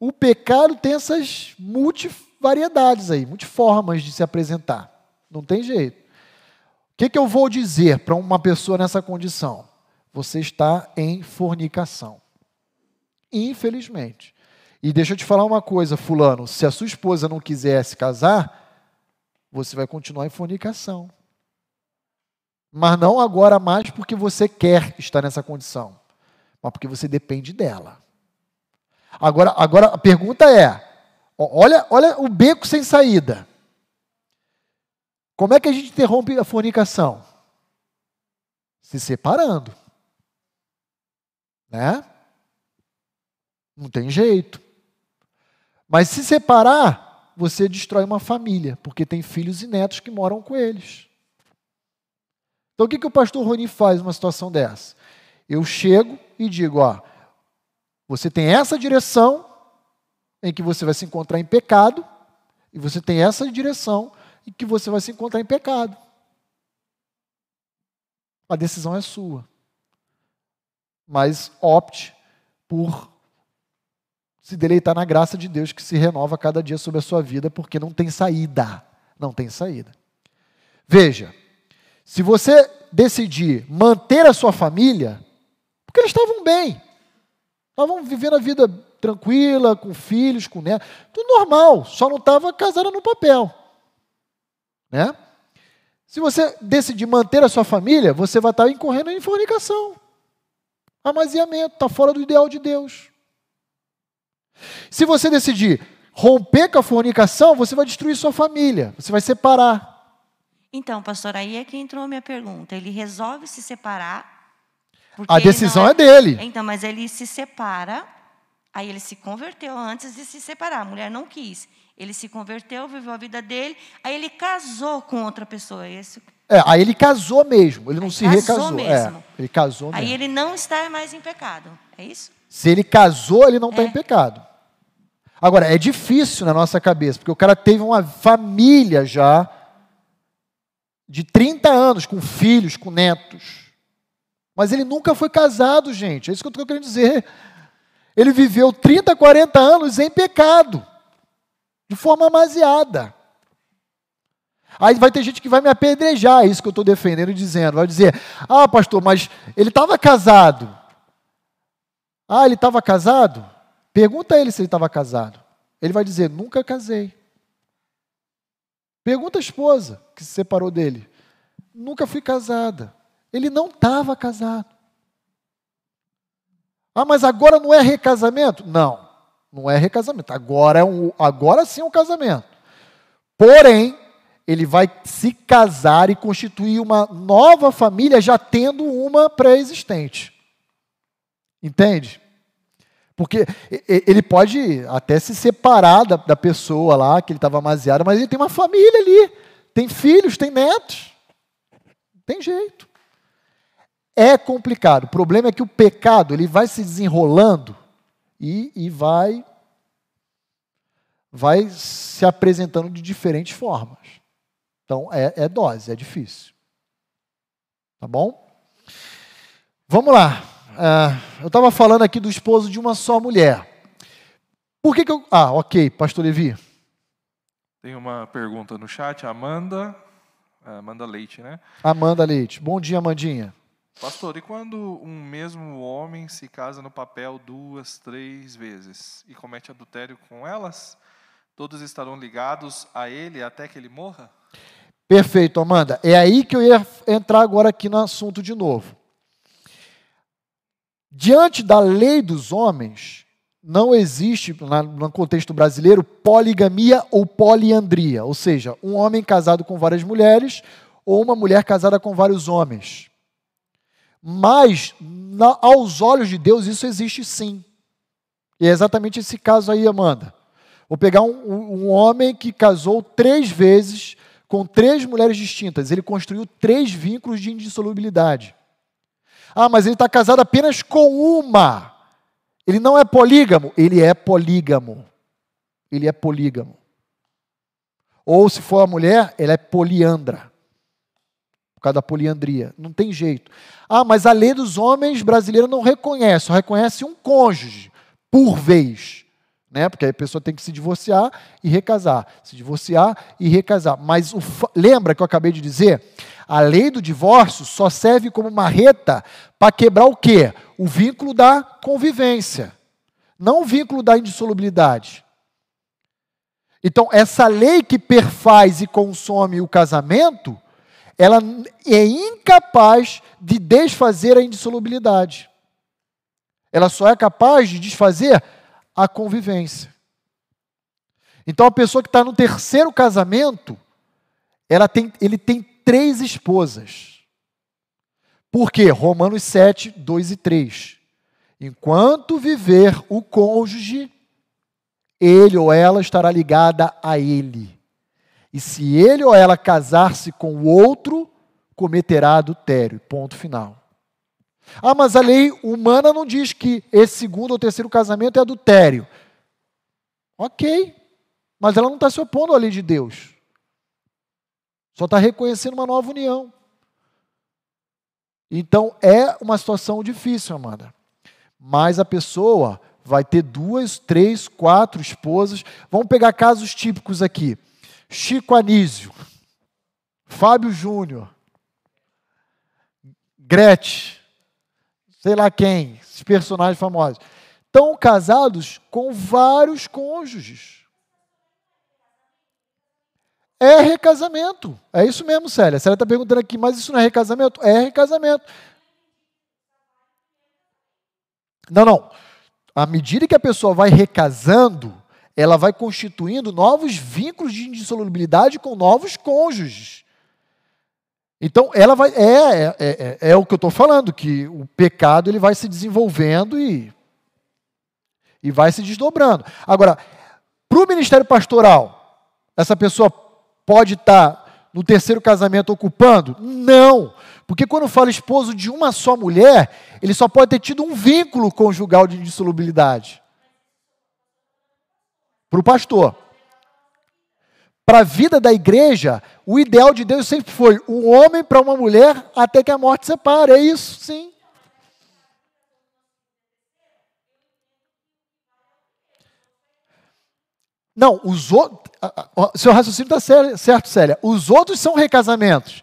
o pecado tem essas multivariedades aí, multiformas de se apresentar. Não tem jeito. O que, que eu vou dizer para uma pessoa nessa condição? Você está em fornicação. Infelizmente. E deixa eu te falar uma coisa, Fulano: se a sua esposa não quiser se casar, você vai continuar em fornicação mas não agora mais porque você quer estar nessa condição, mas porque você depende dela. Agora, agora a pergunta é: olha, olha o beco sem saída. Como é que a gente interrompe a fornicação? Se separando. Né? Não tem jeito. Mas se separar, você destrói uma família, porque tem filhos e netos que moram com eles. Então o que, que o pastor Roni faz numa situação dessa? Eu chego e digo: ó, você tem essa direção em que você vai se encontrar em pecado, e você tem essa direção em que você vai se encontrar em pecado. A decisão é sua. Mas opte por se deleitar na graça de Deus que se renova cada dia sobre a sua vida, porque não tem saída. Não tem saída. Veja, se você decidir manter a sua família, porque eles estavam bem, estavam vivendo a vida tranquila, com filhos, com netos, tudo normal, só não estava casada no papel. Né? Se você decidir manter a sua família, você vai estar incorrendo em fornicação, amaziamento, está fora do ideal de Deus. Se você decidir romper com a fornicação, você vai destruir sua família, você vai separar. Então, pastor, aí é que entrou a minha pergunta. Ele resolve se separar. A decisão é... é dele. Então, mas ele se separa Aí ele se converteu antes de se separar. A mulher não quis. Ele se converteu, viveu a vida dele. Aí ele casou com outra pessoa. Esse... É, aí ele casou mesmo. Ele não aí se casou recasou. Mesmo. É, ele casou aí mesmo. ele não está mais em pecado. É isso? Se ele casou, ele não está é. em pecado. Agora, é difícil na nossa cabeça, porque o cara teve uma família já de 30 anos, com filhos, com netos. Mas ele nunca foi casado, gente. É isso que eu estou querendo dizer. Ele viveu 30, 40 anos em pecado, de forma amaziada. Aí vai ter gente que vai me apedrejar, é isso que eu estou defendendo e dizendo. Vai dizer, ah, pastor, mas ele estava casado. Ah, ele estava casado? Pergunta a ele se ele estava casado. Ele vai dizer, nunca casei. Pergunta a esposa que se separou dele. Nunca fui casada. Ele não estava casado. Ah, mas agora não é recasamento? Não, não é recasamento. Agora, é um, agora sim é um casamento. Porém, ele vai se casar e constituir uma nova família já tendo uma pré-existente. Entende? Porque ele pode até se separar da, da pessoa lá que ele estava amaziado, mas ele tem uma família ali, tem filhos, tem netos. Tem jeito. É complicado. O problema é que o pecado ele vai se desenrolando e, e vai, vai se apresentando de diferentes formas. Então é, é dose, é difícil. Tá bom? Vamos lá. Uh, eu estava falando aqui do esposo de uma só mulher. Por que, que eu. Ah, ok, Pastor Levi. Tem uma pergunta no chat, Amanda. Amanda Leite, né? Amanda Leite. Bom dia, Amandinha. Pastor, e quando um mesmo homem se casa no papel duas, três vezes e comete adultério com elas, todos estarão ligados a ele até que ele morra? Perfeito, Amanda. É aí que eu ia entrar agora aqui no assunto de novo. Diante da lei dos homens, não existe, no contexto brasileiro, poligamia ou poliandria, ou seja, um homem casado com várias mulheres ou uma mulher casada com vários homens. Mas, na, aos olhos de Deus, isso existe sim. E é exatamente esse caso aí, Amanda. Vou pegar um, um homem que casou três vezes com três mulheres distintas. Ele construiu três vínculos de indissolubilidade. Ah, mas ele está casado apenas com uma. Ele não é polígamo? Ele é polígamo. Ele é polígamo. Ou se for a mulher, ela é poliandra por causa da poliandria. Não tem jeito. Ah, mas a lei dos homens brasileira não reconhece, só reconhece um cônjuge por vez. Né? Porque a pessoa tem que se divorciar e recasar. Se divorciar e recasar. Mas o, lembra que eu acabei de dizer? A lei do divórcio só serve como marreta para quebrar o quê? O vínculo da convivência. Não o vínculo da indissolubilidade. Então, essa lei que perfaz e consome o casamento ela é incapaz de desfazer a indissolubilidade. Ela só é capaz de desfazer a convivência. Então, a pessoa que está no terceiro casamento, ela tem, ele tem três esposas. Por quê? Romanos 7, 2 e 3. Enquanto viver o cônjuge, ele ou ela estará ligada a ele. E se ele ou ela casar-se com o outro, cometerá adultério. Ponto final. Ah, mas a lei humana não diz que esse segundo ou terceiro casamento é adultério. Ok, mas ela não está se opondo à lei de Deus. Só está reconhecendo uma nova união. Então é uma situação difícil, Amanda. Mas a pessoa vai ter duas, três, quatro esposas. Vamos pegar casos típicos aqui. Chico Anísio, Fábio Júnior, Gretchen, sei lá quem, esses personagens famosos. Estão casados com vários cônjuges. É recasamento. É isso mesmo, Célia. A Célia está perguntando aqui, mas isso não é recasamento? É recasamento. Não, não. À medida que a pessoa vai recasando, ela vai constituindo novos vínculos de indissolubilidade com novos cônjuges. Então, ela vai. É, é, é, é o que eu estou falando, que o pecado ele vai se desenvolvendo e, e vai se desdobrando. Agora, para o ministério pastoral, essa pessoa pode estar tá no terceiro casamento ocupando? Não. Porque quando fala esposo de uma só mulher, ele só pode ter tido um vínculo conjugal de indissolubilidade. Para o pastor. Para a vida da igreja, o ideal de Deus sempre foi um homem para uma mulher até que a morte separe. É isso, sim. Não, os outros. Seu raciocínio está certo, Célia. Os outros são recasamentos.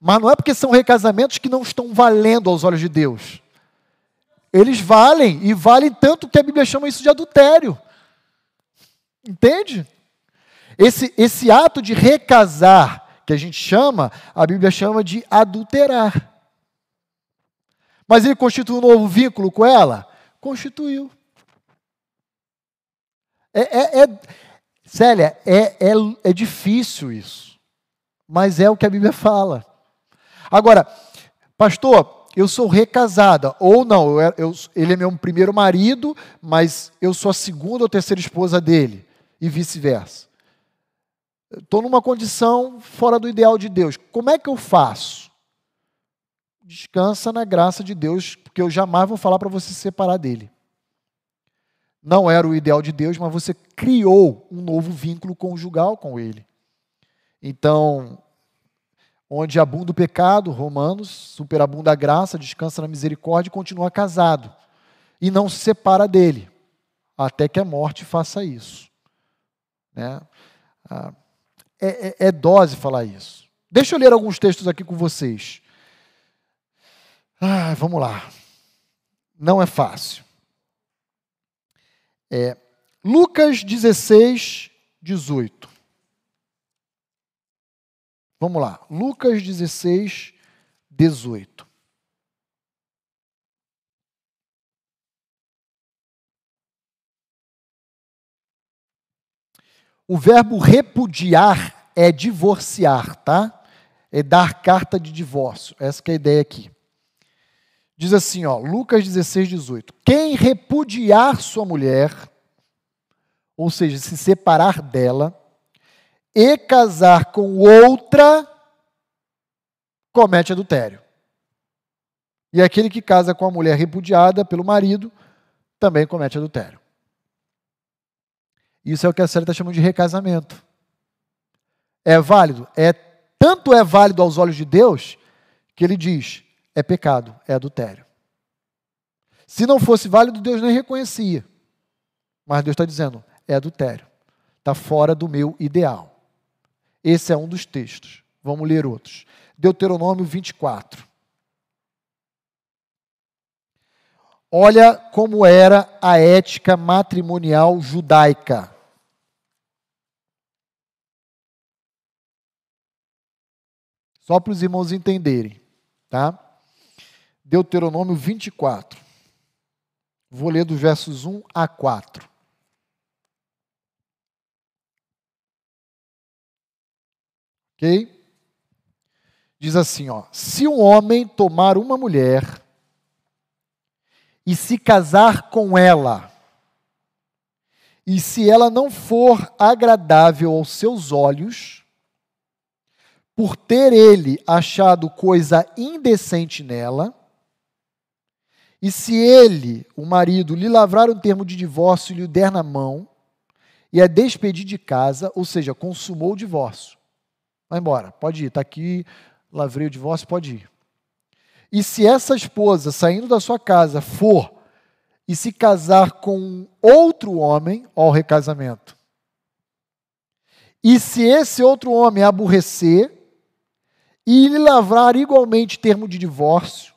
Mas não é porque são recasamentos que não estão valendo aos olhos de Deus. Eles valem, e valem tanto que a Bíblia chama isso de adultério. Entende? Esse, esse ato de recasar, que a gente chama, a Bíblia chama de adulterar. Mas ele constituiu um novo vínculo com ela? Constituiu. É, é, é Célia, é, é, é difícil isso, mas é o que a Bíblia fala. Agora, pastor, eu sou recasada, ou não, eu, eu, ele é meu primeiro marido, mas eu sou a segunda ou terceira esposa dele, e vice-versa estou numa condição fora do ideal de Deus. Como é que eu faço? Descansa na graça de Deus, porque eu jamais vou falar para você se separar dele. Não era o ideal de Deus, mas você criou um novo vínculo conjugal com ele. Então, onde abunda o pecado, Romanos, superabunda a graça, descansa na misericórdia e continua casado. E não se separa dele, até que a morte faça isso. Né? Ah, é, é, é dose falar isso. Deixa eu ler alguns textos aqui com vocês. Ah, vamos lá. Não é fácil. É, Lucas 16, 18. Vamos lá. Lucas 16, 18. O verbo repudiar é divorciar, tá? É dar carta de divórcio. Essa é a ideia aqui. Diz assim, ó, Lucas 16, 18. Quem repudiar sua mulher, ou seja, se separar dela, e casar com outra, comete adultério. E aquele que casa com a mulher repudiada pelo marido, também comete adultério. Isso é o que a série está chamando de recasamento. É válido? É tanto é válido aos olhos de Deus que ele diz: é pecado, é adultério. Se não fosse válido, Deus nem reconhecia. Mas Deus está dizendo: é adultério. Está fora do meu ideal. Esse é um dos textos. Vamos ler outros. Deuteronômio 24. Olha como era a ética matrimonial judaica. Só para os irmãos entenderem, tá? Deuteronômio 24. Vou ler dos versos 1 a 4. Ok? Diz assim, ó: se um homem tomar uma mulher e se casar com ela, e se ela não for agradável aos seus olhos, por ter ele achado coisa indecente nela, e se ele, o marido, lhe lavrar um termo de divórcio e lhe o der na mão, e a despedir de casa, ou seja, consumou o divórcio. Vai embora, pode ir, está aqui, lavrei o divórcio, pode ir. E se essa esposa, saindo da sua casa, for e se casar com outro homem, ao recasamento, e se esse outro homem aborrecer e lhe lavrar igualmente termo de divórcio,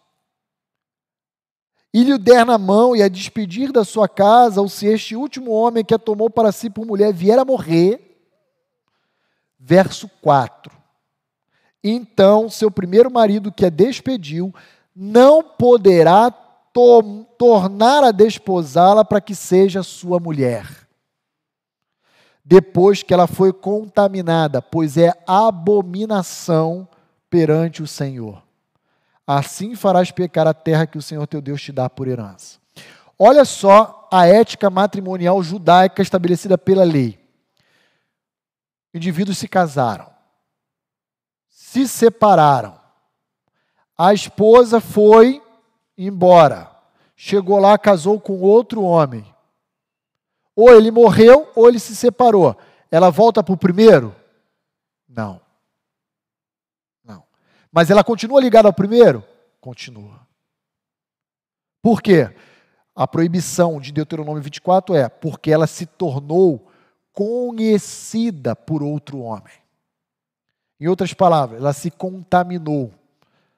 e lhe der na mão e a despedir da sua casa, ou se este último homem que a tomou para si por mulher vier a morrer, verso 4. Então, seu primeiro marido que a despediu não poderá to tornar a desposá-la para que seja sua mulher. Depois que ela foi contaminada, pois é abominação perante o Senhor. Assim farás pecar a terra que o Senhor teu Deus te dá por herança. Olha só a ética matrimonial judaica estabelecida pela lei. Indivíduos se casaram, se separaram. A esposa foi embora. Chegou lá, casou com outro homem. Ou ele morreu, ou ele se separou. Ela volta para o primeiro? Não. Mas ela continua ligada ao primeiro? Continua. Por quê? A proibição de Deuteronômio 24 é porque ela se tornou conhecida por outro homem. Em outras palavras, ela se contaminou,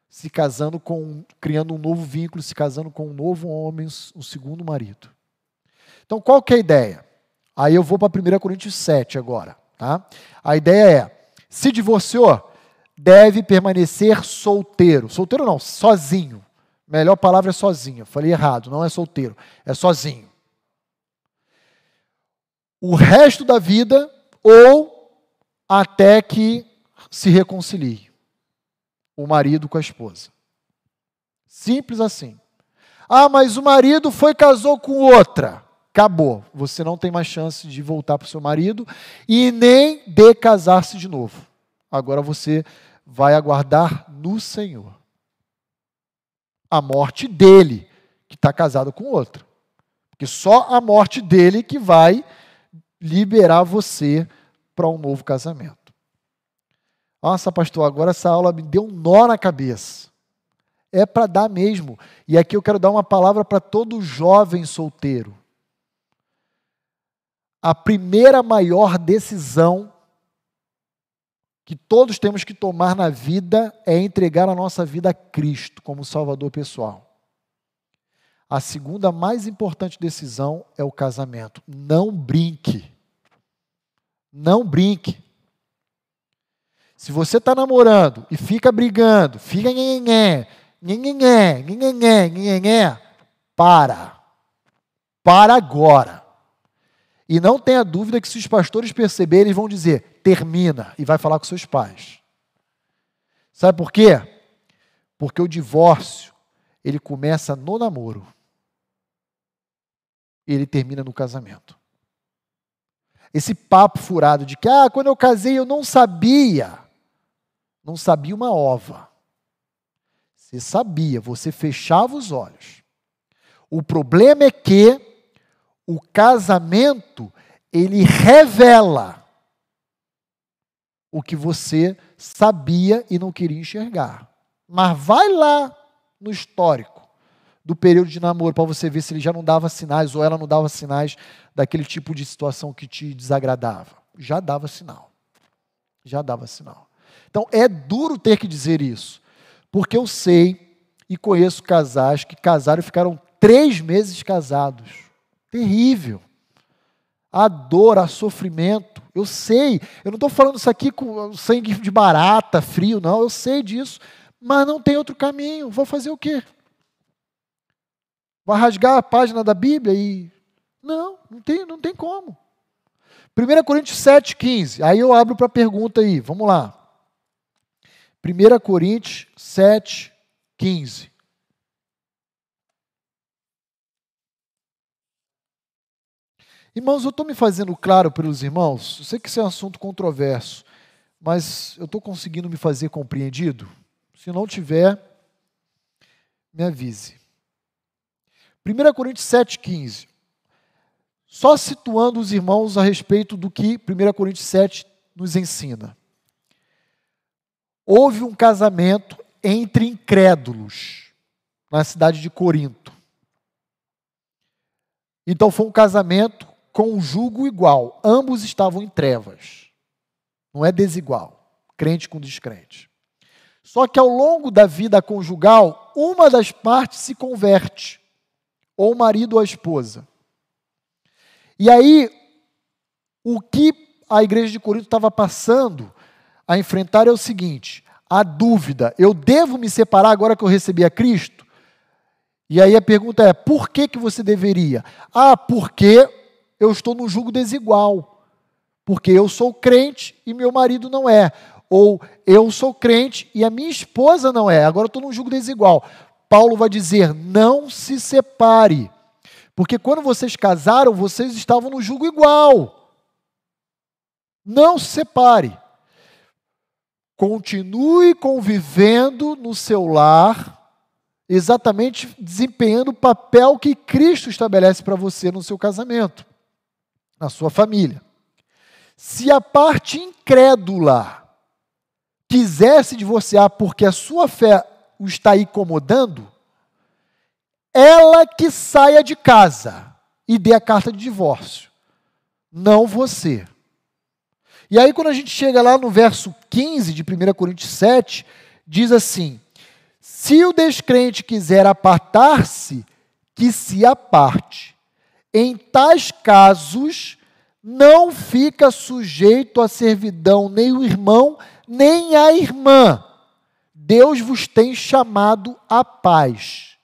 se casando com, criando um novo vínculo, se casando com um novo homem, um segundo marido. Então, qual que é a ideia? Aí eu vou para 1 Coríntios 7 agora. Tá? A ideia é: se divorciou, deve permanecer solteiro. Solteiro não, sozinho. Melhor palavra é sozinho. Falei errado, não é solteiro, é sozinho. O resto da vida ou até que se reconcilie o marido com a esposa. Simples assim. Ah, mas o marido foi casou com outra. Acabou. Você não tem mais chance de voltar para o seu marido e nem de casar-se de novo. Agora você vai aguardar no Senhor. A morte dele, que está casado com outra. Porque só a morte dele que vai liberar você para um novo casamento. Nossa, pastor, agora essa aula me deu um nó na cabeça. É para dar mesmo. E aqui eu quero dar uma palavra para todo jovem solteiro. A primeira maior decisão que todos temos que tomar na vida é entregar a nossa vida a Cristo como Salvador pessoal. A segunda mais importante decisão é o casamento. Não brinque. Não brinque. Se você está namorando e fica brigando, fica nhenhenhé, nhenhenhé, nhenhenhé, nhenhenhé, para. Para agora. E não tenha dúvida que se os pastores perceberem, eles vão dizer: termina, e vai falar com seus pais. Sabe por quê? Porque o divórcio, ele começa no namoro. E ele termina no casamento. Esse papo furado de que, ah, quando eu casei eu não sabia. Não sabia uma ova. Você sabia, você fechava os olhos. O problema é que o casamento, ele revela o que você sabia e não queria enxergar. Mas vai lá no histórico do período de namoro para você ver se ele já não dava sinais ou ela não dava sinais daquele tipo de situação que te desagradava. Já dava sinal. Já dava sinal. Então é duro ter que dizer isso, porque eu sei e conheço casais que casaram e ficaram três meses casados Terrível. A dor, a sofrimento. Eu sei, eu não estou falando isso aqui com sangue de barata, frio, não. Eu sei disso. Mas não tem outro caminho. Vou fazer o quê? Vai rasgar a página da Bíblia e. Não, não tem, não tem como. 1 Coríntios 7,15. Aí eu abro para a pergunta aí. Vamos lá. 1 Coríntios 7, 15. Irmãos, eu estou me fazendo claro pelos irmãos, eu sei que isso é um assunto controverso, mas eu estou conseguindo me fazer compreendido? Se não tiver, me avise. 1 Coríntios 7,15. Só situando os irmãos a respeito do que 1 Coríntios 7 nos ensina. Houve um casamento entre incrédulos na cidade de Corinto. Então foi um casamento com jugo igual. Ambos estavam em trevas. Não é desigual. Crente com descrente. Só que ao longo da vida conjugal, uma das partes se converte, ou o marido ou a esposa. E aí, o que a igreja de Corinto estava passando a enfrentar é o seguinte: a dúvida, eu devo me separar agora que eu recebi a Cristo? E aí a pergunta é: por que, que você deveria? Ah, porque eu estou num jugo desigual. Porque eu sou crente e meu marido não é. Ou eu sou crente e a minha esposa não é. Agora eu estou num jugo desigual. Paulo vai dizer: não se separe. Porque quando vocês casaram, vocês estavam no jugo igual. Não se separe. Continue convivendo no seu lar, exatamente desempenhando o papel que Cristo estabelece para você no seu casamento, na sua família. Se a parte incrédula quiser se divorciar porque a sua fé o está incomodando, ela que saia de casa e dê a carta de divórcio, não você. E aí, quando a gente chega lá no verso 15 de 1 Coríntios 7, diz assim: Se o descrente quiser apartar-se, que se aparte. Em tais casos, não fica sujeito à servidão nem o irmão, nem a irmã. Deus vos tem chamado à paz.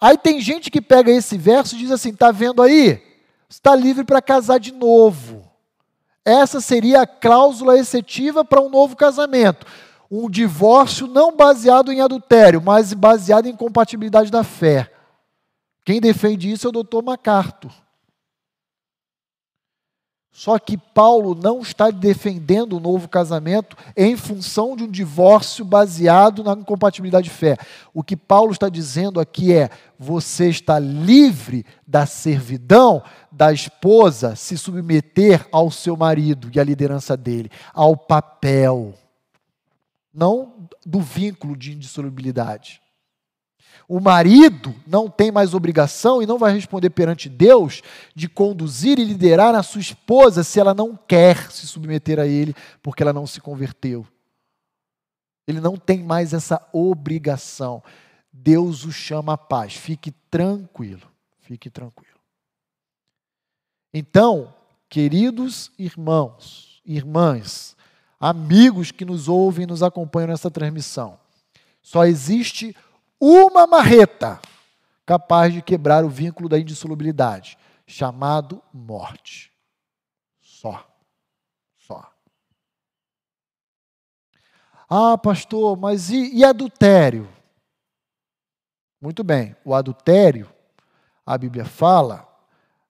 Aí tem gente que pega esse verso e diz assim: está vendo aí? Está livre para casar de novo. Essa seria a cláusula excetiva para um novo casamento. Um divórcio não baseado em adultério, mas baseado em compatibilidade da fé. Quem defende isso é o doutor MacArthur. Só que Paulo não está defendendo o novo casamento em função de um divórcio baseado na incompatibilidade de fé. O que Paulo está dizendo aqui é: você está livre da servidão da esposa se submeter ao seu marido e à liderança dele, ao papel, não do vínculo de indissolubilidade. O marido não tem mais obrigação e não vai responder perante Deus de conduzir e liderar a sua esposa se ela não quer se submeter a ele porque ela não se converteu. Ele não tem mais essa obrigação. Deus o chama à paz. Fique tranquilo. Fique tranquilo. Então, queridos irmãos, irmãs, amigos que nos ouvem e nos acompanham nessa transmissão, só existe uma marreta capaz de quebrar o vínculo da indissolubilidade, chamado morte. Só. Só. Ah, pastor, mas e, e adultério? Muito bem, o adultério, a Bíblia fala,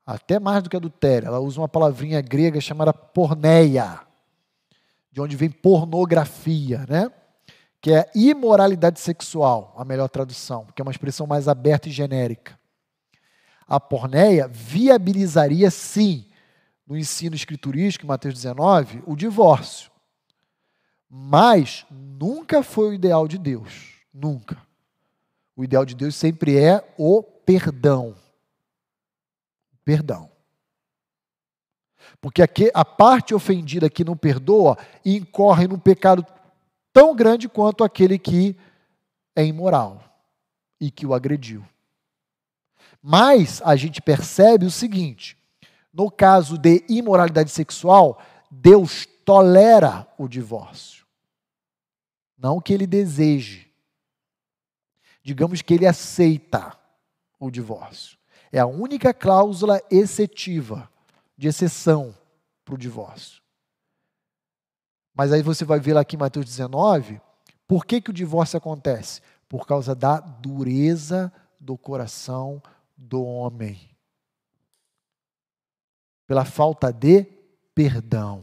até mais do que adultério, ela usa uma palavrinha grega chamada porneia, de onde vem pornografia, né? Que é imoralidade sexual, a melhor tradução, que é uma expressão mais aberta e genérica. A porneia viabilizaria, sim, no ensino escriturístico, em Mateus 19, o divórcio. Mas nunca foi o ideal de Deus. Nunca. O ideal de Deus sempre é o perdão. Perdão. Porque a parte ofendida que não perdoa incorre num pecado tão grande quanto aquele que é imoral e que o agrediu. Mas a gente percebe o seguinte: no caso de imoralidade sexual, Deus tolera o divórcio. Não que ele deseje. Digamos que ele aceita o divórcio. É a única cláusula excetiva, de exceção para o divórcio. Mas aí você vai ver lá aqui em Mateus 19 Por que, que o divórcio acontece? Por causa da dureza do coração do homem. Pela falta de perdão.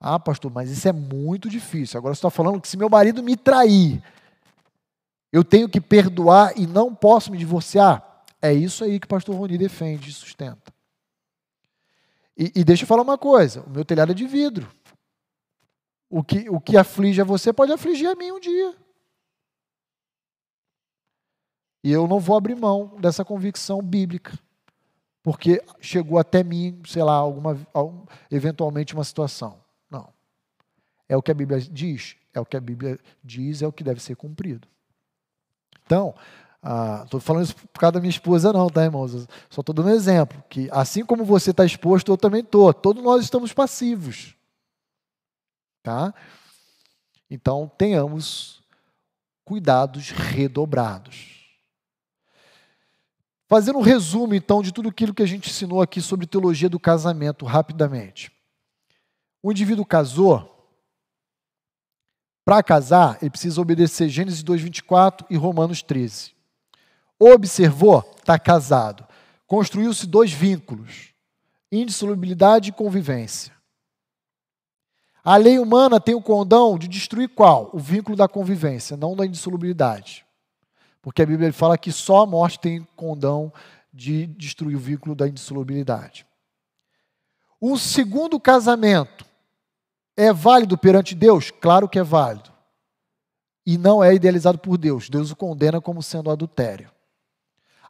Ah, pastor, mas isso é muito difícil. Agora você está falando que se meu marido me trair, eu tenho que perdoar e não posso me divorciar? É isso aí que o pastor Roni defende e sustenta. E, e, deixa eu falar uma coisa: o meu telhado é de vidro. O que, o que aflige a você pode afligir a mim um dia. E eu não vou abrir mão dessa convicção bíblica. Porque chegou até mim, sei lá, alguma, eventualmente uma situação. Não. É o que a Bíblia diz, é o que a Bíblia diz, é o que deve ser cumprido. Então, Estou ah, falando isso por causa da minha esposa, não, tá, irmãos? Só estou dando um exemplo. Que assim como você está exposto, eu também estou. Todos nós estamos passivos. Tá? Então, tenhamos cuidados redobrados. Fazendo um resumo, então, de tudo aquilo que a gente ensinou aqui sobre teologia do casamento, rapidamente. O indivíduo casou. Para casar, ele precisa obedecer Gênesis 2,24 e Romanos 13. Observou? Está casado. Construiu-se dois vínculos: indissolubilidade e convivência. A lei humana tem o condão de destruir qual? O vínculo da convivência, não da indissolubilidade. Porque a Bíblia fala que só a morte tem condão de destruir o vínculo da indissolubilidade. O segundo casamento é válido perante Deus? Claro que é válido. E não é idealizado por Deus. Deus o condena como sendo adultério.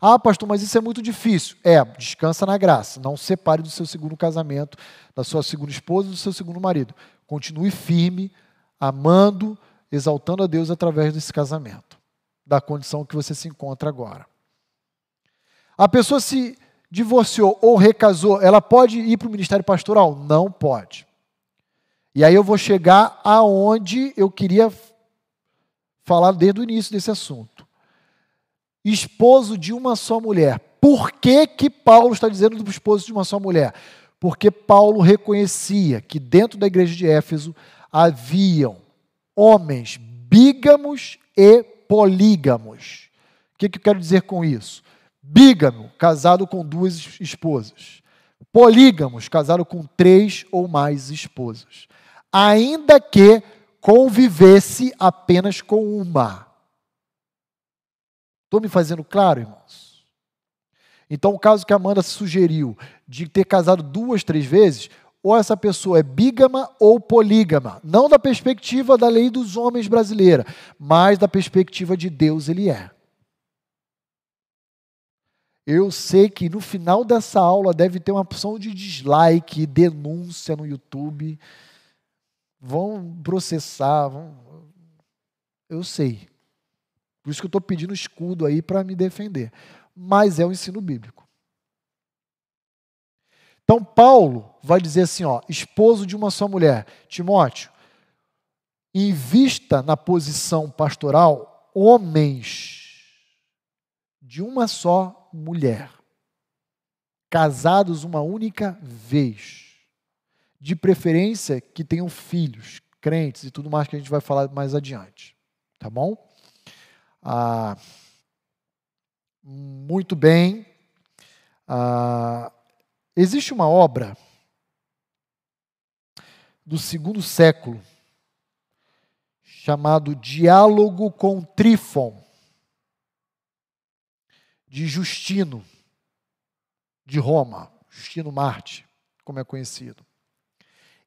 Ah, pastor, mas isso é muito difícil. É, descansa na graça. Não separe do seu segundo casamento, da sua segunda esposa, do seu segundo marido. Continue firme, amando, exaltando a Deus através desse casamento, da condição que você se encontra agora. A pessoa se divorciou ou recasou, ela pode ir para o ministério pastoral? Não pode. E aí eu vou chegar aonde eu queria falar desde o início desse assunto esposo de uma só mulher. Por que, que Paulo está dizendo do esposo de uma só mulher? Porque Paulo reconhecia que dentro da igreja de Éfeso haviam homens bígamos e polígamos. O que, que eu quero dizer com isso? Bígamo, casado com duas esposas. Polígamos, casado com três ou mais esposas. Ainda que convivesse apenas com uma. Estou me fazendo claro, irmãos? Então, o caso que a Amanda sugeriu de ter casado duas, três vezes, ou essa pessoa é bígama ou polígama. Não da perspectiva da lei dos homens brasileira, mas da perspectiva de Deus ele é. Eu sei que no final dessa aula deve ter uma opção de dislike, denúncia no YouTube. Vão processar, vão... eu sei. Por isso que eu estou pedindo escudo aí para me defender. Mas é o ensino bíblico. Então, Paulo vai dizer assim: ó, esposo de uma só mulher. Timóteo, invista na posição pastoral homens de uma só mulher, casados uma única vez, de preferência que tenham filhos, crentes e tudo mais que a gente vai falar mais adiante. Tá bom? Ah, muito bem. Ah, existe uma obra do segundo século chamado Diálogo com Trífon, de Justino, de Roma, Justino Marte, como é conhecido.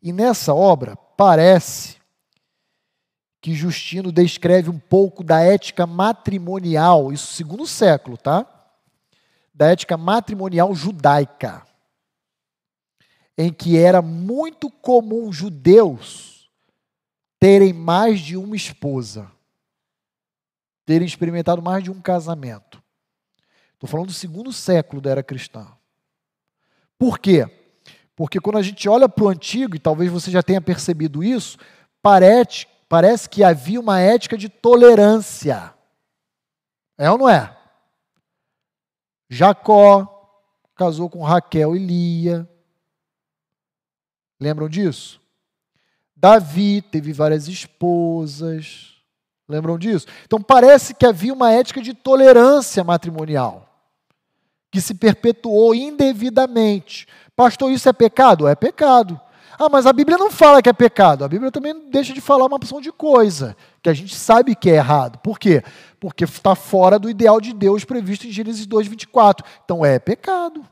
E nessa obra parece que Justino descreve um pouco da ética matrimonial, isso segundo século, tá? Da ética matrimonial judaica, em que era muito comum judeus terem mais de uma esposa, terem experimentado mais de um casamento. Estou falando do segundo século da era cristã. Por quê? Porque quando a gente olha para o antigo, e talvez você já tenha percebido isso, parece, parece que havia uma ética de tolerância. É ou não é? Jacó casou com Raquel e Lia. Lembram disso? Davi teve várias esposas. Lembram disso? Então parece que havia uma ética de tolerância matrimonial que se perpetuou indevidamente. Pastor, isso é pecado? É pecado. Ah, mas a Bíblia não fala que é pecado. A Bíblia também deixa de falar uma opção de coisa que a gente sabe que é errado. Por quê? Porque está fora do ideal de Deus previsto em Gênesis 2:24. Então é pecado.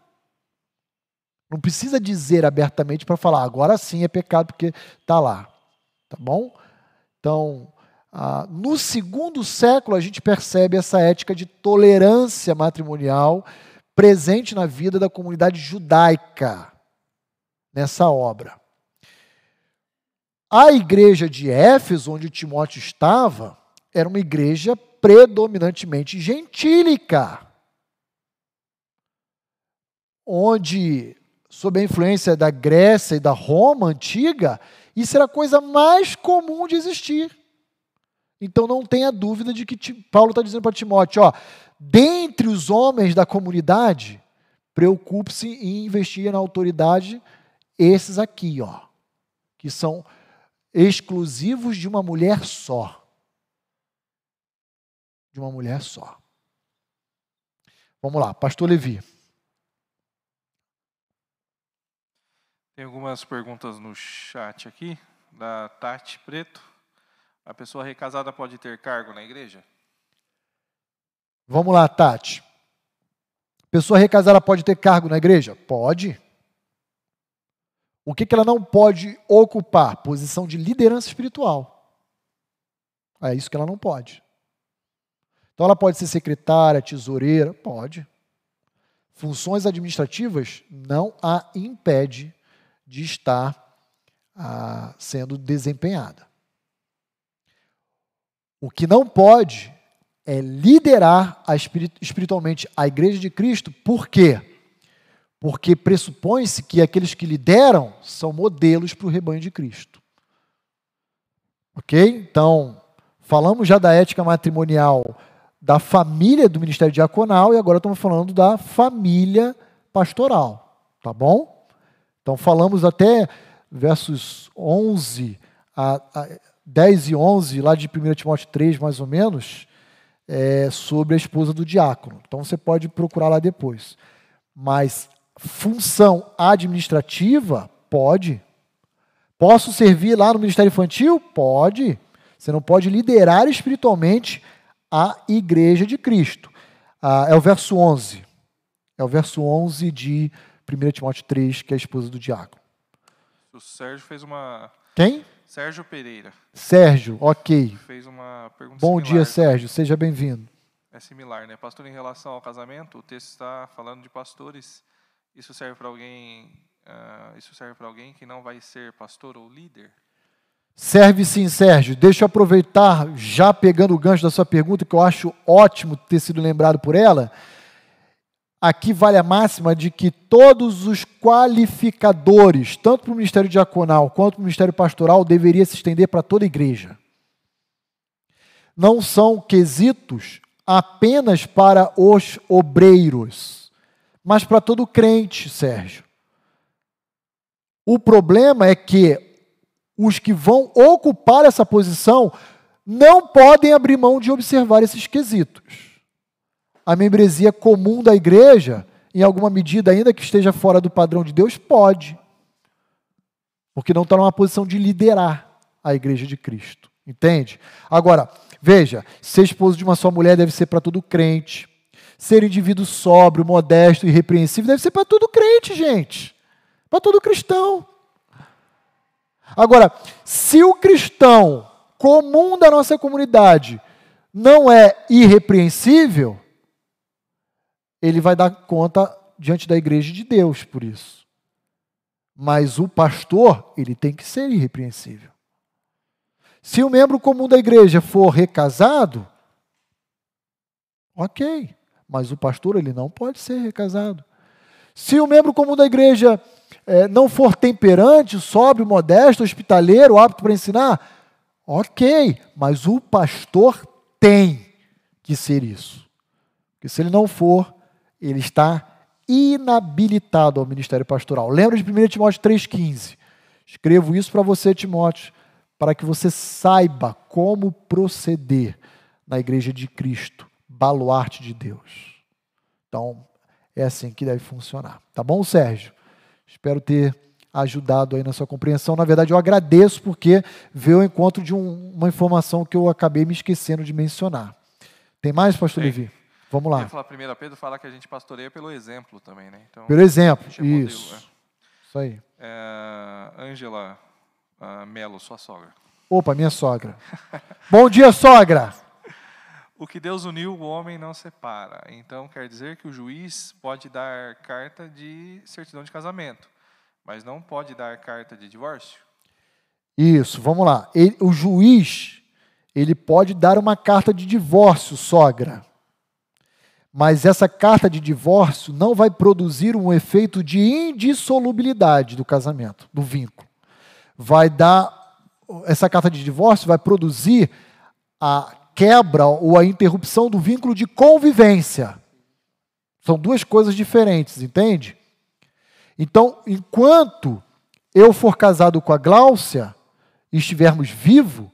Não precisa dizer abertamente para falar, agora sim é pecado porque está lá. Tá bom? Então, ah, no segundo século, a gente percebe essa ética de tolerância matrimonial presente na vida da comunidade judaica nessa obra. A igreja de Éfeso, onde Timóteo estava, era uma igreja predominantemente gentílica, onde, sob a influência da Grécia e da Roma antiga, isso era a coisa mais comum de existir. Então não tenha dúvida de que Paulo está dizendo para Timóteo: ó, dentre os homens da comunidade, preocupe-se em investir na autoridade esses aqui, ó, que são exclusivos de uma mulher só. De uma mulher só. Vamos lá, Pastor Levi. Tem algumas perguntas no chat aqui, da Tati Preto. A pessoa recasada pode ter cargo na igreja? Vamos lá, Tati. Pessoa recasada pode ter cargo na igreja? Pode. O que, que ela não pode ocupar? Posição de liderança espiritual. É isso que ela não pode. Então ela pode ser secretária, tesoureira? Pode. Funções administrativas não a impede de estar ah, sendo desempenhada. O que não pode é liderar a espiritualmente a igreja de Cristo, por quê? Porque pressupõe-se que aqueles que lideram são modelos para o rebanho de Cristo. Ok? Então, falamos já da ética matrimonial da família do ministério diaconal e agora estamos falando da família pastoral. Tá bom? Então, falamos até versos 11 a, a 10 e 11, lá de 1 Timóteo 3, mais ou menos, é, sobre a esposa do diácono. Então, você pode procurar lá depois. Mas função administrativa? Pode. Posso servir lá no Ministério Infantil? Pode. Você não pode liderar espiritualmente a igreja de Cristo. Ah, é o verso 11. É o verso 11 de 1 Timóteo 3, que é a esposa do diácono. O Sérgio fez uma. Quem? Sérgio Pereira. Sérgio, ok. Fez uma pergunta Bom similar. dia, Sérgio. Seja bem-vindo. É similar, né? Pastor, em relação ao casamento, o texto está falando de pastores isso serve para alguém, uh, isso serve para alguém que não vai ser pastor ou líder? Serve sim, Sérgio. Deixa eu aproveitar, já pegando o gancho da sua pergunta, que eu acho ótimo ter sido lembrado por ela. Aqui vale a máxima de que todos os qualificadores, tanto para o ministério diaconal quanto para o ministério pastoral, deveria se estender para toda a igreja. Não são quesitos apenas para os obreiros mas para todo crente, Sérgio. O problema é que os que vão ocupar essa posição não podem abrir mão de observar esses quesitos. A membresia comum da igreja, em alguma medida, ainda que esteja fora do padrão de Deus, pode. Porque não está numa posição de liderar a igreja de Cristo. Entende? Agora, veja: ser esposo de uma só mulher deve ser para todo crente. Ser indivíduo sóbrio, modesto irrepreensível deve ser para todo crente, gente. Para todo cristão. Agora, se o cristão comum da nossa comunidade não é irrepreensível, ele vai dar conta diante da igreja de Deus por isso. Mas o pastor, ele tem que ser irrepreensível. Se o membro comum da igreja for recasado, ok mas o pastor ele não pode ser recasado. Se o membro comum da igreja é, não for temperante, sóbrio, modesto, hospitaleiro, apto para ensinar, ok, mas o pastor tem que ser isso. Porque se ele não for, ele está inabilitado ao ministério pastoral. Lembra de 1 Timóteo 3,15? Escrevo isso para você, Timóteo, para que você saiba como proceder na igreja de Cristo, baluarte de Deus. Então, é assim que deve funcionar. Tá bom, Sérgio? Espero ter ajudado aí na sua compreensão. Na verdade, eu agradeço porque veio ao encontro de um, uma informação que eu acabei me esquecendo de mencionar. Tem mais, pastor Tem. Levi? Vamos lá. Eu falar, 1 Pedro fala que a gente pastoreia pelo exemplo também, né? Então, Pelo exemplo. a é modelo, Isso. é. Isso aí. É, Ângela ah, Melo, sua sogra. Opa, minha sogra. Bom dia, sogra. O que Deus uniu, o homem não separa. Então, quer dizer que o juiz pode dar carta de certidão de casamento, mas não pode dar carta de divórcio? Isso, vamos lá. Ele- o juiz, ele pode dar uma carta de divórcio, sogra. Mas essa carta de divórcio não vai produzir um efeito de indissolubilidade do casamento, do vínculo. Vai dar essa carta de divórcio vai produzir a quebra ou a interrupção do vínculo de convivência. São duas coisas diferentes, entende? Então, enquanto eu for casado com a Gláucia e estivermos vivos,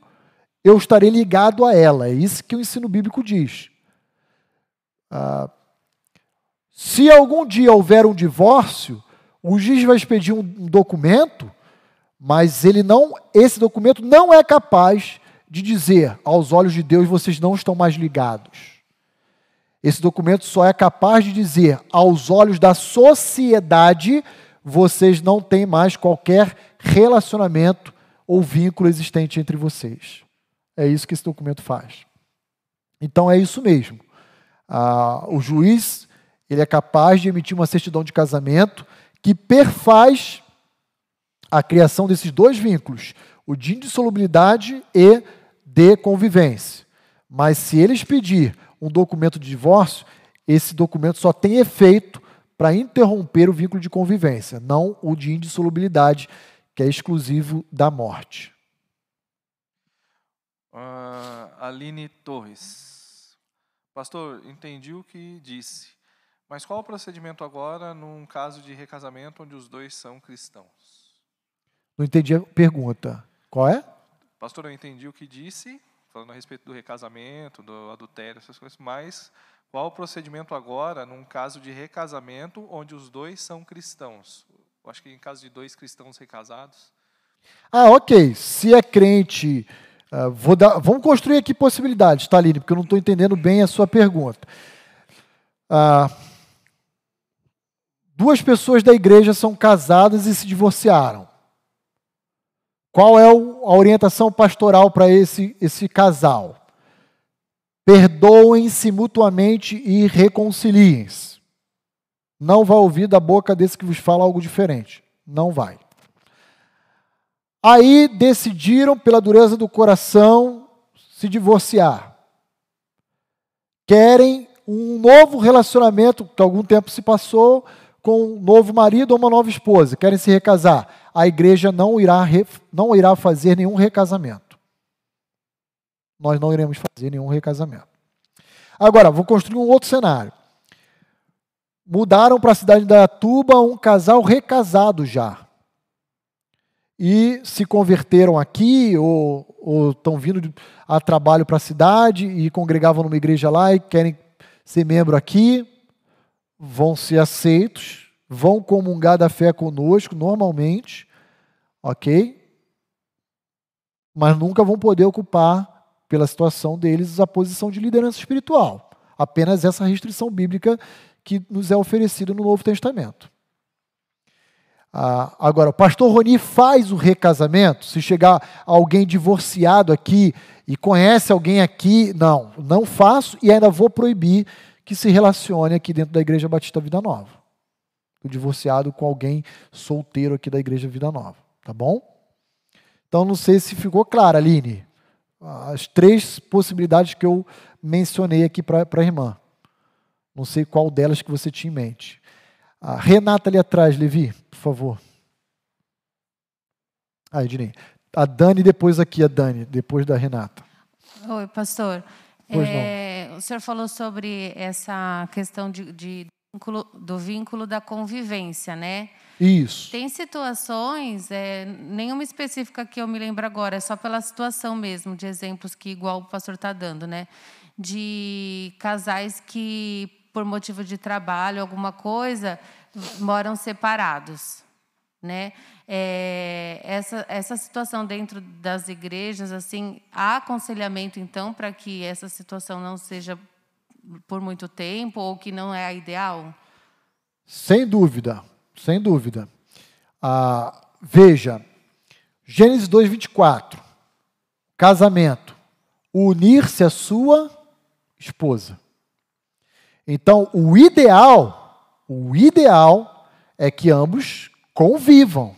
eu estarei ligado a ela. É isso que o ensino bíblico diz. Ah, se algum dia houver um divórcio, o juiz vai expedir um documento, mas ele não, esse documento não é capaz de dizer aos olhos de Deus vocês não estão mais ligados. Esse documento só é capaz de dizer aos olhos da sociedade vocês não têm mais qualquer relacionamento ou vínculo existente entre vocês. É isso que esse documento faz. Então é isso mesmo. Ah, o juiz ele é capaz de emitir uma certidão de casamento que perfaz a criação desses dois vínculos, o de indissolubilidade e de convivência. Mas se eles pedir um documento de divórcio, esse documento só tem efeito para interromper o vínculo de convivência, não o de indissolubilidade, que é exclusivo da morte. Ah, Aline Torres. Pastor, entendi o que disse. Mas qual o procedimento agora num caso de recasamento onde os dois são cristãos? Não entendi a pergunta. Qual é? Pastor, eu entendi o que disse, falando a respeito do recasamento, do adultério, essas coisas, mas qual o procedimento agora num caso de recasamento onde os dois são cristãos? Eu acho que em caso de dois cristãos recasados. Ah, ok. Se é crente. ah, vou dar- vamos construir aqui possibilidades, Taline, porque eu não estou entendendo bem a sua pergunta. Ah, duas pessoas da igreja são casadas e se divorciaram. Qual é a orientação pastoral para esse, esse casal? Perdoem-se mutuamente e reconciliem-se. Não vai ouvir da boca desse que vos fala algo diferente. Não vai. Aí decidiram, pela dureza do coração, se divorciar. Querem um novo relacionamento, que algum tempo se passou, com um novo marido ou uma nova esposa. Querem se recasar. A igreja não irá, não irá fazer nenhum recasamento. Nós não iremos fazer nenhum recasamento. Agora, vou construir um outro cenário. Mudaram para a cidade da Atuba um casal recasado já e se converteram aqui ou, ou estão vindo a trabalho para a cidade e congregavam numa igreja lá e querem ser membro aqui, vão ser aceitos, vão comungar da fé conosco normalmente, ok? Mas nunca vão poder ocupar, pela situação deles, a posição de liderança espiritual. Apenas essa restrição bíblica que nos é oferecida no Novo Testamento. Ah, agora, o pastor Roni faz o recasamento. Se chegar alguém divorciado aqui e conhece alguém aqui, não, não faço e ainda vou proibir que se relacione aqui dentro da Igreja Batista Vida Nova. Divorciado com alguém solteiro aqui da Igreja Vida Nova, tá bom? Então, não sei se ficou claro, Aline. As três possibilidades que eu mencionei aqui para a irmã. Não sei qual delas que você tinha em mente. A Renata ali atrás, Levi, por favor. Ah, Ednei. A Dani depois aqui, a Dani, depois da Renata. Oi, pastor. É, o senhor falou sobre essa questão de, de do vínculo da convivência, né? Isso. Tem situações, é, nenhuma específica que eu me lembro agora, é só pela situação mesmo, de exemplos que igual o pastor está dando, né? De casais que, por motivo de trabalho, alguma coisa, moram separados, né? É, essa, essa situação dentro das igrejas, assim, há aconselhamento, então, para que essa situação não seja por muito tempo ou que não é a ideal? Sem dúvida, sem dúvida. Ah, veja, Gênesis 2, 24. Casamento. Unir-se à sua esposa. Então, o ideal, o ideal é que ambos convivam.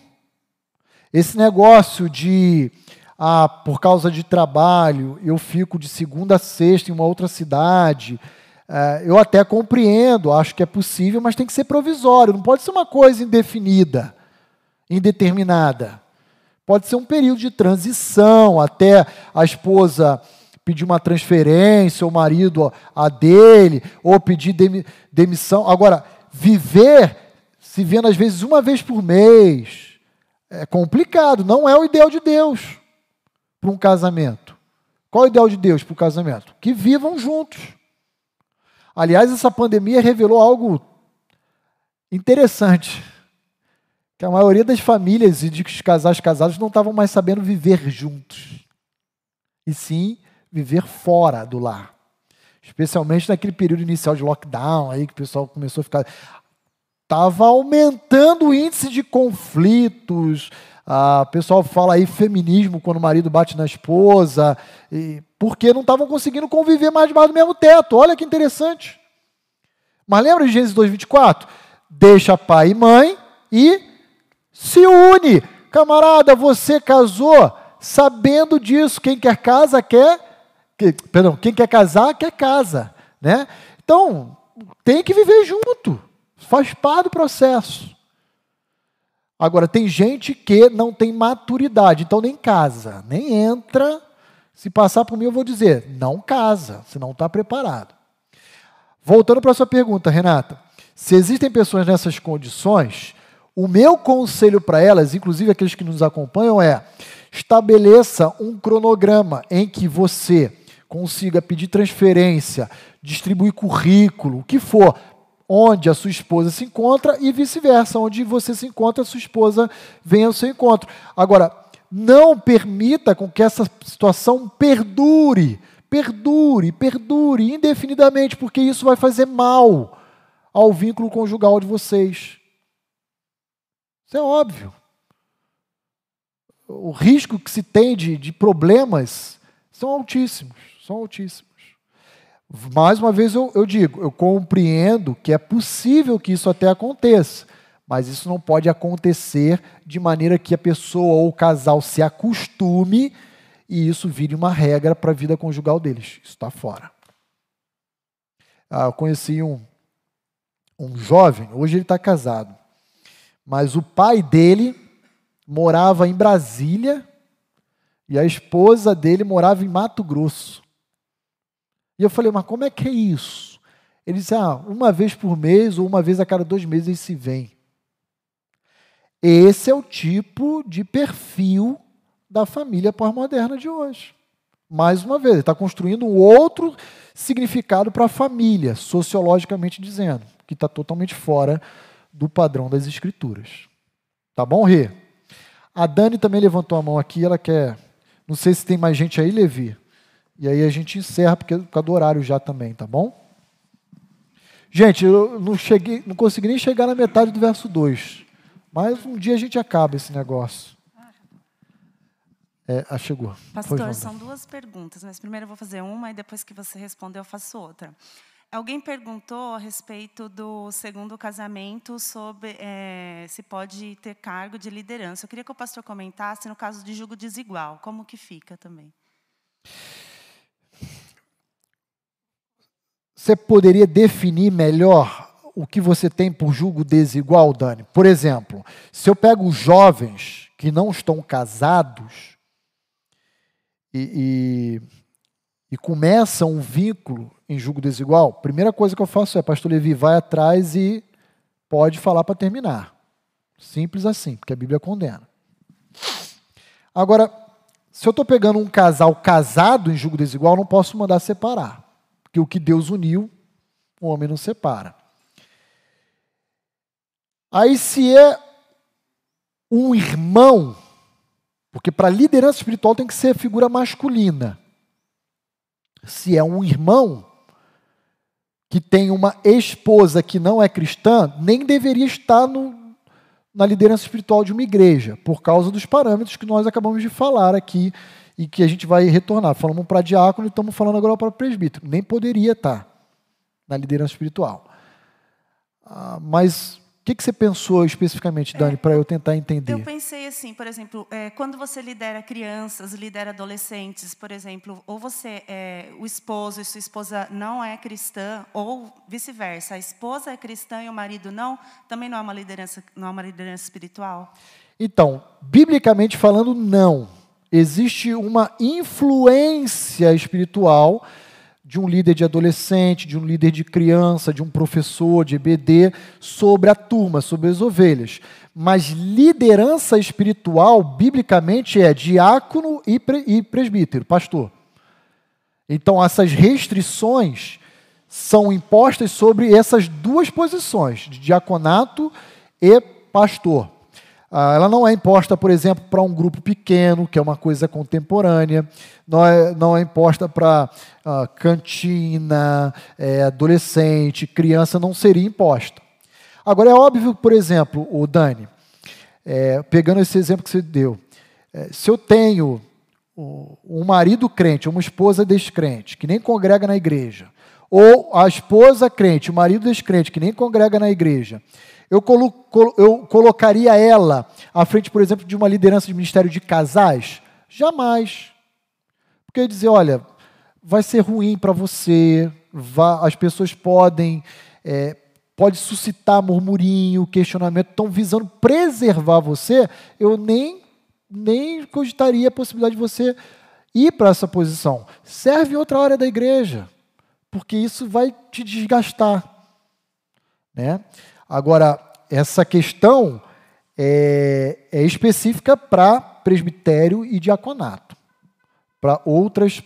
Esse negócio de, ah, por causa de trabalho, eu fico de segunda a sexta em uma outra cidade, é, eu até compreendo, acho que é possível, mas tem que ser provisório, não pode ser uma coisa indefinida, indeterminada. Pode ser um período de transição até a esposa pedir uma transferência, o marido a dele, ou pedir demissão. Agora, viver se vendo às vezes uma vez por mês é complicado, não é o ideal de Deus para um casamento. Qual o ideal de Deus para o casamento? Que vivam juntos. Aliás, essa pandemia revelou algo interessante. Que a maioria das famílias e dos casais casados não estavam mais sabendo viver juntos. E sim viver fora do lar. Especialmente naquele período inicial de lockdown, aí que o pessoal começou a ficar. Estava aumentando o índice de conflitos. Ah, o pessoal fala aí feminismo quando o marido bate na esposa. E porque não estavam conseguindo conviver mais debaixo do mesmo teto. Olha que interessante. Mas lembra de Gênesis 2,24? Deixa pai e mãe e se une. Camarada, você casou sabendo disso. Quem quer casa, quer. Que, perdão, quem quer casar, quer casa. Né? Então, tem que viver junto. Faz parte do processo. Agora, tem gente que não tem maturidade, então nem casa, nem entra se passar por mim, eu vou dizer: não casa, se não está preparado. Voltando para a sua pergunta, Renata. Se existem pessoas nessas condições, o meu conselho para elas, inclusive aqueles que nos acompanham, é: estabeleça um cronograma em que você consiga pedir transferência, distribuir currículo, o que for, onde a sua esposa se encontra e vice-versa, onde você se encontra, a sua esposa vem ao seu encontro. Agora, não permita com que essa situação perdure, perdure, perdure indefinidamente, porque isso vai fazer mal ao vínculo conjugal de vocês. Isso é óbvio. O risco que se tem de, de problemas são altíssimos, são altíssimos. Mais uma vez eu, eu digo, eu compreendo que é possível que isso até aconteça, mas isso não pode acontecer de maneira que a pessoa ou o casal se acostume e isso vire uma regra para a vida conjugal deles. Isso está fora. Ah, eu conheci um, um jovem, hoje ele está casado, mas o pai dele morava em Brasília e a esposa dele morava em Mato Grosso. E eu falei, mas como é que é isso? Ele disse, ah, uma vez por mês ou uma vez a cada dois meses eles se vêm. Esse é o tipo de perfil da família pós-moderna de hoje. Mais uma vez, ele está construindo um outro significado para a família, sociologicamente dizendo, que está totalmente fora do padrão das escrituras. Tá bom, Rê? A Dani também levantou a mão aqui, ela quer. Não sei se tem mais gente aí, Levi. E aí a gente encerra, porque por causa do horário já também, tá bom? Gente, eu não, cheguei, não consegui nem chegar na metade do verso 2. Mas um dia a gente acaba esse negócio. É, ah, chegou. Pastor, Foi, são duas perguntas, mas primeiro eu vou fazer uma e depois que você responder eu faço outra. Alguém perguntou a respeito do segundo casamento sobre é, se pode ter cargo de liderança. Eu queria que o pastor comentasse no caso de julgo desigual, como que fica também. Você poderia definir melhor o que você tem por julgo desigual, Dani? Por exemplo, se eu pego jovens que não estão casados e, e, e começam um vínculo em julgo desigual, primeira coisa que eu faço é, pastor Levi, vai atrás e pode falar para terminar. Simples assim, porque a Bíblia condena. Agora, se eu estou pegando um casal casado em julgo desigual, não posso mandar separar. Porque o que Deus uniu, o homem não separa. Aí, se é um irmão, porque para liderança espiritual tem que ser figura masculina. Se é um irmão que tem uma esposa que não é cristã, nem deveria estar no, na liderança espiritual de uma igreja, por causa dos parâmetros que nós acabamos de falar aqui e que a gente vai retornar. Falamos para diácono e estamos falando agora para presbítero. Nem poderia estar na liderança espiritual. Ah, mas que, que você pensou especificamente, Dani, é, para eu tentar entender? Eu pensei assim, por exemplo, é, quando você lidera crianças, lidera adolescentes, por exemplo, ou você é o esposo e sua esposa não é cristã, ou vice-versa, a esposa é cristã e o marido não, também não é uma liderança, não é uma liderança espiritual? Então, biblicamente falando, não. Existe uma influência espiritual de um líder de adolescente, de um líder de criança, de um professor de EBD, sobre a turma, sobre as ovelhas. Mas liderança espiritual, biblicamente, é diácono e presbítero, pastor. Então, essas restrições são impostas sobre essas duas posições, de diaconato e pastor. Ah, ela não é imposta, por exemplo, para um grupo pequeno, que é uma coisa contemporânea, não é, não é imposta para uh, cantina, é, adolescente, criança, não seria imposta. Agora, é óbvio, por exemplo, o Dani, é, pegando esse exemplo que você deu, é, se eu tenho um marido crente, uma esposa descrente, que nem congrega na igreja, ou a esposa crente, o marido descrente, que nem congrega na igreja, eu, colo eu colocaria ela à frente, por exemplo, de uma liderança de ministério de casais? Jamais. Porque dizer, olha, vai ser ruim para você, as pessoas podem, é, pode suscitar murmurinho, questionamento, estão visando preservar você, eu nem, nem cogitaria a possibilidade de você ir para essa posição. Serve em outra área da igreja, porque isso vai te desgastar. Né? Agora, essa questão é, é específica para presbitério e diaconato. Para outras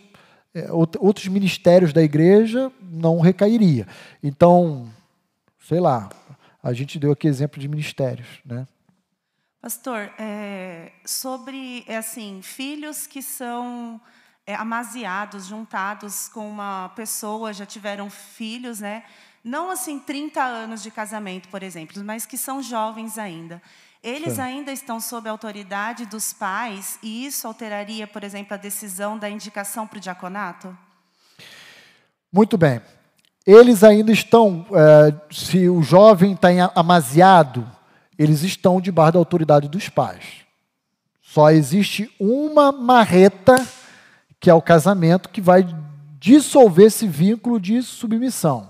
é, outros ministérios da igreja não recairia. Então, sei lá, a gente deu aqui exemplo de ministérios, né? Pastor, é, sobre é assim, filhos que são é, juntados com uma pessoa, já tiveram filhos, né? Não assim 30 anos de casamento, por exemplo, mas que são jovens ainda. Eles Sim. ainda estão sob a autoridade dos pais e isso alteraria, por exemplo, a decisão da indicação para o diaconato? Muito bem. Eles ainda estão, é, se o jovem está amaziado, eles estão debaixo da autoridade dos pais. Só existe uma marreta, que é o casamento, que vai dissolver esse vínculo de submissão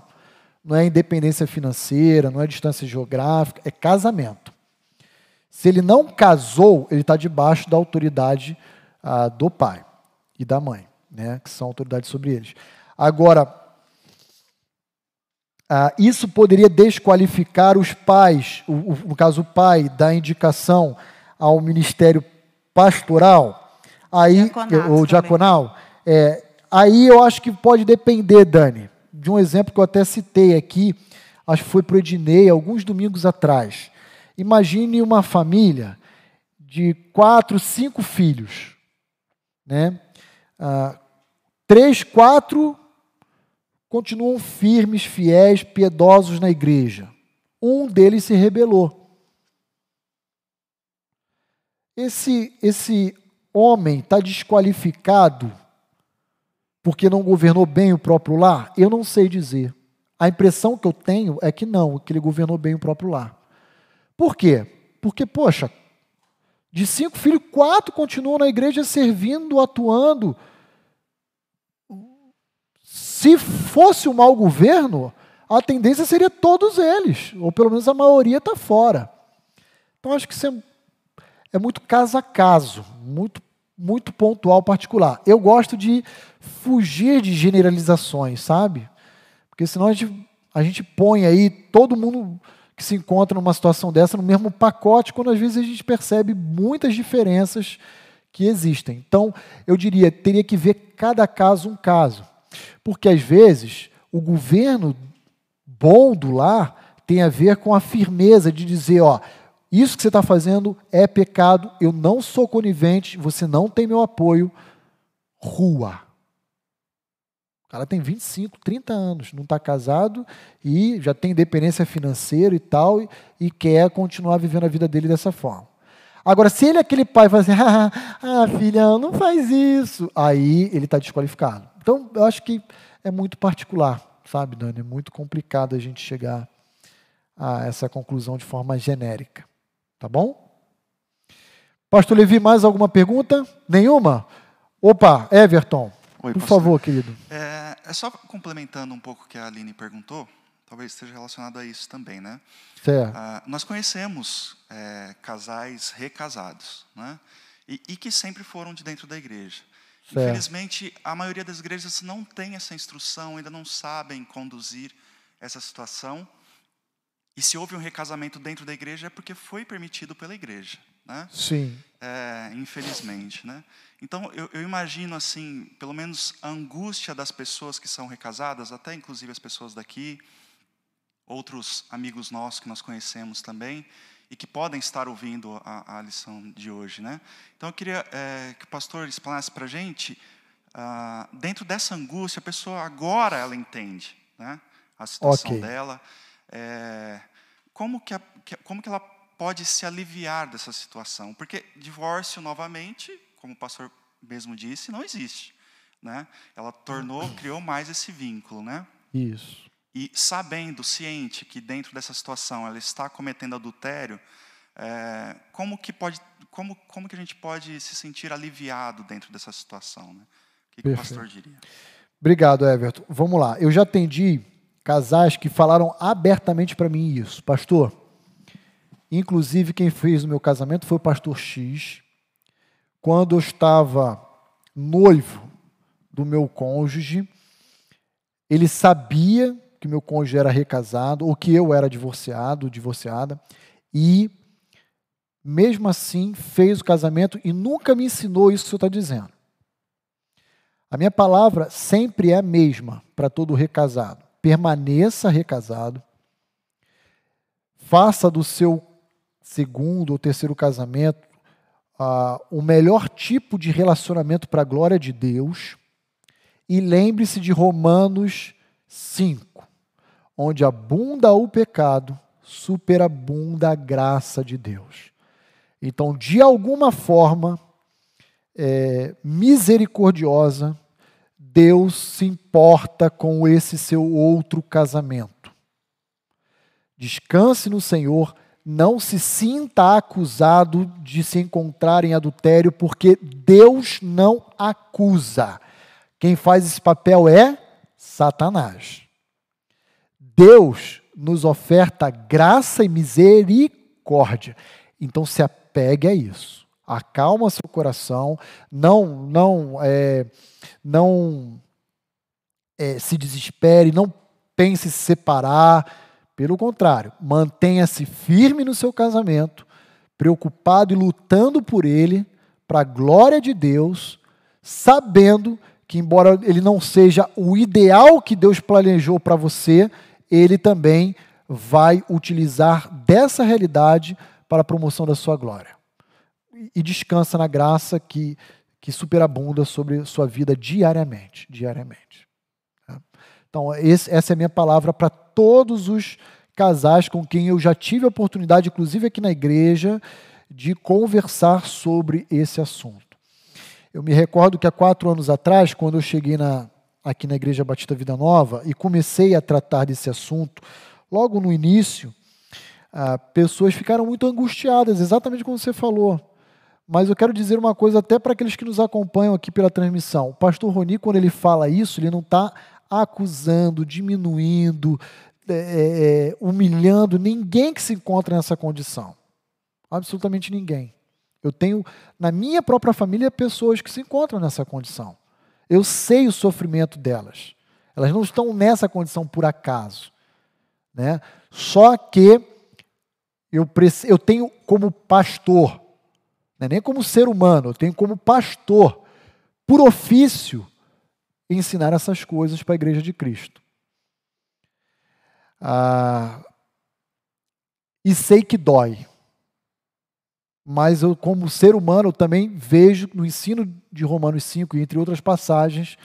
não é independência financeira, não é distância geográfica, é casamento. Se ele não casou, ele está debaixo da autoridade ah, do pai e da mãe, né, que são autoridades sobre eles. Agora, ah, isso poderia desqualificar os pais, o, o, no caso o pai, da indicação ao ministério pastoral, aí, ou diaconal, é, aí eu acho que pode depender, Dani de um exemplo que eu até citei aqui, acho que foi para o Ednei, alguns domingos atrás. Imagine uma família de quatro, cinco filhos. Né? Ah, três, quatro continuam firmes, fiéis, piedosos na igreja. Um deles se rebelou. Esse, esse homem está desqualificado porque não governou bem o próprio lar? Eu não sei dizer. A impressão que eu tenho é que não, que ele governou bem o próprio lar. Por quê? Porque, poxa, de cinco filhos, quatro continuam na igreja servindo, atuando. Se fosse um mau governo, a tendência seria todos eles, ou pelo menos a maioria está fora. Então, acho que isso é, é muito caso a caso, muito muito pontual, particular. Eu gosto de fugir de generalizações, sabe? Porque senão a gente, a gente põe aí todo mundo. que se encontra numa situação dessa no mesmo pacote, quando às vezes a gente percebe muitas diferenças que existem. Então, eu diria, teria que ver cada caso um caso. Porque às vezes o governo bom do lar tem a ver com a firmeza de dizer, ó, isso que você está fazendo é pecado, eu não sou conivente, você não tem meu apoio, rua. O cara tem 25, 30 anos, não está casado e já tem independência financeira e tal, e, e, quer continuar vivendo a vida dele dessa forma. Agora, se ele é aquele pai fala assim, ah filhão, não faz isso, aí ele está desqualificado. Então, eu acho que é muito particular, sabe, Dani? É muito complicado a gente chegar a essa conclusão de forma genérica. Tá bom? Pastor Levi, mais alguma pergunta? Nenhuma? Opa, Everton. Oi, Por pastor. favor, querido. É, é, só complementando um pouco o que a Aline perguntou, talvez esteja relacionado a isso também, né? Certo. Ah, nós conhecemos é, casais recasados, né? E, e, que sempre foram de dentro da igreja. Certo. Infelizmente, a maioria das igrejas não tem essa instrução, ainda não sabem conduzir essa situação. E se houve um recasamento dentro da igreja é porque foi permitido pela igreja, né? Sim. É, infelizmente, né? Então, eu, eu, imagino, assim, pelo menos a angústia das pessoas que são recasadas, até inclusive as pessoas daqui, outros amigos nossos que nós conhecemos também, e que podem estar ouvindo a, a lição de hoje. Né? Então, eu queria é, que o pastor explanasse para a gente, ah, dentro dessa angústia, a pessoa agora ela entende né, a situação okay. dela, é, como, que a, como que ela pode se aliviar dessa situação? Porque divórcio, novamente, como o pastor mesmo disse, não existe. Né? Ela tornou, criou mais esse vínculo. Né? Isso. E sabendo, ciente que dentro dessa situação ela está cometendo adultério, é, como que pode, como, como que a gente pode se sentir aliviado dentro dessa situação? Né? O que, que o pastor diria? Obrigado, Everton. Vamos lá. Eu já atendi casais que falaram abertamente para mim isso, pastor. Inclusive quem fez o meu casamento foi o pastor X quando eu estava noivo do meu cônjuge, ele sabia que meu cônjuge era recasado, ou que eu era divorciado, divorciada, e mesmo assim fez o casamento e nunca me ensinou isso que o senhor está dizendo. A minha palavra sempre é a mesma para todo recasado. Permaneça recasado, faça do seu segundo ou terceiro casamento uh, o melhor tipo de relacionamento para a glória de Deus. E lembre-se de Romanos 5, onde abunda o pecado, superabunda a graça de Deus. Então, de alguma forma é, misericordiosa, Deus se importa com esse seu outro casamento. Descanse no Senhor, não se sinta acusado de se encontrar em adultério, porque Deus não acusa. Quem faz esse papel é Satanás. Deus nos oferta graça e misericórdia. Então se apegue a isso. Acalma seu coração, não, não, é, não é, se desespere, não pense em se separar pelo contrário, mantenha-se firme no seu casamento, preocupado e lutando por ele, para a glória de Deus, sabendo que, embora ele não seja o ideal que Deus planejou para você, ele também vai utilizar dessa realidade para a promoção da sua glória. E descansa na graça que, que superabunda sobre sua vida diariamente. diariamente. Então, esse, essa é a minha palavra para todos os casais com quem eu já tive a oportunidade, inclusive aqui na igreja, de conversar sobre esse assunto. Eu me recordo que há quatro anos atrás, quando eu cheguei na, aqui na Igreja Batista Vida Nova e comecei a tratar desse assunto, logo no início, ah, pessoas ficaram muito angustiadas, exatamente como você falou. Mas eu quero dizer uma coisa até para aqueles que nos acompanham aqui pela transmissão. O pastor Roni, quando ele fala isso, ele não está acusando, diminuindo, é, é, é, humilhando ninguém que se encontra nessa condição. Absolutamente ninguém. Eu tenho na minha própria família pessoas que se encontram nessa condição. Eu sei o sofrimento delas. Elas não estão nessa condição por acaso. Né? Só que eu, eu tenho como pastor, não é nem como ser humano, eu tenho como pastor, por ofício, ensinar essas coisas para a igreja de Cristo. Ah, e sei que dói. Mas eu, como ser humano, também vejo no ensino de Romanos 5, entre outras passagens,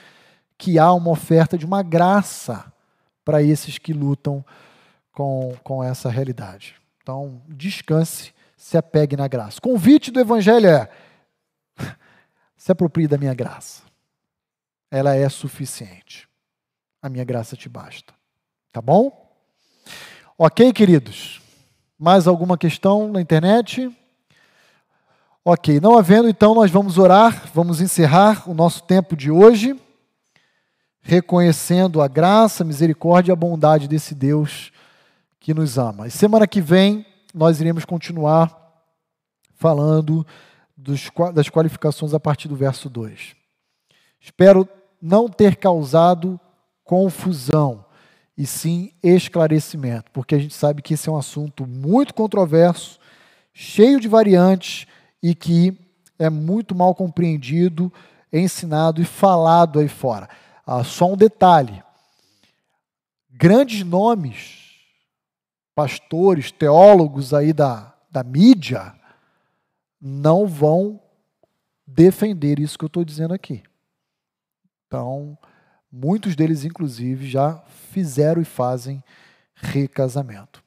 que há uma oferta de uma graça para esses que lutam com, com essa realidade. Então, descanse, se apegue na graça. Convite do Evangelho é: se aproprie da minha graça. Ela é suficiente. A minha graça te basta. Tá bom? Ok, queridos? Mais alguma questão na internet? Ok, não havendo, então nós vamos orar, vamos encerrar o nosso tempo de hoje, reconhecendo a graça, a misericórdia e a bondade desse Deus que nos ama. E semana que vem nós iremos continuar falando dos, das qualificações a partir do verso 2. Espero não ter causado confusão e sim esclarecimento, porque a gente sabe que esse é um assunto muito controverso, cheio de variantes e que é muito mal compreendido, ensinado e falado aí fora. Ah, só um detalhe: grandes nomes, pastores, teólogos aí da, da mídia, não vão defender isso que eu estou dizendo aqui. Então, muitos deles, inclusive, já fizeram e fazem recasamento.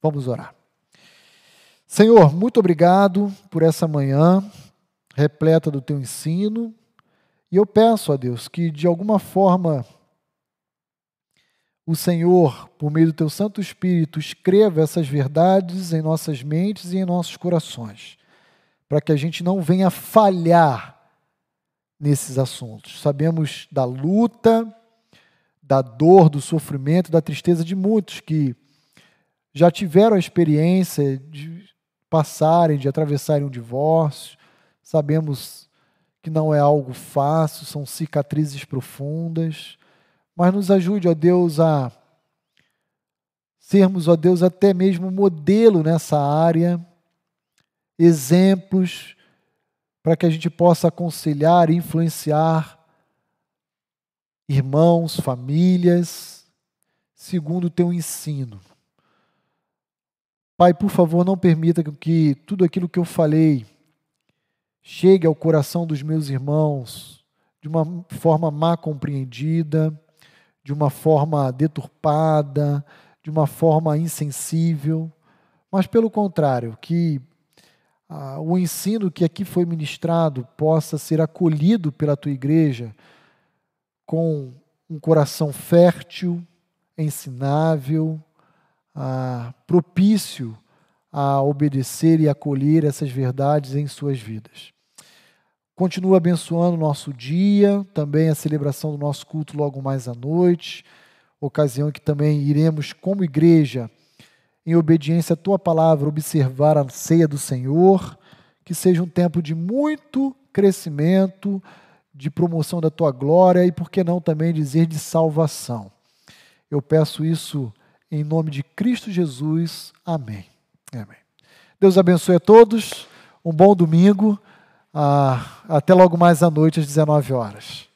Vamos orar. Senhor, muito obrigado por essa manhã repleta do teu ensino. E eu peço a Deus que, de alguma forma, o Senhor, por meio do teu Santo Espírito, escreva essas verdades em nossas mentes e em nossos corações, para que a gente não venha falhar nesses assuntos. Sabemos da luta, da dor, do sofrimento, da tristeza de muitos que já tiveram a experiência de passarem, de atravessarem um divórcio. Sabemos que não é algo fácil, são cicatrizes profundas, mas nos ajude, ó Deus, a sermos, ó Deus, até mesmo modelo nessa área, exemplos para que a gente possa aconselhar influenciar irmãos, famílias, segundo o teu ensino. Pai, por favor, não permita que tudo aquilo que eu falei chegue ao coração dos meus irmãos de uma forma má compreendida, de uma forma deturpada, de uma forma insensível, mas pelo contrário, que ah, o ensino que aqui foi ministrado possa ser acolhido pela tua igreja com um coração fértil, ensinável, ah, propício a obedecer e acolher essas verdades em suas vidas. Continua abençoando o nosso dia, também a celebração do nosso culto logo mais à noite, ocasião que também iremos, como igreja, em obediência à tua palavra, observar a ceia do Senhor, que seja um tempo de muito crescimento, de promoção da tua glória e, por que não também dizer, de salvação. Eu peço isso em nome de Cristo Jesus. Amém. Amém. Deus abençoe a todos. Um bom domingo. Ah, até logo mais à noite, às 19 horas.